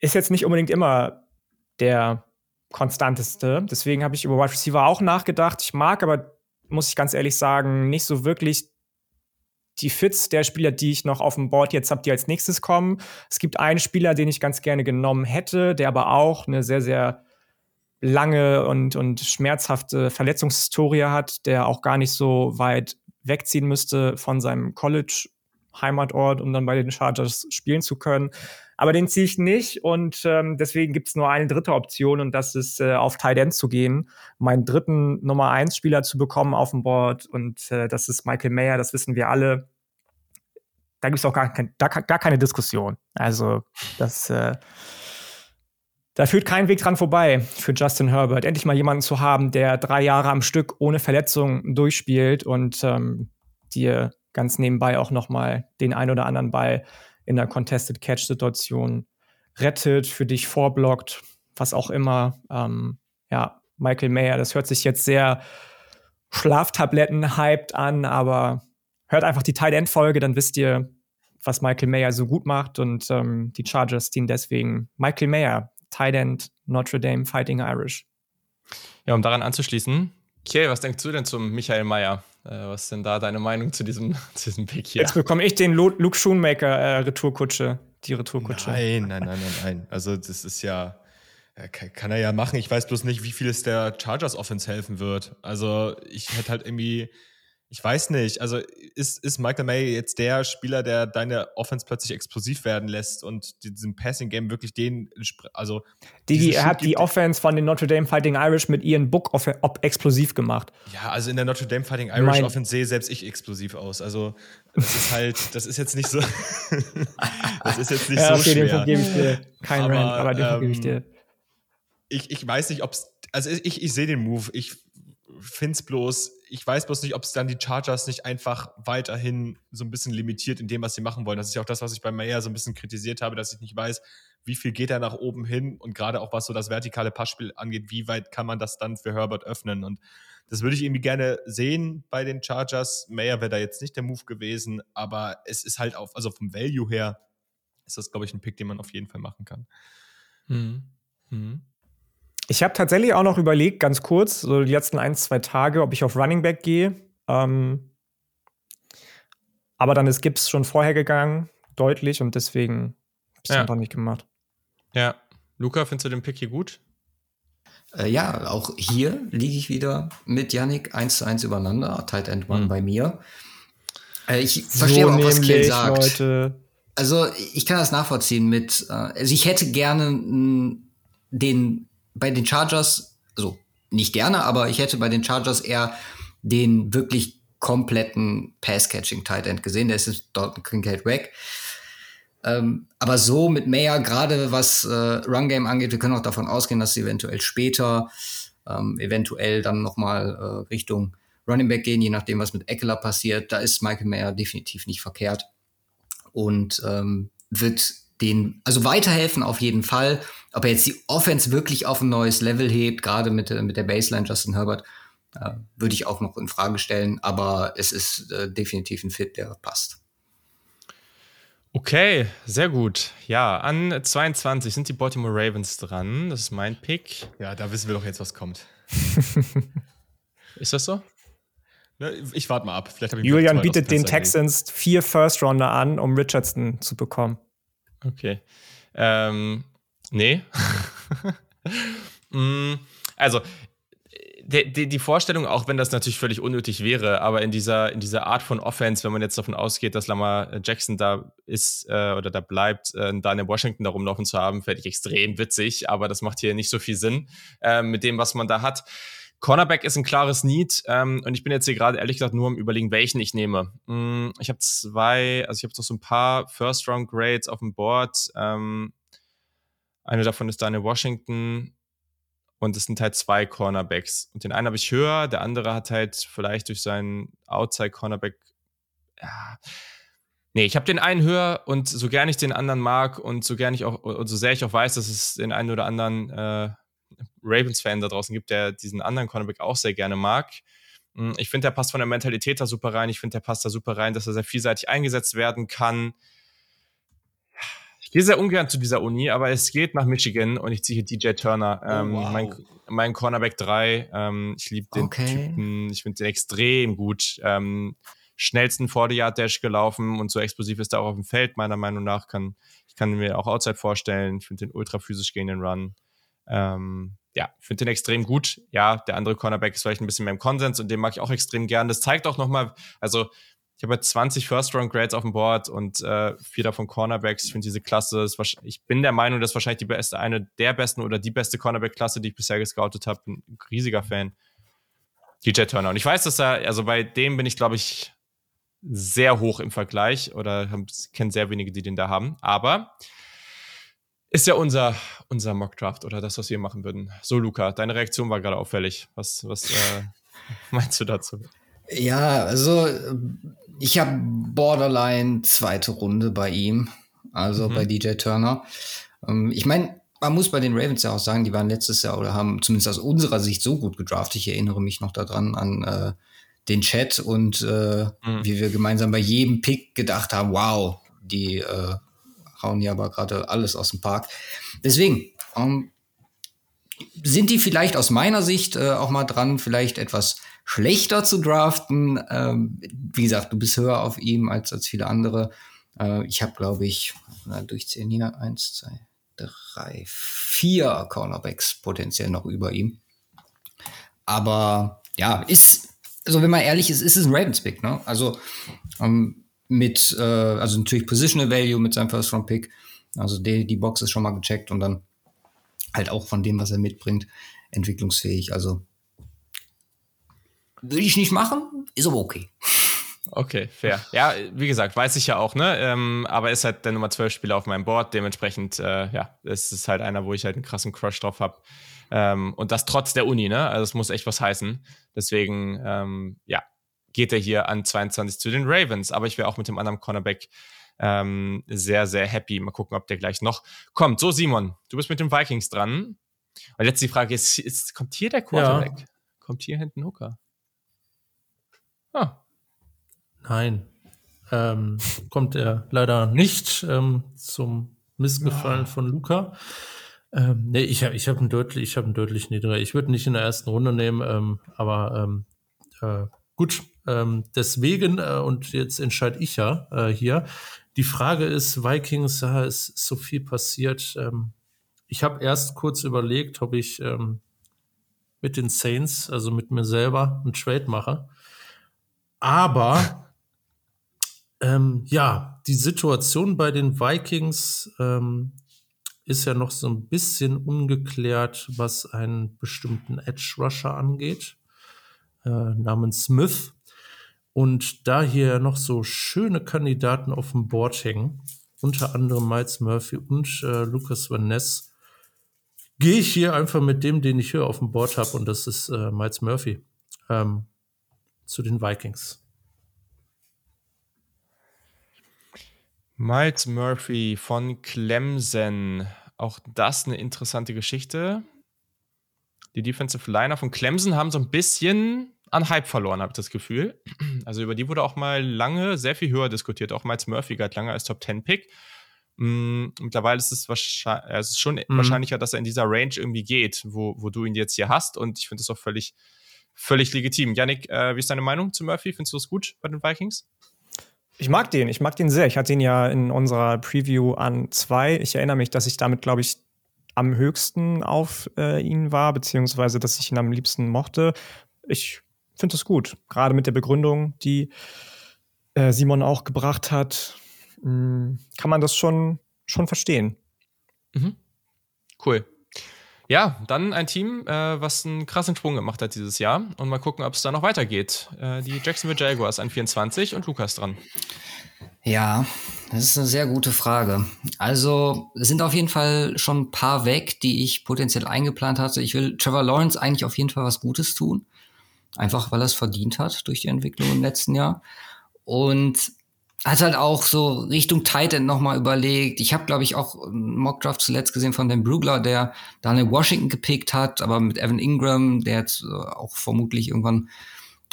ist jetzt nicht unbedingt immer der konstanteste. Deswegen habe ich über Wide Receiver auch nachgedacht. Ich mag aber, muss ich ganz ehrlich sagen, nicht so wirklich die Fits der Spieler, die ich noch auf dem Board jetzt habe, die als nächstes kommen. Es gibt einen Spieler, den ich ganz gerne genommen hätte, der aber auch eine sehr, sehr lange und, und schmerzhafte Verletzungshistorie hat, der auch gar nicht so weit wegziehen müsste von seinem College Heimatort, um dann bei den Chargers spielen zu können. Aber den ziehe ich nicht und ähm, deswegen gibt es nur eine dritte Option und das ist äh, auf Tight End zu gehen, meinen dritten Nummer 1 Spieler zu bekommen auf dem Board und äh, das ist Michael Mayer, das wissen wir alle. Da gibt es auch gar, kein, gar, gar, keine Diskussion. Also das äh, da führt kein Weg dran vorbei für Justin Herbert, endlich mal jemanden zu haben, der drei Jahre am Stück ohne Verletzung durchspielt und ähm, dir ganz nebenbei auch nochmal den ein oder anderen Ball in der Contested Catch-Situation rettet, für dich vorblockt, was auch immer. Ähm, ja, Michael Mayer, das hört sich jetzt sehr Schlaftabletten-hyped an, aber hört einfach die Tight End-Folge, dann wisst ihr, was Michael Mayer so gut macht und ähm, die Chargers ziehen deswegen Michael Mayer, Tight End, Notre Dame Fighting Irish. Ja, um daran anzuschließen, Okay, was denkst du denn zum Michael Mayer? Äh, was ist denn da deine Meinung zu diesem, zu diesem Pick hier? Jetzt bekomme ich den Luke Schoonmaker äh, Retourkutsche, die Retourkutsche. Nein, nein, nein, nein, nein. Also das ist ja, kann, kann, er ja machen. Ich weiß bloß nicht, wie viel es der Chargers Offense helfen wird. Also ich hätte halt irgendwie ich weiß nicht. Also ist, ist Michael May jetzt der Spieler, der deine Offense plötzlich explosiv werden lässt und diesem Passing Game wirklich den, also Digi, er hat die Offense von den Notre Dame Fighting Irish mit ihren Book auf, ob explosiv gemacht. Ja, also in der Notre Dame Fighting Irish mein Offense sehe selbst ich explosiv aus. Also das ist halt, das ist jetzt nicht so, das ist jetzt nicht ja, so okay, schwer. Den gebe ich dir. Kein aber, Rant, aber den ähm, gebe ich dir. Ich, ich weiß nicht, ob es, also ich, ich sehe den Move. Ich finde es bloß, ich weiß bloß nicht, ob es dann die Chargers nicht einfach weiterhin so ein bisschen limitiert in dem, was sie machen wollen. Das ist ja auch das, was ich bei Mayer so ein bisschen kritisiert habe, dass ich nicht weiß, wie viel geht er nach oben hin und gerade auch was so das vertikale Passspiel angeht, wie weit kann man das dann für Herbert öffnen und das würde ich irgendwie gerne sehen bei den Chargers. Mayer wäre da jetzt nicht der Move gewesen, aber es ist halt auf, also vom Value her ist das, glaube ich, ein Pick, den man auf jeden Fall machen kann. Mhm. Mhm. Ich habe tatsächlich auch noch überlegt, ganz kurz, so die letzten ein, zwei Tage, ob ich auf Running Back gehe. Ähm, aber dann ist Gibbs schon vorher gegangen, deutlich, und deswegen habe ich es ja. noch nicht gemacht. Ja. Luca, findest du den Pick hier gut? Äh, ja, auch hier liege ich wieder mit Yannick 1 zu 1 übereinander. Tight End One mhm. bei mir. Äh, ich verstehe so auch, was Kiel sagt. Leute. Also, ich kann das nachvollziehen mit, äh, also ich hätte gerne den bei den Chargers, also nicht gerne, aber ich hätte bei den Chargers eher den wirklich kompletten Pass-Catching-Tight End gesehen. Der ist dort ein Kincaid weg. Ähm, aber so mit Mayer, gerade was äh, Run-Game angeht, wir können auch davon ausgehen, dass sie eventuell später, ähm, eventuell dann nochmal äh, Richtung Running Back gehen, je nachdem, was mit Eckler passiert. Da ist Michael Mayer definitiv nicht verkehrt und ähm, wird den, also weiterhelfen auf jeden Fall. Ob er jetzt die Offense wirklich auf ein neues Level hebt, gerade mit, mit der Baseline Justin Herbert, äh, würde ich auch noch in Frage stellen. Aber es ist äh, definitiv ein Fit, der passt. Okay, sehr gut. Ja, an 22 sind die Baltimore Ravens dran. Das ist mein Pick. Ja, da wissen wir doch jetzt, was kommt. ist das so? Ne, ich warte mal ab. Julian bietet den Texans vier First-Rounder an, um Richardson zu bekommen. Okay. Ähm, nee. mm, also, die, die, Vorstellung, auch wenn das natürlich völlig unnötig wäre, aber in dieser, in dieser Art von Offense, wenn man jetzt davon ausgeht, dass Lamar Jackson da ist äh, oder da bleibt, äh, da in Washington da rumlaufen zu haben, fände ich extrem witzig, aber das macht hier nicht so viel Sinn äh, mit dem, was man da hat. Cornerback ist ein klares Need ähm, und ich bin jetzt hier gerade ehrlich gesagt nur am überlegen, welchen ich nehme. Mm, ich habe zwei, also ich habe noch so ein paar First-Round-Grades auf dem Board. Ähm, eine davon ist Daniel Washington und es sind halt zwei Cornerbacks. Und den einen habe ich höher, der andere hat halt vielleicht durch seinen Outside-Cornerback, ja, Nee, ich habe den einen höher und so gern ich den anderen mag und so gern ich auch, und so sehr ich auch weiß, dass es den einen oder anderen äh, Ravens-Fan da draußen gibt, der diesen anderen Cornerback auch sehr gerne mag. Hm, ich finde, der passt von der Mentalität da super rein. Ich finde, der passt da super rein, dass er sehr vielseitig eingesetzt werden kann. Ich gehe sehr ungern zu dieser Uni, aber es geht nach Michigan und ich ziehe hier DJ Turner. Oh, ähm, wow. mein, mein, Cornerback 3. Ähm, ich liebe den okay. Typen. Ich finde den extrem gut. Ähm, schnellsten 40-Yard-Dash gelaufen und so explosiv ist er auch auf dem Feld, meiner Meinung nach. Kann, ich kann mir auch Outside vorstellen. Ich finde den ultra physisch gegen den Run. Ähm, ja, finde den extrem gut. Ja, der andere Cornerback ist vielleicht ein bisschen mehr im Konsens und den mag ich auch extrem gern. Das zeigt auch nochmal, also ich habe 20 First-Round-Grades auf dem Board und äh, vier davon Cornerbacks. Ich finde diese Klasse, ist, ich bin der Meinung, das ist wahrscheinlich die beste, eine der besten oder die beste Cornerback-Klasse, die ich bisher gescoutet habe. Ein riesiger Fan. DJ Turner. Und ich weiß, dass er, also bei dem bin ich, glaube ich, sehr hoch im Vergleich oder kenne sehr wenige, die den da haben. Aber ist ja unser, unser Mockdraft oder das, was wir machen würden. So, Luca, deine Reaktion war gerade auffällig. Was, was äh, meinst du dazu? Ja, also ich habe Borderline zweite Runde bei ihm, also mhm. bei DJ Turner. Ähm, ich meine, man muss bei den Ravens ja auch sagen, die waren letztes Jahr oder haben zumindest aus unserer Sicht so gut gedraftet. Ich erinnere mich noch daran an äh, den Chat und äh, mhm. wie wir gemeinsam bei jedem Pick gedacht haben, wow, die äh, hauen ja aber gerade alles aus dem Park. Deswegen ähm, sind die vielleicht aus meiner Sicht äh, auch mal dran, vielleicht etwas schlechter zu draften. Ähm, wie gesagt, du bist höher auf ihm als, als viele andere. Äh, ich habe, glaube ich, na, durchzählen hier, eins, zwei, drei, vier Cornerbacks potenziell noch über ihm. Aber ja, ist, also wenn man ehrlich ist, ist es ein Ravens-Pick, ne? Also ähm, mit, äh, also natürlich Positional Value mit seinem First Round Pick. Also die, die Box ist schon mal gecheckt und dann halt auch von dem, was er mitbringt, entwicklungsfähig. Also würde ich nicht machen, ist aber okay. Okay, fair. Ja, wie gesagt, weiß ich ja auch, ne? Ähm, aber ist halt der Nummer 12 Spieler auf meinem Board. Dementsprechend, äh, ja, es ist halt einer, wo ich halt einen krassen Crush drauf habe. Ähm, und das trotz der Uni, ne? Also es muss echt was heißen. Deswegen, ähm, ja, geht er hier an 22 zu den Ravens. Aber ich wäre auch mit dem anderen Cornerback ähm, sehr, sehr happy. Mal gucken, ob der gleich noch kommt. So, Simon, du bist mit den Vikings dran. Und jetzt die Frage ist, ist kommt hier der Quarterback? Ja. Kommt hier hinten Hooker? Ah. Nein. Ähm, kommt er leider nicht ähm, zum Missgefallen oh. von Luca. Ähm, nee, ich habe ich hab einen deutlich, ich habe einen deutlich niedriger. Ich würde nicht in der ersten Runde nehmen, ähm, aber ähm, äh, gut. Ähm, deswegen, äh, und jetzt entscheide ich ja äh, hier. Die Frage ist, Vikings, da ist so viel passiert. Ähm, ich habe erst kurz überlegt, ob ich ähm, mit den Saints, also mit mir selber, einen Trade mache. Aber ähm, ja, die Situation bei den Vikings ähm, ist ja noch so ein bisschen ungeklärt, was einen bestimmten Edge Rusher angeht, äh, namens Smith. Und da hier noch so schöne Kandidaten auf dem Board hängen, unter anderem Miles Murphy und äh, Lucas Van Ness, gehe ich hier einfach mit dem, den ich hier auf dem Board habe, und das ist äh, Miles Murphy, ähm, zu den Vikings. Miles Murphy von Clemson. Auch das eine interessante Geschichte. Die Defensive Liner von Clemson haben so ein bisschen an Hype verloren, habe ich das Gefühl. Also über die wurde auch mal lange sehr viel höher diskutiert. Auch Miles Murphy galt lange als Top 10 Pick. Mm, mittlerweile ist es, wahrscheinlich, es ist schon mhm. wahrscheinlicher, dass er in dieser Range irgendwie geht, wo, wo du ihn jetzt hier hast. Und ich finde das auch völlig, völlig legitim. Yannick, äh, wie ist deine Meinung zu Murphy? Findest du es gut bei den Vikings? Ich mag den, ich mag den sehr. Ich hatte ihn ja in unserer Preview an zwei. Ich erinnere mich, dass ich damit, glaube ich, am höchsten auf äh, ihn war, beziehungsweise dass ich ihn am liebsten mochte. Ich finde es gut, gerade mit der Begründung, die äh, Simon auch gebracht hat, mh, hm, kann man das schon, schon verstehen. Mhm. Cool. Ja, dann ein Team, äh, was einen krassen Sprung gemacht hat dieses Jahr. Und mal gucken, ob es da noch weitergeht. Äh, die Jacksonville Jaguars an 24 und Lukas dran. Ja, das ist eine sehr gute Frage. Also es sind auf jeden Fall schon ein paar weg, die ich potenziell eingeplant hatte. Ich will Trevor Lawrence eigentlich auf jeden Fall was Gutes tun. Einfach weil er es verdient hat durch die Entwicklung im letzten Jahr. Und hat halt auch so Richtung Titan nochmal überlegt. Ich habe, glaube ich, auch einen Mockdraft zuletzt gesehen von Dan Brugler, der Daniel Washington gepickt hat, aber mit Evan Ingram, der jetzt äh, auch vermutlich irgendwann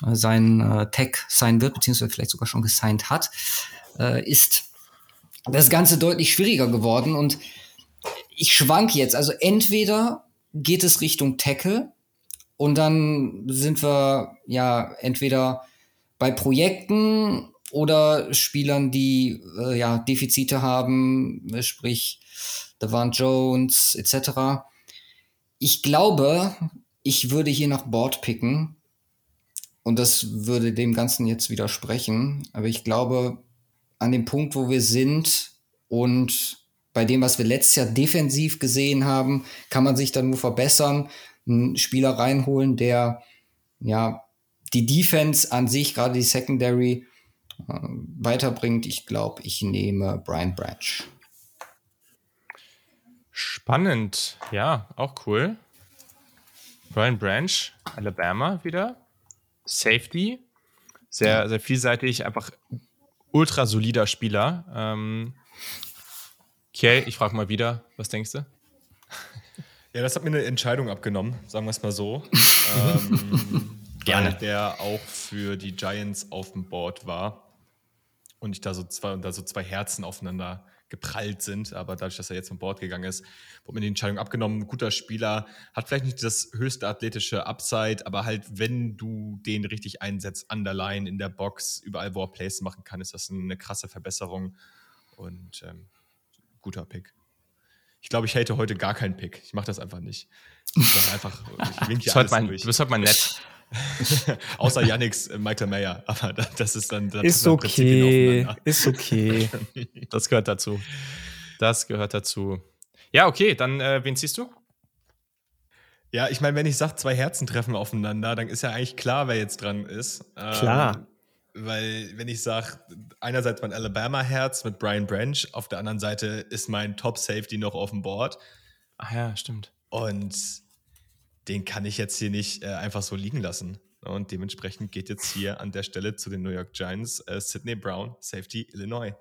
äh, sein äh, Tech sein wird, beziehungsweise vielleicht sogar schon gesigned hat, äh, ist das Ganze deutlich schwieriger geworden. Und ich schwank jetzt. Also entweder geht es Richtung Tackle und dann sind wir ja entweder bei Projekten oder Spielern, die äh, ja Defizite haben, sprich Devon Jones etc. Ich glaube, ich würde hier nach Board picken. Und das würde dem Ganzen jetzt widersprechen, aber ich glaube, an dem Punkt, wo wir sind und bei dem, was wir letztes Jahr defensiv gesehen haben, kann man sich dann nur verbessern, einen Spieler reinholen, der ja die Defense an sich, gerade die Secondary, äh, weiterbringt. Ich glaube, ich nehme Brian Branch. Spannend, ja, auch cool. Brian Branch, Alabama wieder. Safety. Sehr, sehr vielseitig, einfach ultra solider Spieler. Ähm, Kiel, ich frage mal wieder, was denkst du? Ja, das hat mir eine Entscheidung abgenommen, sagen wir es mal so. ähm, Gerne. Der auch für die Giants auf dem Board war und ich da so zwei, da so zwei Herzen aufeinander geprallt sind. Aber dadurch, dass er jetzt vom Board gegangen ist, wurde mir die Entscheidung abgenommen. Ein guter Spieler, hat vielleicht nicht das höchste athletische Upside, aber halt, wenn du den richtig einsetzt, underline in der Box, überall, wo er Plays machen kann, ist das eine krasse Verbesserung und ähm, guter Pick. Ich glaube, ich hätte heute gar keinen Pick. Ich mache das einfach nicht. Ich einfach, ich wink hier alles mein, durch. Du bist halt mal nett. Außer Yannicks äh, Michael Mayer. Aber das ist dann. Das ist okay. Ist okay. das gehört dazu. Das gehört dazu. Ja, okay, dann äh, wen ziehst du? Ja, ich meine, wenn ich sage, zwei Herzen treffen aufeinander, dann ist ja eigentlich klar, wer jetzt dran ist. Ähm, klar. Weil, wenn ich sage, einerseits mein Alabama-Herz mit Brian Branch, auf der anderen Seite ist mein Top-Safety noch auf dem Board. Ach ja, stimmt. Und den kann ich jetzt hier nicht äh, einfach so liegen lassen. Und dementsprechend geht jetzt hier an der Stelle zu den New York Giants äh, Sidney Brown, Safety Illinois.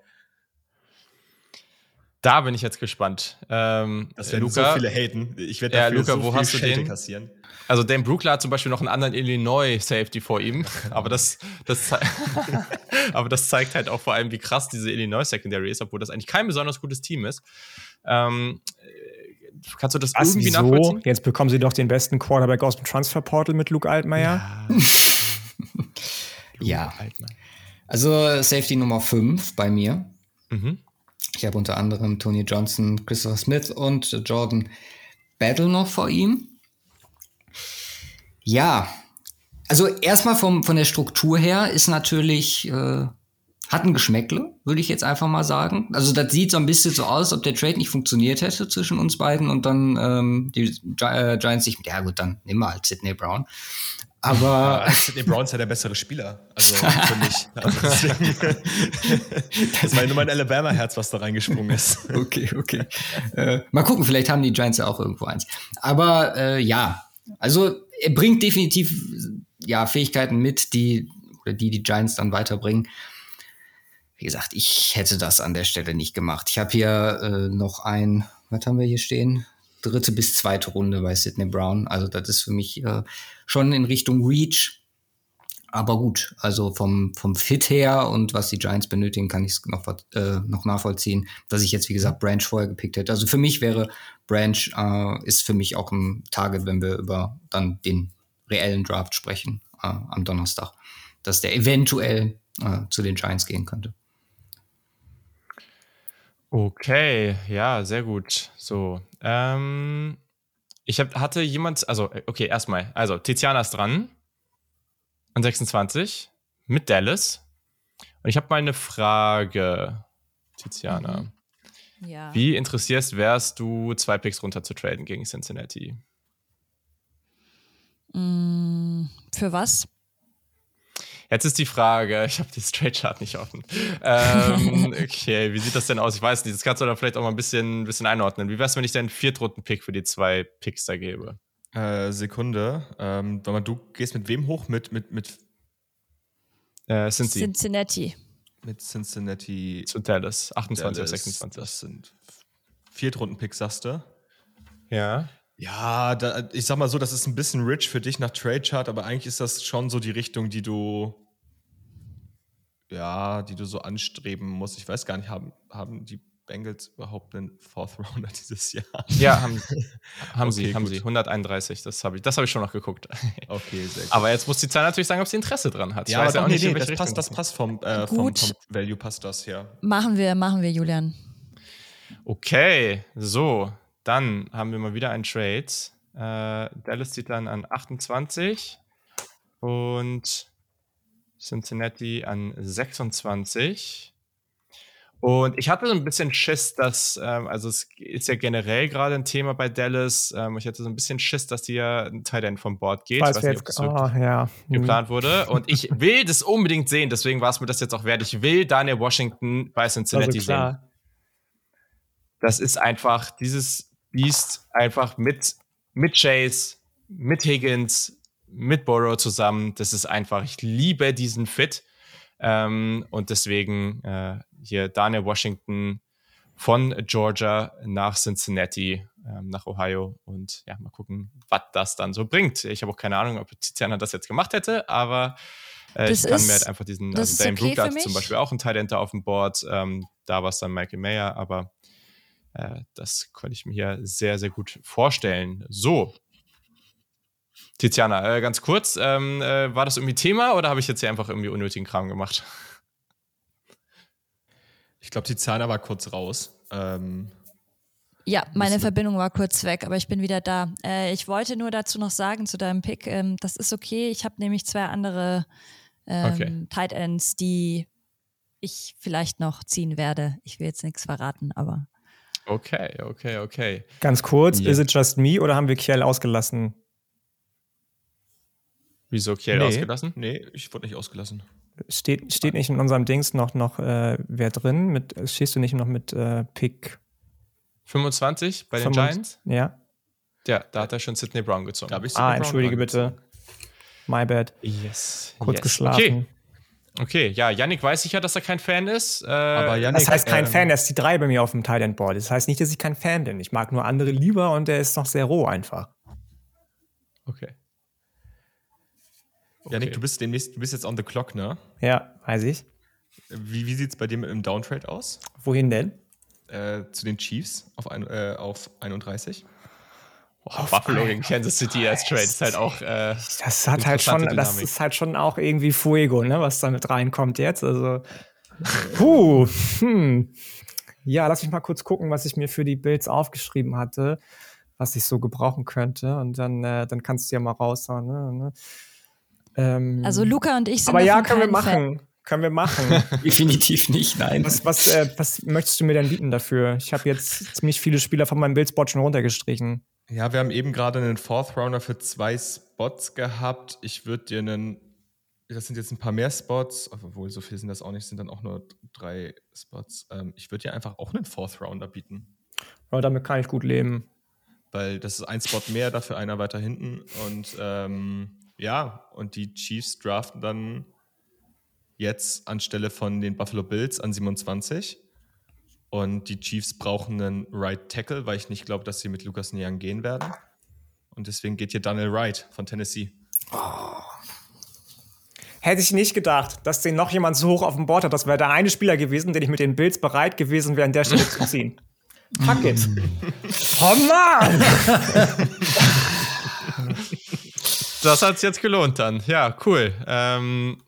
Da bin ich jetzt gespannt. Ähm, das werden Luca, so viele haten. Ich werde dafür ja, Luca, so wo hast du den? kassieren. Also Dan Brookler hat zum Beispiel noch einen anderen Illinois Safety vor ihm, aber das, das, aber das zeigt halt auch vor allem, wie krass diese Illinois Secondary ist, obwohl das eigentlich kein besonders gutes Team ist. Ähm, kannst du das Was, irgendwie wieso? nachvollziehen? Jetzt bekommen sie doch den besten Quarterback aus dem Transfer Portal mit Luke Altmaier. Ja. ja. Also Safety Nummer 5 bei mir. Mhm. Ich habe unter anderem Tony Johnson, Christopher Smith und Jordan Battle noch vor ihm. Ja, also erstmal vom, von der Struktur her ist natürlich, äh, hat ein Geschmäckle, würde ich jetzt einfach mal sagen. Also das sieht so ein bisschen so aus, ob der Trade nicht funktioniert hätte zwischen uns beiden und dann ähm, die Gi äh, Giants sich, ja gut, dann nimm mal halt Sidney Brown. Aber. Ja, Sidney Brown ist ja der bessere Spieler. Also für mich. Also deswegen, das war nur mein Alabama-Herz, was da reingesprungen ist. Okay, okay. Äh, mal gucken, vielleicht haben die Giants ja auch irgendwo eins. Aber äh, ja, also er bringt definitiv ja, Fähigkeiten mit, die, oder die die Giants dann weiterbringen. Wie gesagt, ich hätte das an der Stelle nicht gemacht. Ich habe hier äh, noch ein, was haben wir hier stehen? Dritte bis zweite Runde bei Sidney Brown. Also das ist für mich äh, schon in Richtung Reach. Aber gut, also vom, vom Fit her und was die Giants benötigen, kann ich es noch, äh, noch nachvollziehen, dass ich jetzt, wie gesagt, Branch vorher gepickt hätte. Also für mich wäre Branch, äh, ist für mich auch ein Target, wenn wir über dann den reellen Draft sprechen äh, am Donnerstag, dass der eventuell äh, zu den Giants gehen könnte. Okay, ja, sehr gut. So, ähm, ich hab, hatte jemand, also, okay, erstmal, also Tiziana ist dran an 26 mit Dallas. Und ich habe mal eine Frage, Tiziana. Mhm. Ja. Wie interessierst wärst du, zwei Picks runter zu traden gegen Cincinnati? Mm, für was? Jetzt ist die Frage, ich habe die Straight Chart nicht offen. ähm, okay, wie sieht das denn aus? Ich weiß nicht, das kannst du dann vielleicht auch mal ein bisschen, bisschen einordnen. Wie wär's, wenn ich denn einen Viertrunden-Pick für die zwei Picks da gebe? Äh, Sekunde. Ähm, du gehst mit wem hoch? Mit, mit, mit äh, Cincinnati. Mit Cincinnati. Zu Dallas. 28 Dallas, 26. Das sind Viertrunden-Picks, sagst du? Ja. Ja, da, ich sag mal so, das ist ein bisschen rich für dich nach Trade Chart, aber eigentlich ist das schon so die Richtung, die du ja, die du so anstreben musst. Ich weiß gar nicht, haben, haben die Bengals überhaupt einen Fourth Rounder dieses Jahr? Ja, haben, haben okay, sie, haben sie. 131, das habe ich, hab ich schon noch geguckt. Okay, sehr gut. Aber jetzt muss die Zahl natürlich sagen, ob sie Interesse dran hat. Ja, aber doch, nee, nee, das passt, das passt vom, äh, vom, vom, Value, passt das, ja. Machen wir, machen wir, Julian. Okay, so, dann haben wir mal wieder einen Trade. Äh, Dallas zieht dann an 28 und Cincinnati an 26. Und ich hatte so ein bisschen Schiss, dass, ähm, also es ist ja generell gerade ein Thema bei Dallas. Ähm, ich hatte so ein bisschen Schiss, dass hier ein Tight End vom Board geht. Weiß, ich weiß nicht, ob das oh, ja. Hm. geplant wurde. Und ich will das unbedingt sehen, deswegen war es mir das jetzt auch wert. Ich will Daniel Washington bei Cincinnati also sehen. Das ist einfach dieses Biest einfach mit, mit Chase, mit Higgins, mit Burrow zusammen. Das ist einfach, ich liebe diesen Fit. Ähm, und deswegen äh, hier Daniel Washington von Georgia nach Cincinnati, ähm, nach Ohio. Und ja, mal gucken, was das dann so bringt. Ich habe auch keine Ahnung, ob Tiziana das jetzt gemacht hätte, aber äh, ich kann ist, mir halt einfach diesen, also Dame okay Brook zum Beispiel auch ein Talent auf dem Board. Ähm, da war es dann Michael Mayer, aber äh, das konnte ich mir hier sehr, sehr gut vorstellen. So, Tiziana, äh, ganz kurz, ähm, äh, war das irgendwie Thema oder habe ich jetzt hier einfach irgendwie unnötigen Kram gemacht? Ich glaube, Tiziana war kurz raus. Ähm, ja, meine Verbindung war kurz weg, aber ich bin wieder da. Äh, ich wollte nur dazu noch sagen, zu deinem Pick, ähm, das ist okay. Ich habe nämlich zwei andere ähm, okay. Tight Ends, die ich vielleicht noch ziehen werde. Ich will jetzt nichts verraten, aber. Okay, okay, okay. Ganz kurz, yeah. is it just me oder haben wir Kiel ausgelassen? Wieso Kiel nee. ausgelassen? Nee, ich wurde nicht ausgelassen. Steht, steht nicht in unserem Dings noch, noch äh, wer drin? Mit, stehst du nicht noch mit äh, Pick 25 bei 25, den Giants? Ja. Ja, da hat er schon Sidney Brown gezogen. Ah, Sidney Brown entschuldige bitte. My bad. Yes. Kurz yes. geschlafen. Okay. Okay, ja, Yannick weiß sicher, dass er kein Fan ist. Äh, Aber Yannick, Das heißt kein ähm, Fan, er ist die drei bei mir auf dem Tight Board. Das heißt nicht, dass ich kein Fan bin. Ich mag nur andere lieber und der ist noch sehr roh einfach. Okay. Okay. du bist demnächst, du bist jetzt on the clock, ne? Ja, weiß ich. Wie, wie sieht es bei dir mit dem Downtrade aus? Wohin denn? Äh, zu den Chiefs auf, ein, äh, auf 31? Oh, Buffalo gegen Kansas City als Trade ist halt auch. Äh, Das hat halt schon, Interessante das Dynamik. ist halt schon auch irgendwie Fuego, ne, was da mit reinkommt jetzt. Also, puh, hm. Ja, lass mich mal kurz gucken, was ich mir für die Builds aufgeschrieben hatte, was ich so gebrauchen könnte. Und dann, äh, dann kannst du ja mal raushauen. Ne, ne. Ähm, Also Luca und ich sind aber ja, können wir kein Fan. machen. Können wir machen. Definitiv nicht, nein. was, was, äh, was möchtest du mir denn bieten dafür? Ich habe jetzt ziemlich viele Spieler von meinem Buildspot schon runtergestrichen. Ja, wir haben eben gerade einen Fourth Rounder für zwei Spots gehabt. Ich würde dir einen, das sind jetzt ein paar mehr Spots, obwohl so viel sind das auch nicht, sind dann auch nur drei Spots. Ähm, ich würde dir einfach auch einen Fourth Rounder bieten, Ja, damit kann ich gut leben. weil das ist ein Spot mehr, dafür einer weiter hinten. Und ähm, ja, und die Chiefs draften dann jetzt anstelle von den Buffalo Bills an 27. Und die Chiefs brauchen einen Right Tackle, weil ich nicht glaube, dass sie mit Lucas Niang gehen werden. Und deswegen geht hier Daniel Wright von Tennessee. Hätte ich nicht gedacht, dass den noch jemand so hoch auf dem Board hat. Das wäre der eine Spieler gewesen, den ich mit den Bills bereit gewesen wäre, an der Stelle zu ziehen. Fuck it. Oh Mann! das hat es jetzt gelohnt dann. Ja, cool. Ähm,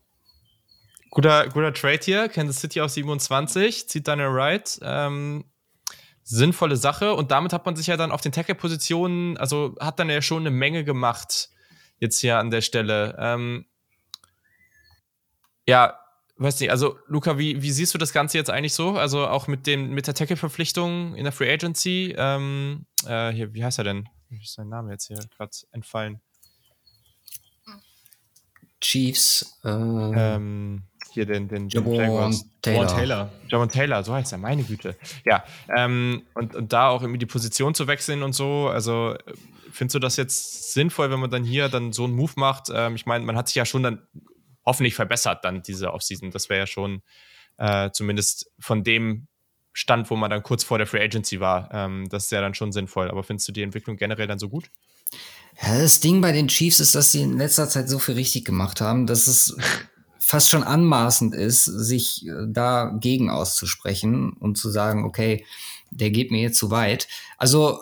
guter, guter Trade hier. Kansas City auf 27, zieht Daniel Wright. Ähm, sinnvolle Sache. Und damit hat man sich ja dann auf den Tackle-Positionen, also hat dann ja schon eine Menge gemacht jetzt hier an der Stelle. Ähm, ja, weiß nicht, also Luca, wie, wie siehst du das Ganze jetzt eigentlich so? Also auch mit, dem, mit der Tackle-Verpflichtung in der Free Agency. Ähm, äh, hier, wie heißt er denn? Wie ist sein Name jetzt hier gerade entfallen? Chiefs, äh, Ähm, hier den, den, den Jaguars. Taylor. Warren Taylor. Javon Taylor, so heißt er, meine Güte. Ja, ähm, und, und da auch irgendwie die Position zu wechseln und so, also findest du das jetzt sinnvoll, wenn man dann hier dann so einen Move macht? Ähm, ich meine, man hat sich ja schon dann hoffentlich verbessert dann diese Offseason. Das wäre ja schon äh, zumindest von dem Stand, wo man dann kurz vor der Free Agency war. Ähm, das ist ja dann schon sinnvoll. Aber findest du die Entwicklung generell dann so gut? Ja, das Ding bei den Chiefs ist, dass sie in letzter Zeit so viel richtig gemacht haben, dass es fast schon anmaßend ist, sich äh, dagegen auszusprechen und zu sagen, okay, der geht mir jetzt zu weit. Also,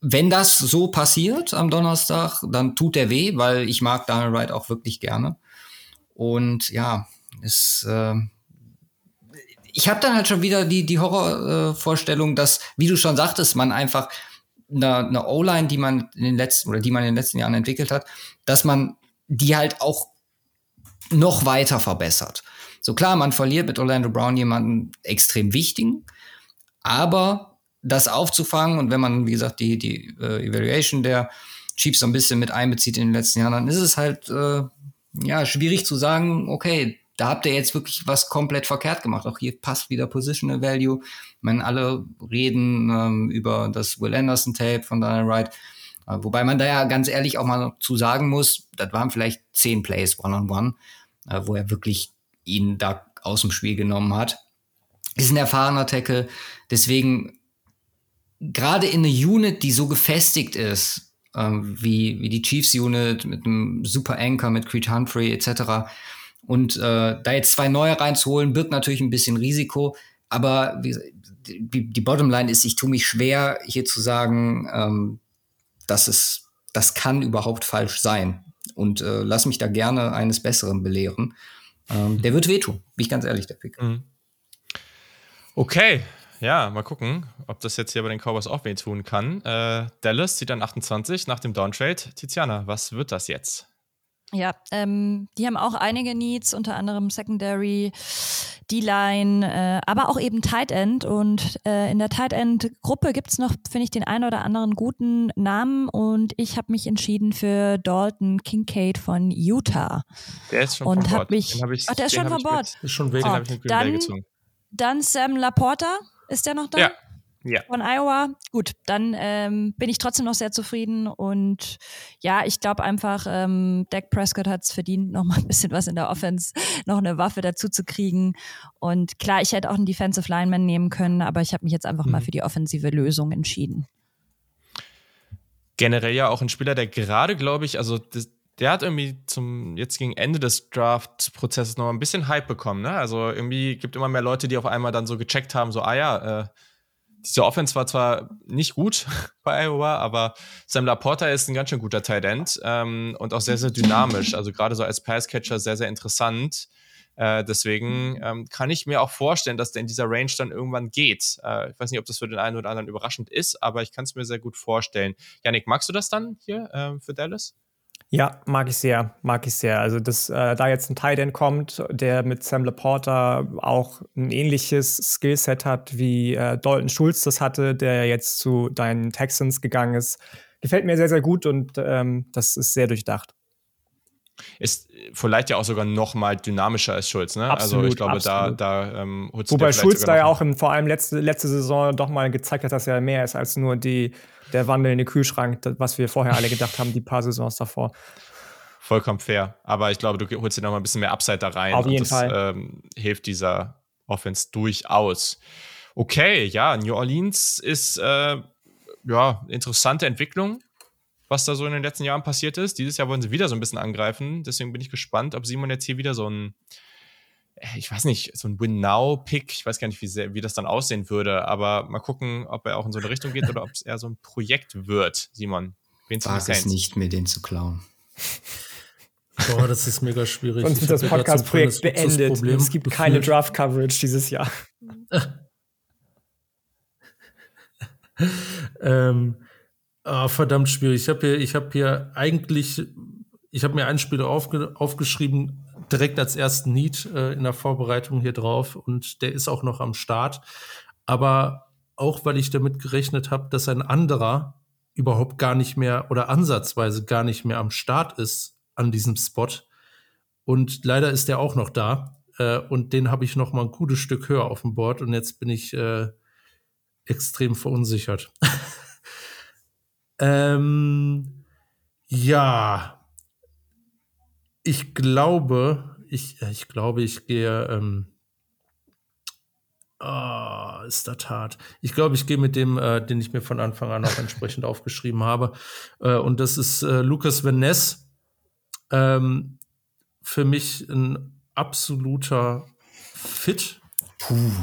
wenn das so passiert am Donnerstag, dann tut der weh, weil ich mag Daniel Wright auch wirklich gerne. Und ja, es, äh, ich habe dann halt schon wieder die, die Horrorvorstellung, äh, dass, wie du schon sagtest, man einfach eine, eine O-Line, die man in den letzten oder die man in den letzten Jahren entwickelt hat, dass man die halt auch noch weiter verbessert. So klar, man verliert mit Orlando Brown jemanden extrem wichtigen, aber das aufzufangen und wenn man, wie gesagt, die, die äh, Evaluation der Chiefs so ein bisschen mit einbezieht in den letzten Jahren, dann ist es halt äh, ja schwierig zu sagen, okay, da habt ihr jetzt wirklich was komplett verkehrt gemacht. Auch hier passt wieder Positional Value. Ich meine, alle reden ähm, über das Will Anderson Tape von Daniel Wright. Äh, wobei man da ja ganz ehrlich auch mal zu sagen muss, das waren vielleicht zehn Plays One-on-One, äh, wo er wirklich ihn da aus dem Spiel genommen hat. Ist ein erfahrener Tackle. Deswegen, gerade in einer Unit, die so gefestigt ist, ähm, wie, wie die Chiefs Unit mit einem super Anchor, mit Creed Humphrey etc., und äh, da jetzt zwei neue reinzuholen, birgt natürlich ein bisschen Risiko. Aber wie, die, die Bottomline ist, ich tue mich schwer, hier zu sagen, ähm, dass es, das kann überhaupt falsch sein. Und äh, lass mich da gerne eines Besseren belehren. Ähm, der wird wehtun, bin ich ganz ehrlich, der Pick. Mhm. Okay, ja, mal gucken, ob das jetzt hier bei den Cowboys auch wehtun kann. Äh, Dallas zieht dann 28 nach dem Downtrade. Tiziana, was wird das jetzt? Ja, ähm, die haben auch einige Needs, unter anderem Secondary, D-Line, äh, aber auch eben Tight End. Und äh, in der Tight End-Gruppe gibt es noch, finde ich, den einen oder anderen guten Namen. Und ich habe mich entschieden für Dalton Kincaid von Utah. Der ist schon Und von hab Bord. mich- Den hab ich, Ach, der ist den schon von Bord. Ist schon weg. den Oh, habe ich mit Green dann- gezogen. Dann Sam Laporta, ist der noch da? Ja, ja. von Iowa. Gut, dann ähm, bin ich trotzdem noch sehr zufrieden und ja, ich glaube einfach, ähm, Dak Prescott hat es verdient, noch mal ein bisschen was in der Offense, noch eine Waffe dazu zu kriegen. Und klar, ich hätte auch einen Defensive Lineman nehmen können, aber ich habe mich jetzt einfach mhm. mal für die offensive Lösung entschieden. Generell ja auch ein Spieler, der gerade, glaube ich, also das, der hat irgendwie zum jetzt gegen Ende des Draft-Prozesses noch ein bisschen Hype bekommen. Ne? Also irgendwie gibt immer mehr Leute, die auf einmal dann so gecheckt haben, so, ah ja, äh, diese Offense war zwar nicht gut bei Iowa, aber Sam Laporta ist ein ganz schön guter Tight End ähm, und auch sehr, sehr dynamisch. Also gerade so als Passcatcher sehr, sehr interessant. Äh, deswegen ähm, kann ich mir auch vorstellen, dass der in dieser Range dann irgendwann geht. Äh, ich weiß nicht, ob das für den einen oder anderen überraschend ist, aber ich kann es mir sehr gut vorstellen. Janik, magst du das dann hier äh, für Dallas? Ja, mag ich sehr, mag ich sehr. Also, dass äh, da jetzt ein Tight End kommt, der mit Sam Laporta auch ein ähnliches Skillset hat, wie äh, Dalton Schulz das hatte, der jetzt zu deinen Texans gegangen ist, gefällt mir sehr, sehr gut und ähm, das ist sehr durchdacht. Ist vielleicht ja auch sogar noch mal dynamischer als Schulz, ne? Absolut, also ich glaube, absolut. da, da ähm, Wobei Schulz da ja auch im, vor allem letzte, letzte Saison doch mal gezeigt hat, dass er mehr ist als nur die, der wandelnde Kühlschrank, was wir vorher alle gedacht haben, die paar Saisons davor. Vollkommen fair. Aber ich glaube, du holst dir noch mal ein bisschen mehr Upside da rein. Auf jeden das, Fall. Ähm, hilft dieser Offense durchaus. Okay, ja, New Orleans ist äh, ja interessante Entwicklung was da so in den letzten Jahren passiert ist. Dieses Jahr wollen sie wieder so ein bisschen angreifen. Deswegen bin ich gespannt, ob Simon jetzt hier wieder so ein, ich weiß nicht, so ein Win-Now-Pick, ich weiß gar nicht, wie, sehr, wie das dann aussehen würde, aber mal gucken, ob er auch in so eine Richtung geht oder ob es eher so ein Projekt wird. Simon, wen Wag es nicht, mir den zu klauen. Boah, das ist mega schwierig. Sonst wird das Podcast-Projekt beendet. Es gibt keine Draft-Coverage dieses Jahr. ähm, Oh, verdammt schwierig. Ich habe hier, ich habe hier eigentlich, ich habe mir einen Spieler aufge, aufgeschrieben, direkt als ersten Need äh, in der Vorbereitung hier drauf und der ist auch noch am Start. Aber auch weil ich damit gerechnet habe, dass ein anderer überhaupt gar nicht mehr oder ansatzweise gar nicht mehr am Start ist an diesem Spot. Und leider ist der auch noch da. Äh, und den habe ich noch mal ein gutes Stück höher auf dem Board und jetzt bin ich äh, extrem verunsichert. Ähm, ja, ich glaube, ich, ich glaube, ich gehe. Ähm, oh, ist das hart. Ich glaube, ich gehe mit dem, äh, den ich mir von Anfang an auch entsprechend aufgeschrieben habe. Äh, und das ist äh, Lukas Van Ness. Ähm, für mich ein absoluter Fit.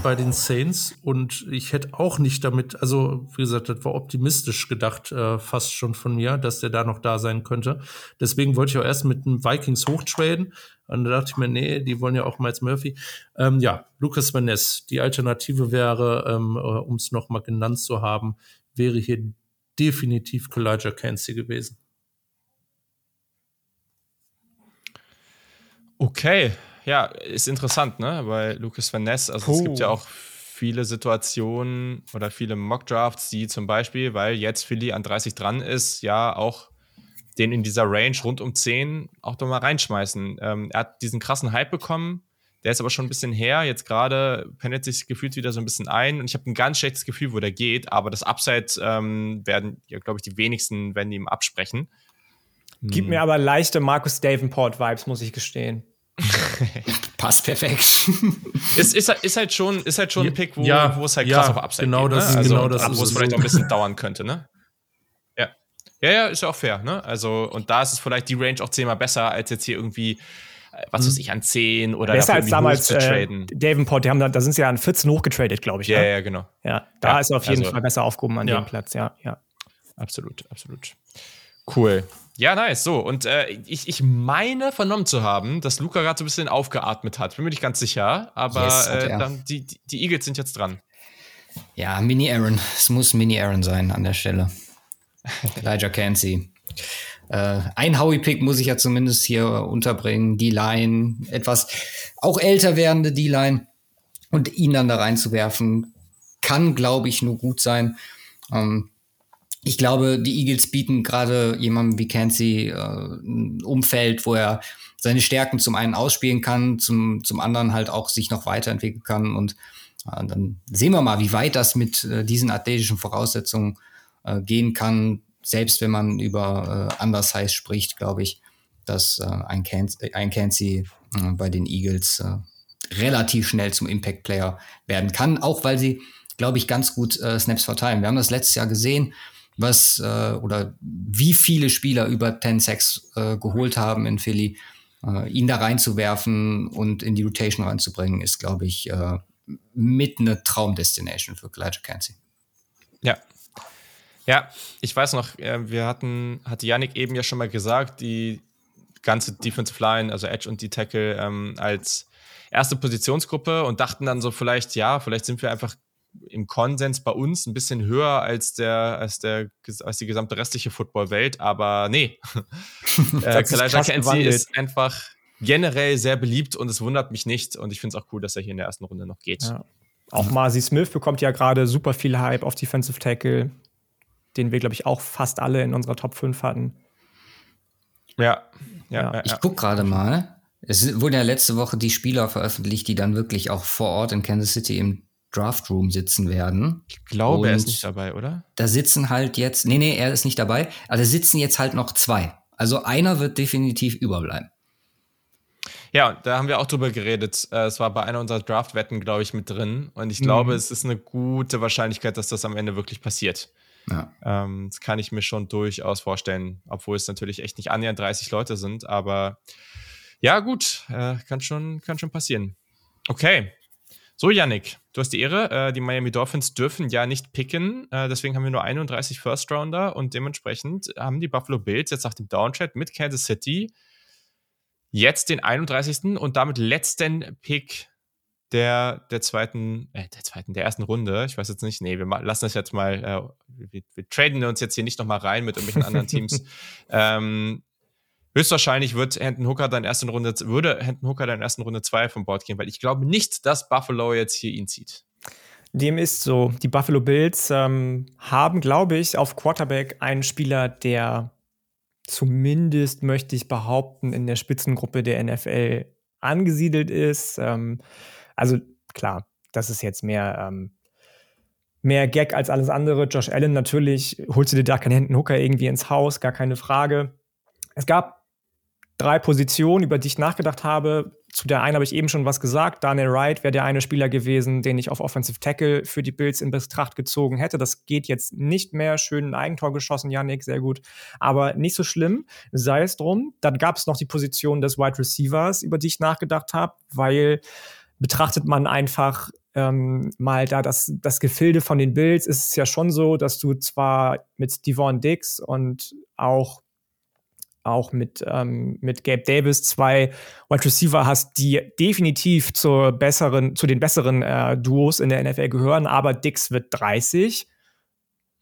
Bei den Saints. Und ich hätte auch nicht damit, also wie gesagt, das war optimistisch gedacht, äh, fast schon von mir, dass der da noch da sein könnte. Deswegen wollte ich auch erst mit den Vikings hochtraden. Und da dachte ich mir, nee, die wollen ja auch Miles Murphy. Ähm, ja, Lucas Van Ness. Die Alternative wäre, ähm, äh, um es nochmal genannt zu haben, wäre hier definitiv Elijah Cansey gewesen. Okay, ja, ist interessant, ne? Bei Lucas Van Ness. Also Puh. es gibt ja auch viele Situationen oder viele Mockdrafts, die zum Beispiel, weil jetzt Philly an 30 dran ist, ja auch den in dieser Range rund um 10 auch doch mal reinschmeißen. Ähm, er hat diesen krassen Hype bekommen, der ist aber schon ein bisschen her. Jetzt gerade pendelt sich gefühlt wieder so ein bisschen ein und ich habe ein ganz schlechtes Gefühl, wo der geht, aber das Upside ähm, werden, ja, glaube ich, die wenigsten werden ihm absprechen. Gibt hm. mir aber leichte Markus Davenport-Vibes, muss ich gestehen. Passt perfekt. ist, ist, ist, halt schon, ist halt schon ein Pick, wo, ja, wo es halt krass ja, auf Upside genau geht. Das, ne? also, genau das wo es vielleicht noch ein bisschen dauern könnte, ne? Ja. Ja, ja, ist ja auch fair, ne? Also, und da ist es vielleicht die Range auch zehnmal besser, als jetzt hier irgendwie äh, was weiß mhm. ich, an 10 oder Besser als damals zu äh, traden. Äh, Davenport, die haben da, da sind sie ja an 14 hochgetradet, glaube ich. Ja, ne? ja, genau. Ja, da ja, ist er auf jeden also, Fall besser aufgehoben an ja. dem Platz, ja, ja. Absolut, absolut. Cool. Ja, nice. So, und äh, ich, ich meine vernommen zu haben, dass Luca gerade so ein bisschen aufgeatmet hat. Bin mir nicht ganz sicher, aber yes, äh, dann, die, die Eagles sind jetzt dran. Ja, Mini Aaron. Es muss Mini Aaron sein an der Stelle. Elijah Cansey. Äh, ein Howie-Pick muss ich ja zumindest hier unterbringen. Die Line, etwas auch älter werdende D-Line und ihn dann da reinzuwerfen, kann, glaube ich, nur gut sein. Ähm, ich glaube, die Eagles bieten gerade jemandem wie Cansey äh, ein Umfeld, wo er seine Stärken zum einen ausspielen kann, zum, zum anderen halt auch sich noch weiterentwickeln kann. Und Ja, dann sehen wir mal, wie weit das mit äh, diesen athletischen Voraussetzungen äh, gehen kann. Selbst wenn man über äh, Undersize spricht, glaube ich, dass äh, ein, Can ein Cansey äh, bei den Eagles äh, relativ schnell zum Impact-Player werden kann, auch weil sie, glaube ich, ganz gut äh, Snaps verteilen. Wir haben das letztes Jahr gesehen, was äh, oder wie viele Spieler über 10 Sacks äh, geholt haben in Philly. Äh, ihn da reinzuwerfen und in die Rotation reinzubringen, ist, glaube ich, äh, mit eine Traumdestination für Elijah Cansey. Ja. Ja, ich weiß noch, äh, wir hatten, hatte Yannick eben ja schon mal gesagt, die ganze Defensive Line, also Edge und die Tackle, ähm, als erste Positionsgruppe und dachten dann so vielleicht, ja, vielleicht sind wir einfach im Konsens bei uns ein bisschen höher als der, als der, als die gesamte restliche Footballwelt, aber nee. äh, Kalijah Kenzie ist einfach generell sehr beliebt und es wundert mich nicht und ich finde es auch cool, dass er hier in der ersten Runde noch geht. Ja. Auch Marcy Smith bekommt ja gerade super viel Hype auf Defensive Tackle, den wir, glaube ich, auch fast alle in unserer Top 5 hatten. Ja, ja. ja. Ich gucke gerade mal. Es wurden ja letzte Woche die Spieler veröffentlicht, die dann wirklich auch vor Ort in Kansas City im Draft Room sitzen werden. Ich glaube, Und er ist nicht dabei, oder? Da sitzen halt jetzt, nee, nee, er ist nicht dabei, aber da sitzen jetzt halt noch zwei. Also einer wird definitiv überbleiben. Ja, da haben wir auch drüber geredet. Äh, es war bei einer unserer Draft-Wetten, glaube ich, mit drin. Und ich glaube, mhm. es ist eine gute Wahrscheinlichkeit, dass das am Ende wirklich passiert. Ja. Ähm, das kann ich mir schon durchaus vorstellen, obwohl es natürlich echt nicht annähernd 30 Leute sind. Aber ja, gut, äh, kann, schon, kann schon passieren. Okay. So, Yannick, du hast die Ehre. Äh, die Miami Dolphins dürfen ja nicht picken. Äh, deswegen haben wir nur 31 First Rounder und dementsprechend haben die Buffalo Bills jetzt nach dem Downtrade mit Kansas City jetzt den 31. und damit letzten Pick der, der zweiten, äh, der zweiten, der ersten Runde. Ich weiß jetzt nicht, nee, wir lassen das jetzt mal, äh, wir, wir, traden uns jetzt hier nicht nochmal rein mit irgendwelchen anderen Teams. ähm, höchstwahrscheinlich wird Hendon Hooker dann ersten Runde, würde Hendon Hooker dann ersten Runde zwei vom Board gehen, weil ich glaube nicht, dass Buffalo jetzt hier ihn zieht. Dem ist so. Die Buffalo Bills ähm, haben, glaube ich, auf Quarterback einen Spieler, der zumindest, möchte ich behaupten, in der Spitzengruppe der NFL angesiedelt ist. Ähm, also klar, das ist jetzt mehr, ähm, mehr Gag als alles andere. Josh Allen natürlich, holst du dir da keinen Händen Hooker irgendwie ins Haus, gar keine Frage. Es gab drei Positionen, über die ich nachgedacht habe. Zu der einen habe ich eben schon was gesagt. Daniel Wright wäre der eine Spieler gewesen, den ich auf Offensive Tackle für die Bills in Betracht gezogen hätte. Das geht jetzt nicht mehr. Schön ein Eigentor geschossen, Yannick, sehr gut. Aber nicht so schlimm, sei es drum. Dann gab es noch die Position des Wide Receivers, über die ich nachgedacht habe, weil betrachtet man einfach ähm, mal da das, das Gefilde von den Bills, ist es ja schon so, dass du zwar mit Devon Dix und auch auch mit, ähm, mit Gabe Davis zwei Wide Receiver hast, die definitiv zur besseren, zu den besseren äh, Duos in der NFL gehören, aber Dix wird 30,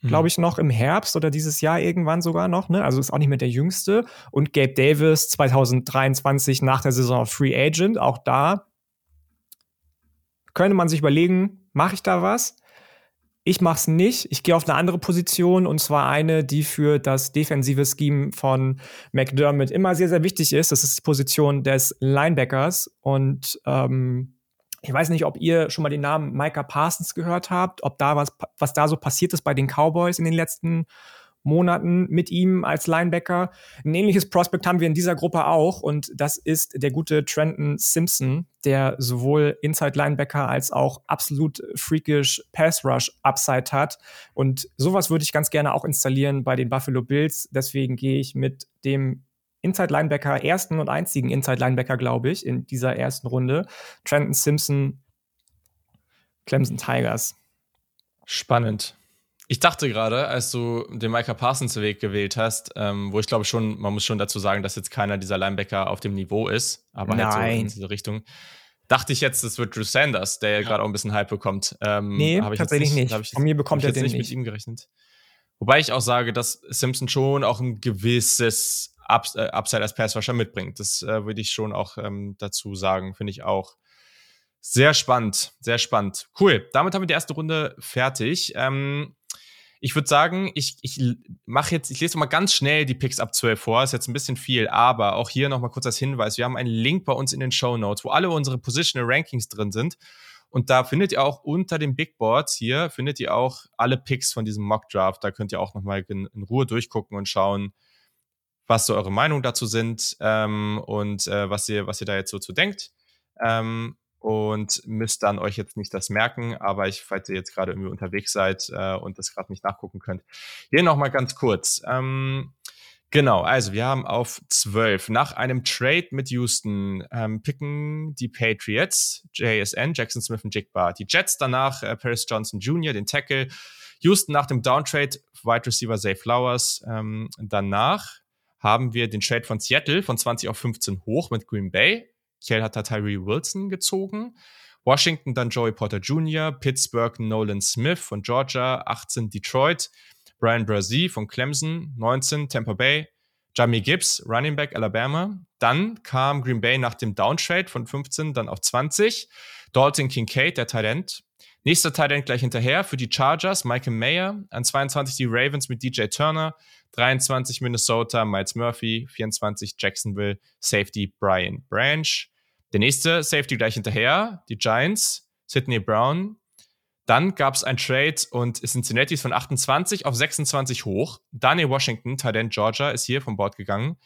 mhm. glaube ich, noch im Herbst oder dieses Jahr irgendwann sogar noch, ne? Also ist auch nicht mehr der jüngste. Und Gabe Davis 2023 nach der Saison Free Agent, auch da könnte man sich überlegen, mache ich da was? Ich mache es nicht. Ich gehe auf eine andere Position und zwar eine, die für das defensive Scheme von McDermott immer sehr, sehr wichtig ist. Das ist die Position des Linebackers. Und ähm, ich weiß nicht, ob ihr schon mal den Namen Micah Parsons gehört habt, ob da was, was da so passiert ist bei den Cowboys in den letzten Monaten mit ihm als Linebacker. Ein ähnliches Prospect haben wir in dieser Gruppe auch und das ist der gute Trenton Simpson, der sowohl Inside Linebacker als auch absolut freakish Pass Rush Upside hat und sowas würde ich ganz gerne auch installieren bei den Buffalo Bills. Deswegen gehe ich mit dem Inside Linebacker, ersten und einzigen Inside Linebacker, glaube ich, in dieser ersten Runde. Trenton Simpson, Clemson Tigers. Spannend. Ich dachte gerade, als du den Micah Parsons Weg gewählt hast, ähm, wo ich glaube schon, man muss schon dazu sagen, dass jetzt keiner dieser Linebacker auf dem Niveau ist, aber Nein. halt so in diese Richtung. Dachte ich jetzt, das wird Drew Sanders, der ja gerade auch ein bisschen Hype bekommt. Ähm, nee, tatsächlich nicht. nicht. Von mir bekommt er den nicht. mit ihm gerechnet. Wobei ich auch sage, dass Simpson schon auch ein gewisses Ups äh, Upside als Passwasher mitbringt. Das äh, würde ich schon auch ähm, dazu sagen, finde ich auch. Sehr spannend, sehr spannend. Cool. Damit haben wir die erste Runde fertig. Ähm, ich würde sagen, ich, ich mache jetzt, ich lese mal ganz schnell die Picks ab 12 vor. Ist jetzt ein bisschen viel, aber auch hier nochmal kurz als Hinweis. Wir haben einen Link bei uns in den Show Notes, wo alle unsere Positional Rankings drin sind. Und da findet ihr auch unter den Big Boards hier, findet ihr auch alle Picks von diesem Mock Draft. Da könnt ihr auch nochmal in, in Ruhe durchgucken und schauen, was so eure Meinungen dazu sind ähm, und äh, was, ihr, was ihr da jetzt so zu denkt. Ähm, und müsst dann euch jetzt nicht das merken, aber ich, falls ihr jetzt gerade irgendwie unterwegs seid äh, und das gerade nicht nachgucken könnt, hier nochmal ganz kurz. Ähm, genau, also wir haben auf 12 nach einem Trade mit Houston ähm, picken die Patriots, JSN, Jackson Smith und Jigba, die Jets danach äh, Paris Johnson Jr., den Tackle, Houston nach dem Downtrade, Wide Receiver Zay Flowers, ähm, danach haben wir den Trade von Seattle von 20 auf 15 hoch mit Green Bay, Kiel hat da Tyree Wilson gezogen. Washington dann Joey Porter Jr., Pittsburgh Nolan Smith von Georgia, 18 Detroit, Brian Brazee von Clemson, 19 Tampa Bay, Jamie Gibbs, Running Back Alabama. Dann kam Green Bay nach dem Downtrade von 15 dann auf 20. Dalton Kincaid, der Talent. Nächster Talent gleich hinterher für die Chargers, Michael Mayer. An 22 die Ravens mit DJ Turner. 23 Minnesota, Miles Murphy. 24 Jacksonville, Safety Brian Branch. Der nächste Safety gleich hinterher, die Giants, Sidney Brown. Dann gab es ein Trade und Cincinnati ist von 28 auf 26 hoch. Daniel Washington, Talent Georgia, ist hier vom Bord gegangen.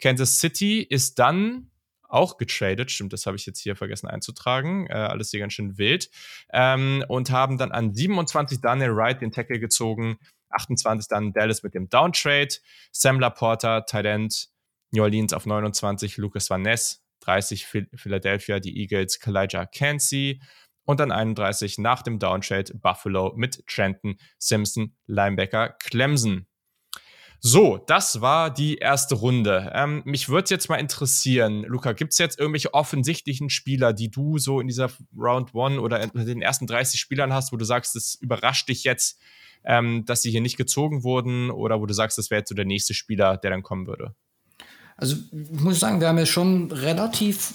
Kansas City ist dann auch getradet, stimmt, das habe ich jetzt hier vergessen einzutragen, äh, alles hier ganz schön wild, ähm, und haben dann an 27 Daniel Wright den Tackle gezogen, 28 dann Dallas mit dem Downtrade, Sam Laporta, Talent, New Orleans auf 29, Lucas Van Ness, 30 Philadelphia, die Eagles, Kalijah Cansey. Und dann 31 nach dem Downtrade Buffalo mit Trenton Simpson, Linebacker Clemson. So, das war die erste Runde. Ähm, mich würde jetzt mal interessieren, Luca, gibt es jetzt irgendwelche offensichtlichen Spieler, die du so in dieser Round One oder den ersten 30 Spielern hast, wo du sagst, es überrascht dich jetzt, ähm, dass sie hier nicht gezogen wurden oder wo du sagst, das wäre jetzt so der nächste Spieler, der dann kommen würde? Also ich muss sagen, wir haben ja schon relativ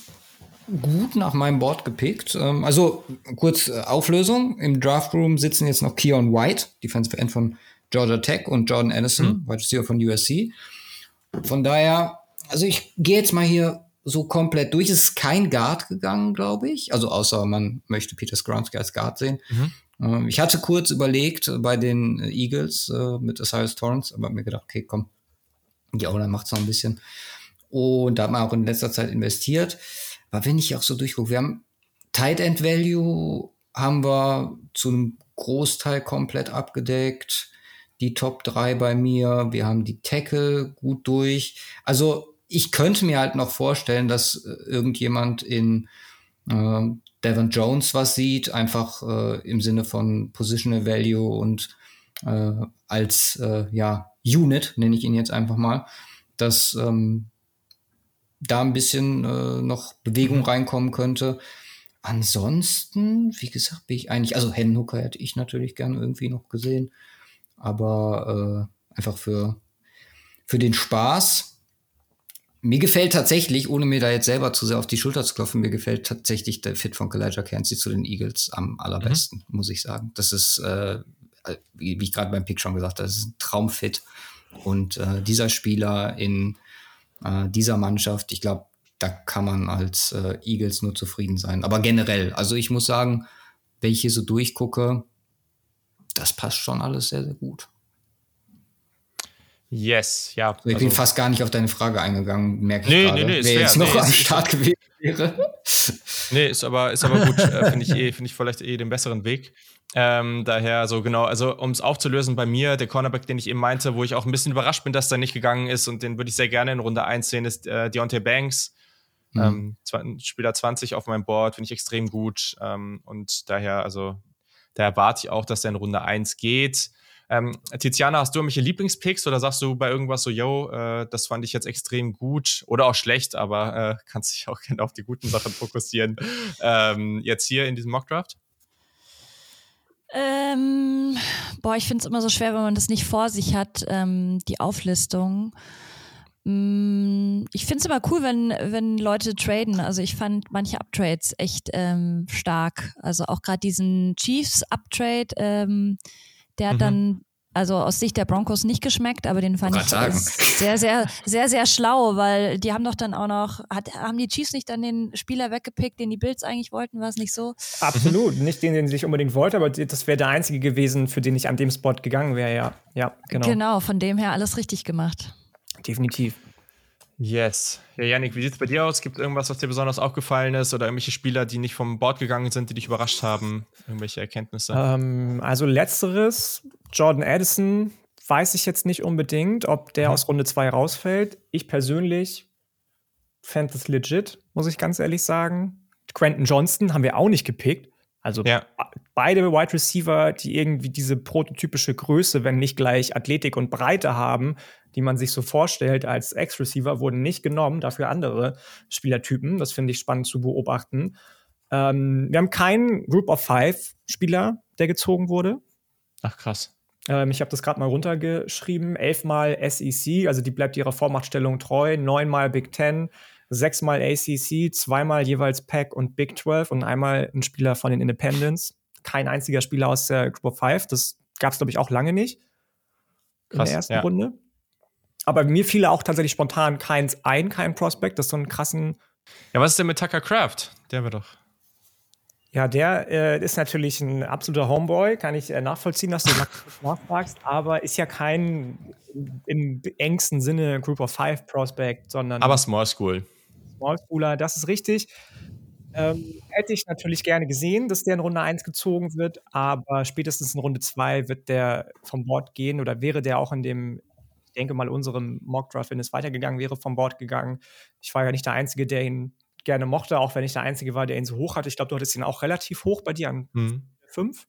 gut nach meinem Board gepickt. Ähm, also kurz äh, Auflösung. Im Draft Room sitzen jetzt noch Keon White, Defensive End von Georgia Tech und Jordan Anderson, mhm. Wide Receiver von USC. Von daher, also ich gehe jetzt mal hier so komplett durch. Es ist kein Guard gegangen, glaube ich. Also außer man möchte Peter Skronsky als Guard sehen. Mhm. Ähm, ich hatte kurz überlegt bei den Eagles äh, mit Osiris Torrance, aber mir gedacht, okay, komm, die O-Line macht es noch ein bisschen. Und da hat man auch in letzter Zeit investiert. Aber wenn ich auch so durchgucke, wir haben Tight End Value haben wir zu einem Großteil komplett abgedeckt. Die Top 3 bei mir. Wir haben die Tackle gut durch. Also ich könnte mir halt noch vorstellen, dass äh, irgendjemand in äh, Devon Jones was sieht, einfach äh, im Sinne von Positional Value und äh, als äh, ja, Unit, nenne ich ihn jetzt einfach mal, dass ähm, da ein bisschen äh, noch Bewegung mhm. reinkommen könnte. Ansonsten, wie gesagt, bin ich eigentlich, also Hennhooker hätte ich natürlich gerne irgendwie noch gesehen, aber äh, einfach für, für den Spaß. Mir gefällt tatsächlich, ohne mir da jetzt selber zu sehr auf die Schulter zu klopfen, mir gefällt tatsächlich der Fit von Elijah Cansey zu den Eagles am allerbesten, mhm. muss ich sagen. Das ist, äh, wie, wie ich gerade beim Pick schon gesagt habe, das ist ein Traumfit. Und äh, dieser Spieler in äh, dieser Mannschaft, ich glaube, da kann man als äh, Eagles nur zufrieden sein. Aber generell, also ich muss sagen, wenn ich hier so durchgucke, das passt schon alles sehr, sehr gut. Yes, ja. Also ich also, bin fast gar nicht auf deine Frage eingegangen, merke ich nee, gerade. Nee, nee, Wer jetzt noch nee, am Start gewesen wäre. Nee, ist aber, ist aber gut. äh, Finde ich, eh, find ich vielleicht eh den besseren Weg. Ähm, daher so genau, also um es aufzulösen bei mir, der Cornerback, den ich eben meinte, wo ich auch ein bisschen überrascht bin, dass der nicht gegangen ist und den würde ich sehr gerne in Runde 1 sehen, ist äh, Deontay Banks. Mhm. Ähm, Spieler 20 auf meinem Board, finde ich extrem gut. Ähm, und daher, also, da erwarte ich auch, dass der in Runde 1 geht. Ähm, Tiziana, hast du irgendwelche Lieblingspicks oder sagst du bei irgendwas so, yo, äh, das fand ich jetzt extrem gut oder auch schlecht, aber äh, kannst dich auch gerne auf die guten Sachen fokussieren. Ähm, jetzt hier in diesem Mockdraft? Ähm, boah, ich finde es immer so schwer, wenn man das nicht vor sich hat, ähm, die Auflistung. Mm, ich finde es immer cool, wenn, wenn Leute traden. Also ich fand manche Uptrades echt ähm, stark. Also auch gerade diesen Chiefs Uptrade, ähm, der hat mhm. dann also aus Sicht der Broncos nicht geschmeckt, aber den fand ich sagen. sehr, sehr, sehr, sehr schlau, weil die haben doch dann auch noch, hat, haben die Chiefs nicht dann den Spieler weggepickt, den die Bills eigentlich wollten, war es nicht so? Absolut, nicht den, den ich unbedingt wollte, aber das wäre der einzige gewesen, für den ich an dem Spot gegangen wäre, ja. Ja, genau. Genau, von dem her alles richtig gemacht. Definitiv. Yes. Ja, Yannick, wie sieht es bei dir aus? Gibt es irgendwas, was dir besonders aufgefallen ist oder irgendwelche Spieler, die nicht vom Board gegangen sind, die dich überrascht haben? Irgendwelche Erkenntnisse? Ähm, also letzteres, Jordan Addison, weiß ich jetzt nicht unbedingt, ob der Mhm. aus Runde 2 rausfällt. Ich persönlich fände es legit, muss ich ganz ehrlich sagen. Quentin Johnston haben wir auch nicht gepickt. Also Ja. Beide Wide Receiver, die irgendwie diese prototypische Größe, wenn nicht gleich Athletik und Breite haben, die man sich so vorstellt als Ex-Receiver, wurden nicht genommen, dafür andere Spielertypen. Das finde ich spannend zu beobachten. Ähm, wir haben keinen Group of Five Spieler, der gezogen wurde. Ach, krass. Ähm, ich habe das gerade mal runtergeschrieben. Elfmal SEC, also die bleibt ihrer Vormachtstellung treu. Neunmal Big Ten, sechsmal ACC, zweimal jeweils Pac und Big 12 und einmal ein Spieler von den Independents. Kein einziger Spieler aus der Group of Five. Das gab es, glaube ich, auch lange nicht in Krass, der ersten ja. Runde. Aber mir fiel auch tatsächlich spontan keins ein, kein Prospect, das so einen krassen Ja, was ist denn mit Tucker Craft? Der war doch. Ja, der äh, ist natürlich ein absoluter Homeboy, kann ich äh, nachvollziehen, dass du nach- nachfragst, aber ist ja kein im engsten Sinne Group of Five Prospect, sondern Aber Small School. Small Schooler, das ist richtig. Ähm, hätte ich natürlich gerne gesehen, dass der in Runde 1 gezogen wird, aber spätestens in Runde 2 wird der vom Board gehen oder wäre der auch in dem, ich denke mal, unserem Mockdraft, wenn es weitergegangen wäre, vom Board gegangen. Ich war ja nicht der Einzige, der ihn gerne mochte, auch wenn ich der Einzige war, der ihn so hoch hatte. Ich glaube, du hattest ihn auch relativ hoch bei dir an Hm. 5.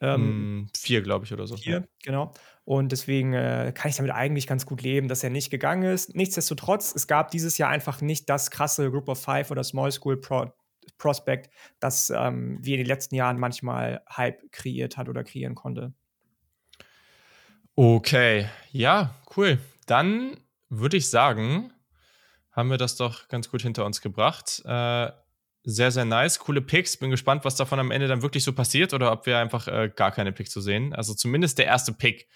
Ähm, Hm, vier, glaube ich, oder so. Vier, genau. Und deswegen äh, kann ich damit eigentlich ganz gut leben, dass er nicht gegangen ist. Nichtsdestotrotz, es gab dieses Jahr einfach nicht das krasse Group of Five oder Small School Pro Prospect, das ähm, wie in den letzten Jahren manchmal Hype kreiert hat oder kreieren konnte. Okay, ja, cool. Dann würde ich sagen, haben wir das doch ganz gut hinter uns gebracht. Äh, sehr, sehr nice, coole Picks. Bin gespannt, was davon am Ende dann wirklich so passiert oder ob wir einfach äh, gar keine Picks zu sehen. Also zumindest der erste Pick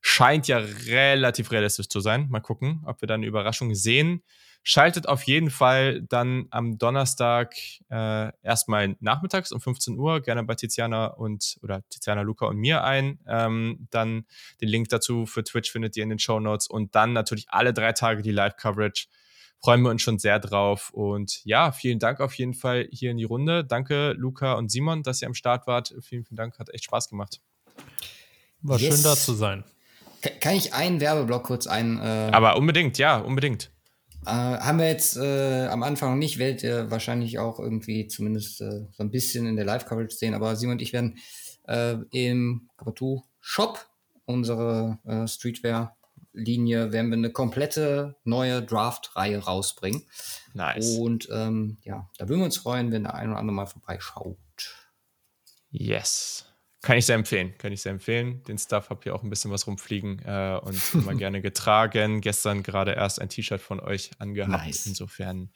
scheint ja relativ realistisch zu sein. Mal gucken, ob wir dann eine Überraschung sehen. Schaltet auf jeden Fall dann am Donnerstag äh, erstmal nachmittags um 15 Uhr gerne bei Tiziana und oder Tiziana, Luca und mir ein. Ähm, dann den Link dazu für Twitch findet ihr in den Show Notes und dann natürlich alle drei Tage die Live-Coverage. Freuen wir uns schon sehr drauf. Und ja, vielen Dank auf jeden Fall hier in die Runde. Danke, Luca und Simon, dass ihr am Start wart. Vielen, vielen Dank, hat echt Spaß gemacht. War Yes. schön da zu sein. Ka- Kann ich einen Werbeblock kurz ein? Äh, Aber unbedingt, ja, unbedingt. Äh, haben wir jetzt äh, am Anfang nicht, werdet ihr wahrscheinlich auch irgendwie zumindest äh, so ein bisschen in der Live-Coverage sehen, aber Simon und ich werden äh, im Kapatou-Shop, unsere äh, Streetwear-Linie, werden wir eine komplette neue Draft-Reihe rausbringen. Nice. Und ähm, ja, da würden wir uns freuen, wenn der ein oder andere mal vorbeischaut. Yes. Kann ich sehr empfehlen. Kann ich sehr empfehlen. Den Stuff habt ihr auch ein bisschen was rumfliegen äh, und immer gerne getragen. Gestern gerade erst ein T-Shirt von euch angehabt. Nice. Insofern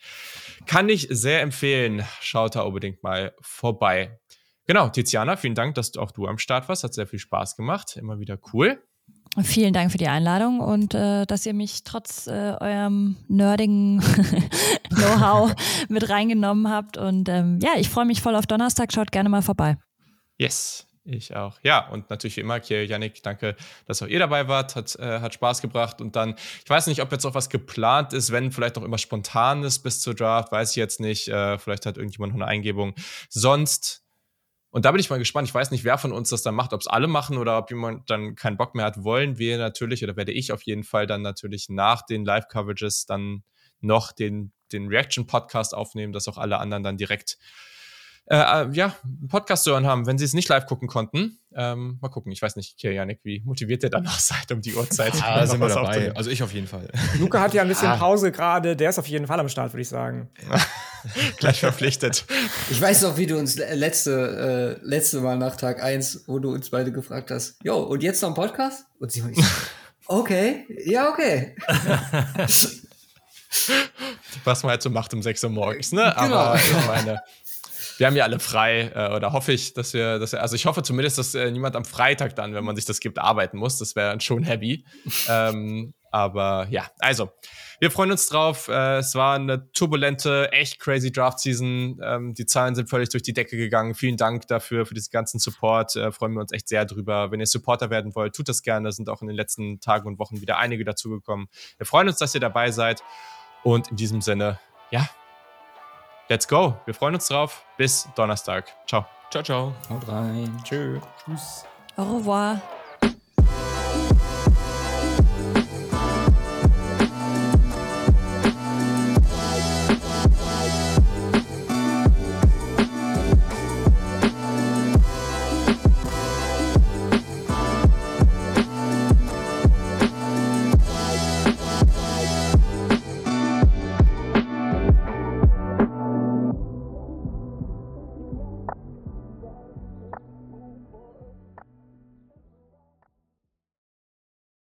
kann ich sehr empfehlen. Schaut da unbedingt mal vorbei. Genau, Tiziana, vielen Dank, dass auch du am Start warst. Hat sehr viel Spaß gemacht. Immer wieder cool. Vielen Dank für die Einladung und äh, dass ihr mich trotz äh, eurem nerdigen Know-how mit reingenommen habt. Und ähm, ja, ich freue mich voll auf Donnerstag. Schaut gerne mal vorbei. Yes, ich auch. Ja, und natürlich wie immer, Kiel, Yannick, danke, dass auch ihr dabei wart. Hat, äh, hat Spaß gebracht. Und dann, ich weiß nicht, ob jetzt auch was geplant ist, wenn vielleicht noch immer spontan ist bis zur Draft, weiß ich jetzt nicht. Äh, vielleicht hat irgendjemand noch eine Eingebung. Sonst, und da bin ich mal gespannt, ich weiß nicht, wer von uns das dann macht, ob es alle machen oder ob jemand dann keinen Bock mehr hat, wollen wir natürlich, oder werde ich auf jeden Fall dann natürlich nach den Live-Coverages dann noch den, den Reaction-Podcast aufnehmen, dass auch alle anderen dann direkt äh, äh, ja, einen Podcast zu hören haben, wenn sie es nicht live gucken konnten. Ähm, mal gucken, ich weiß nicht, Janik, wie motiviert ihr dann noch seid um die Uhrzeit? Ah, noch sind wir dabei. Also ich auf jeden Fall. Luca hat ja ein bisschen Ah. Pause gerade, der ist auf jeden Fall am Start, würde ich sagen. Gleich verpflichtet. Ich weiß noch, wie du uns le- letzte, äh, letzte Mal nach Tag 1, wo du uns beide gefragt hast, jo, und jetzt noch ein Podcast? Und Simon, ich okay, ja, okay. Was man halt so macht um 6 Uhr morgens, ne? Genau. Aber ich meine, wir haben ja alle frei, äh, oder hoffe ich, dass wir, dass wir, also ich hoffe zumindest, dass äh, niemand am Freitag dann, wenn man sich das gibt, arbeiten muss. Das wäre schon heavy. ähm, aber ja, also, wir freuen uns drauf. Äh, es war eine turbulente, echt crazy Draft-Season. Ähm, die Zahlen sind völlig durch die Decke gegangen. Vielen Dank dafür, für diesen ganzen Support. Äh, freuen wir uns echt sehr drüber. Wenn ihr Supporter werden wollt, tut das gerne. Da sind auch in den letzten Tagen und Wochen wieder einige dazugekommen. Wir freuen uns, dass ihr dabei seid. Und in diesem Sinne, ja, let's go. Wir freuen uns drauf. Bis Donnerstag. Ciao. Ciao, ciao. Haut rein. Tschö. Tschüss. Au revoir.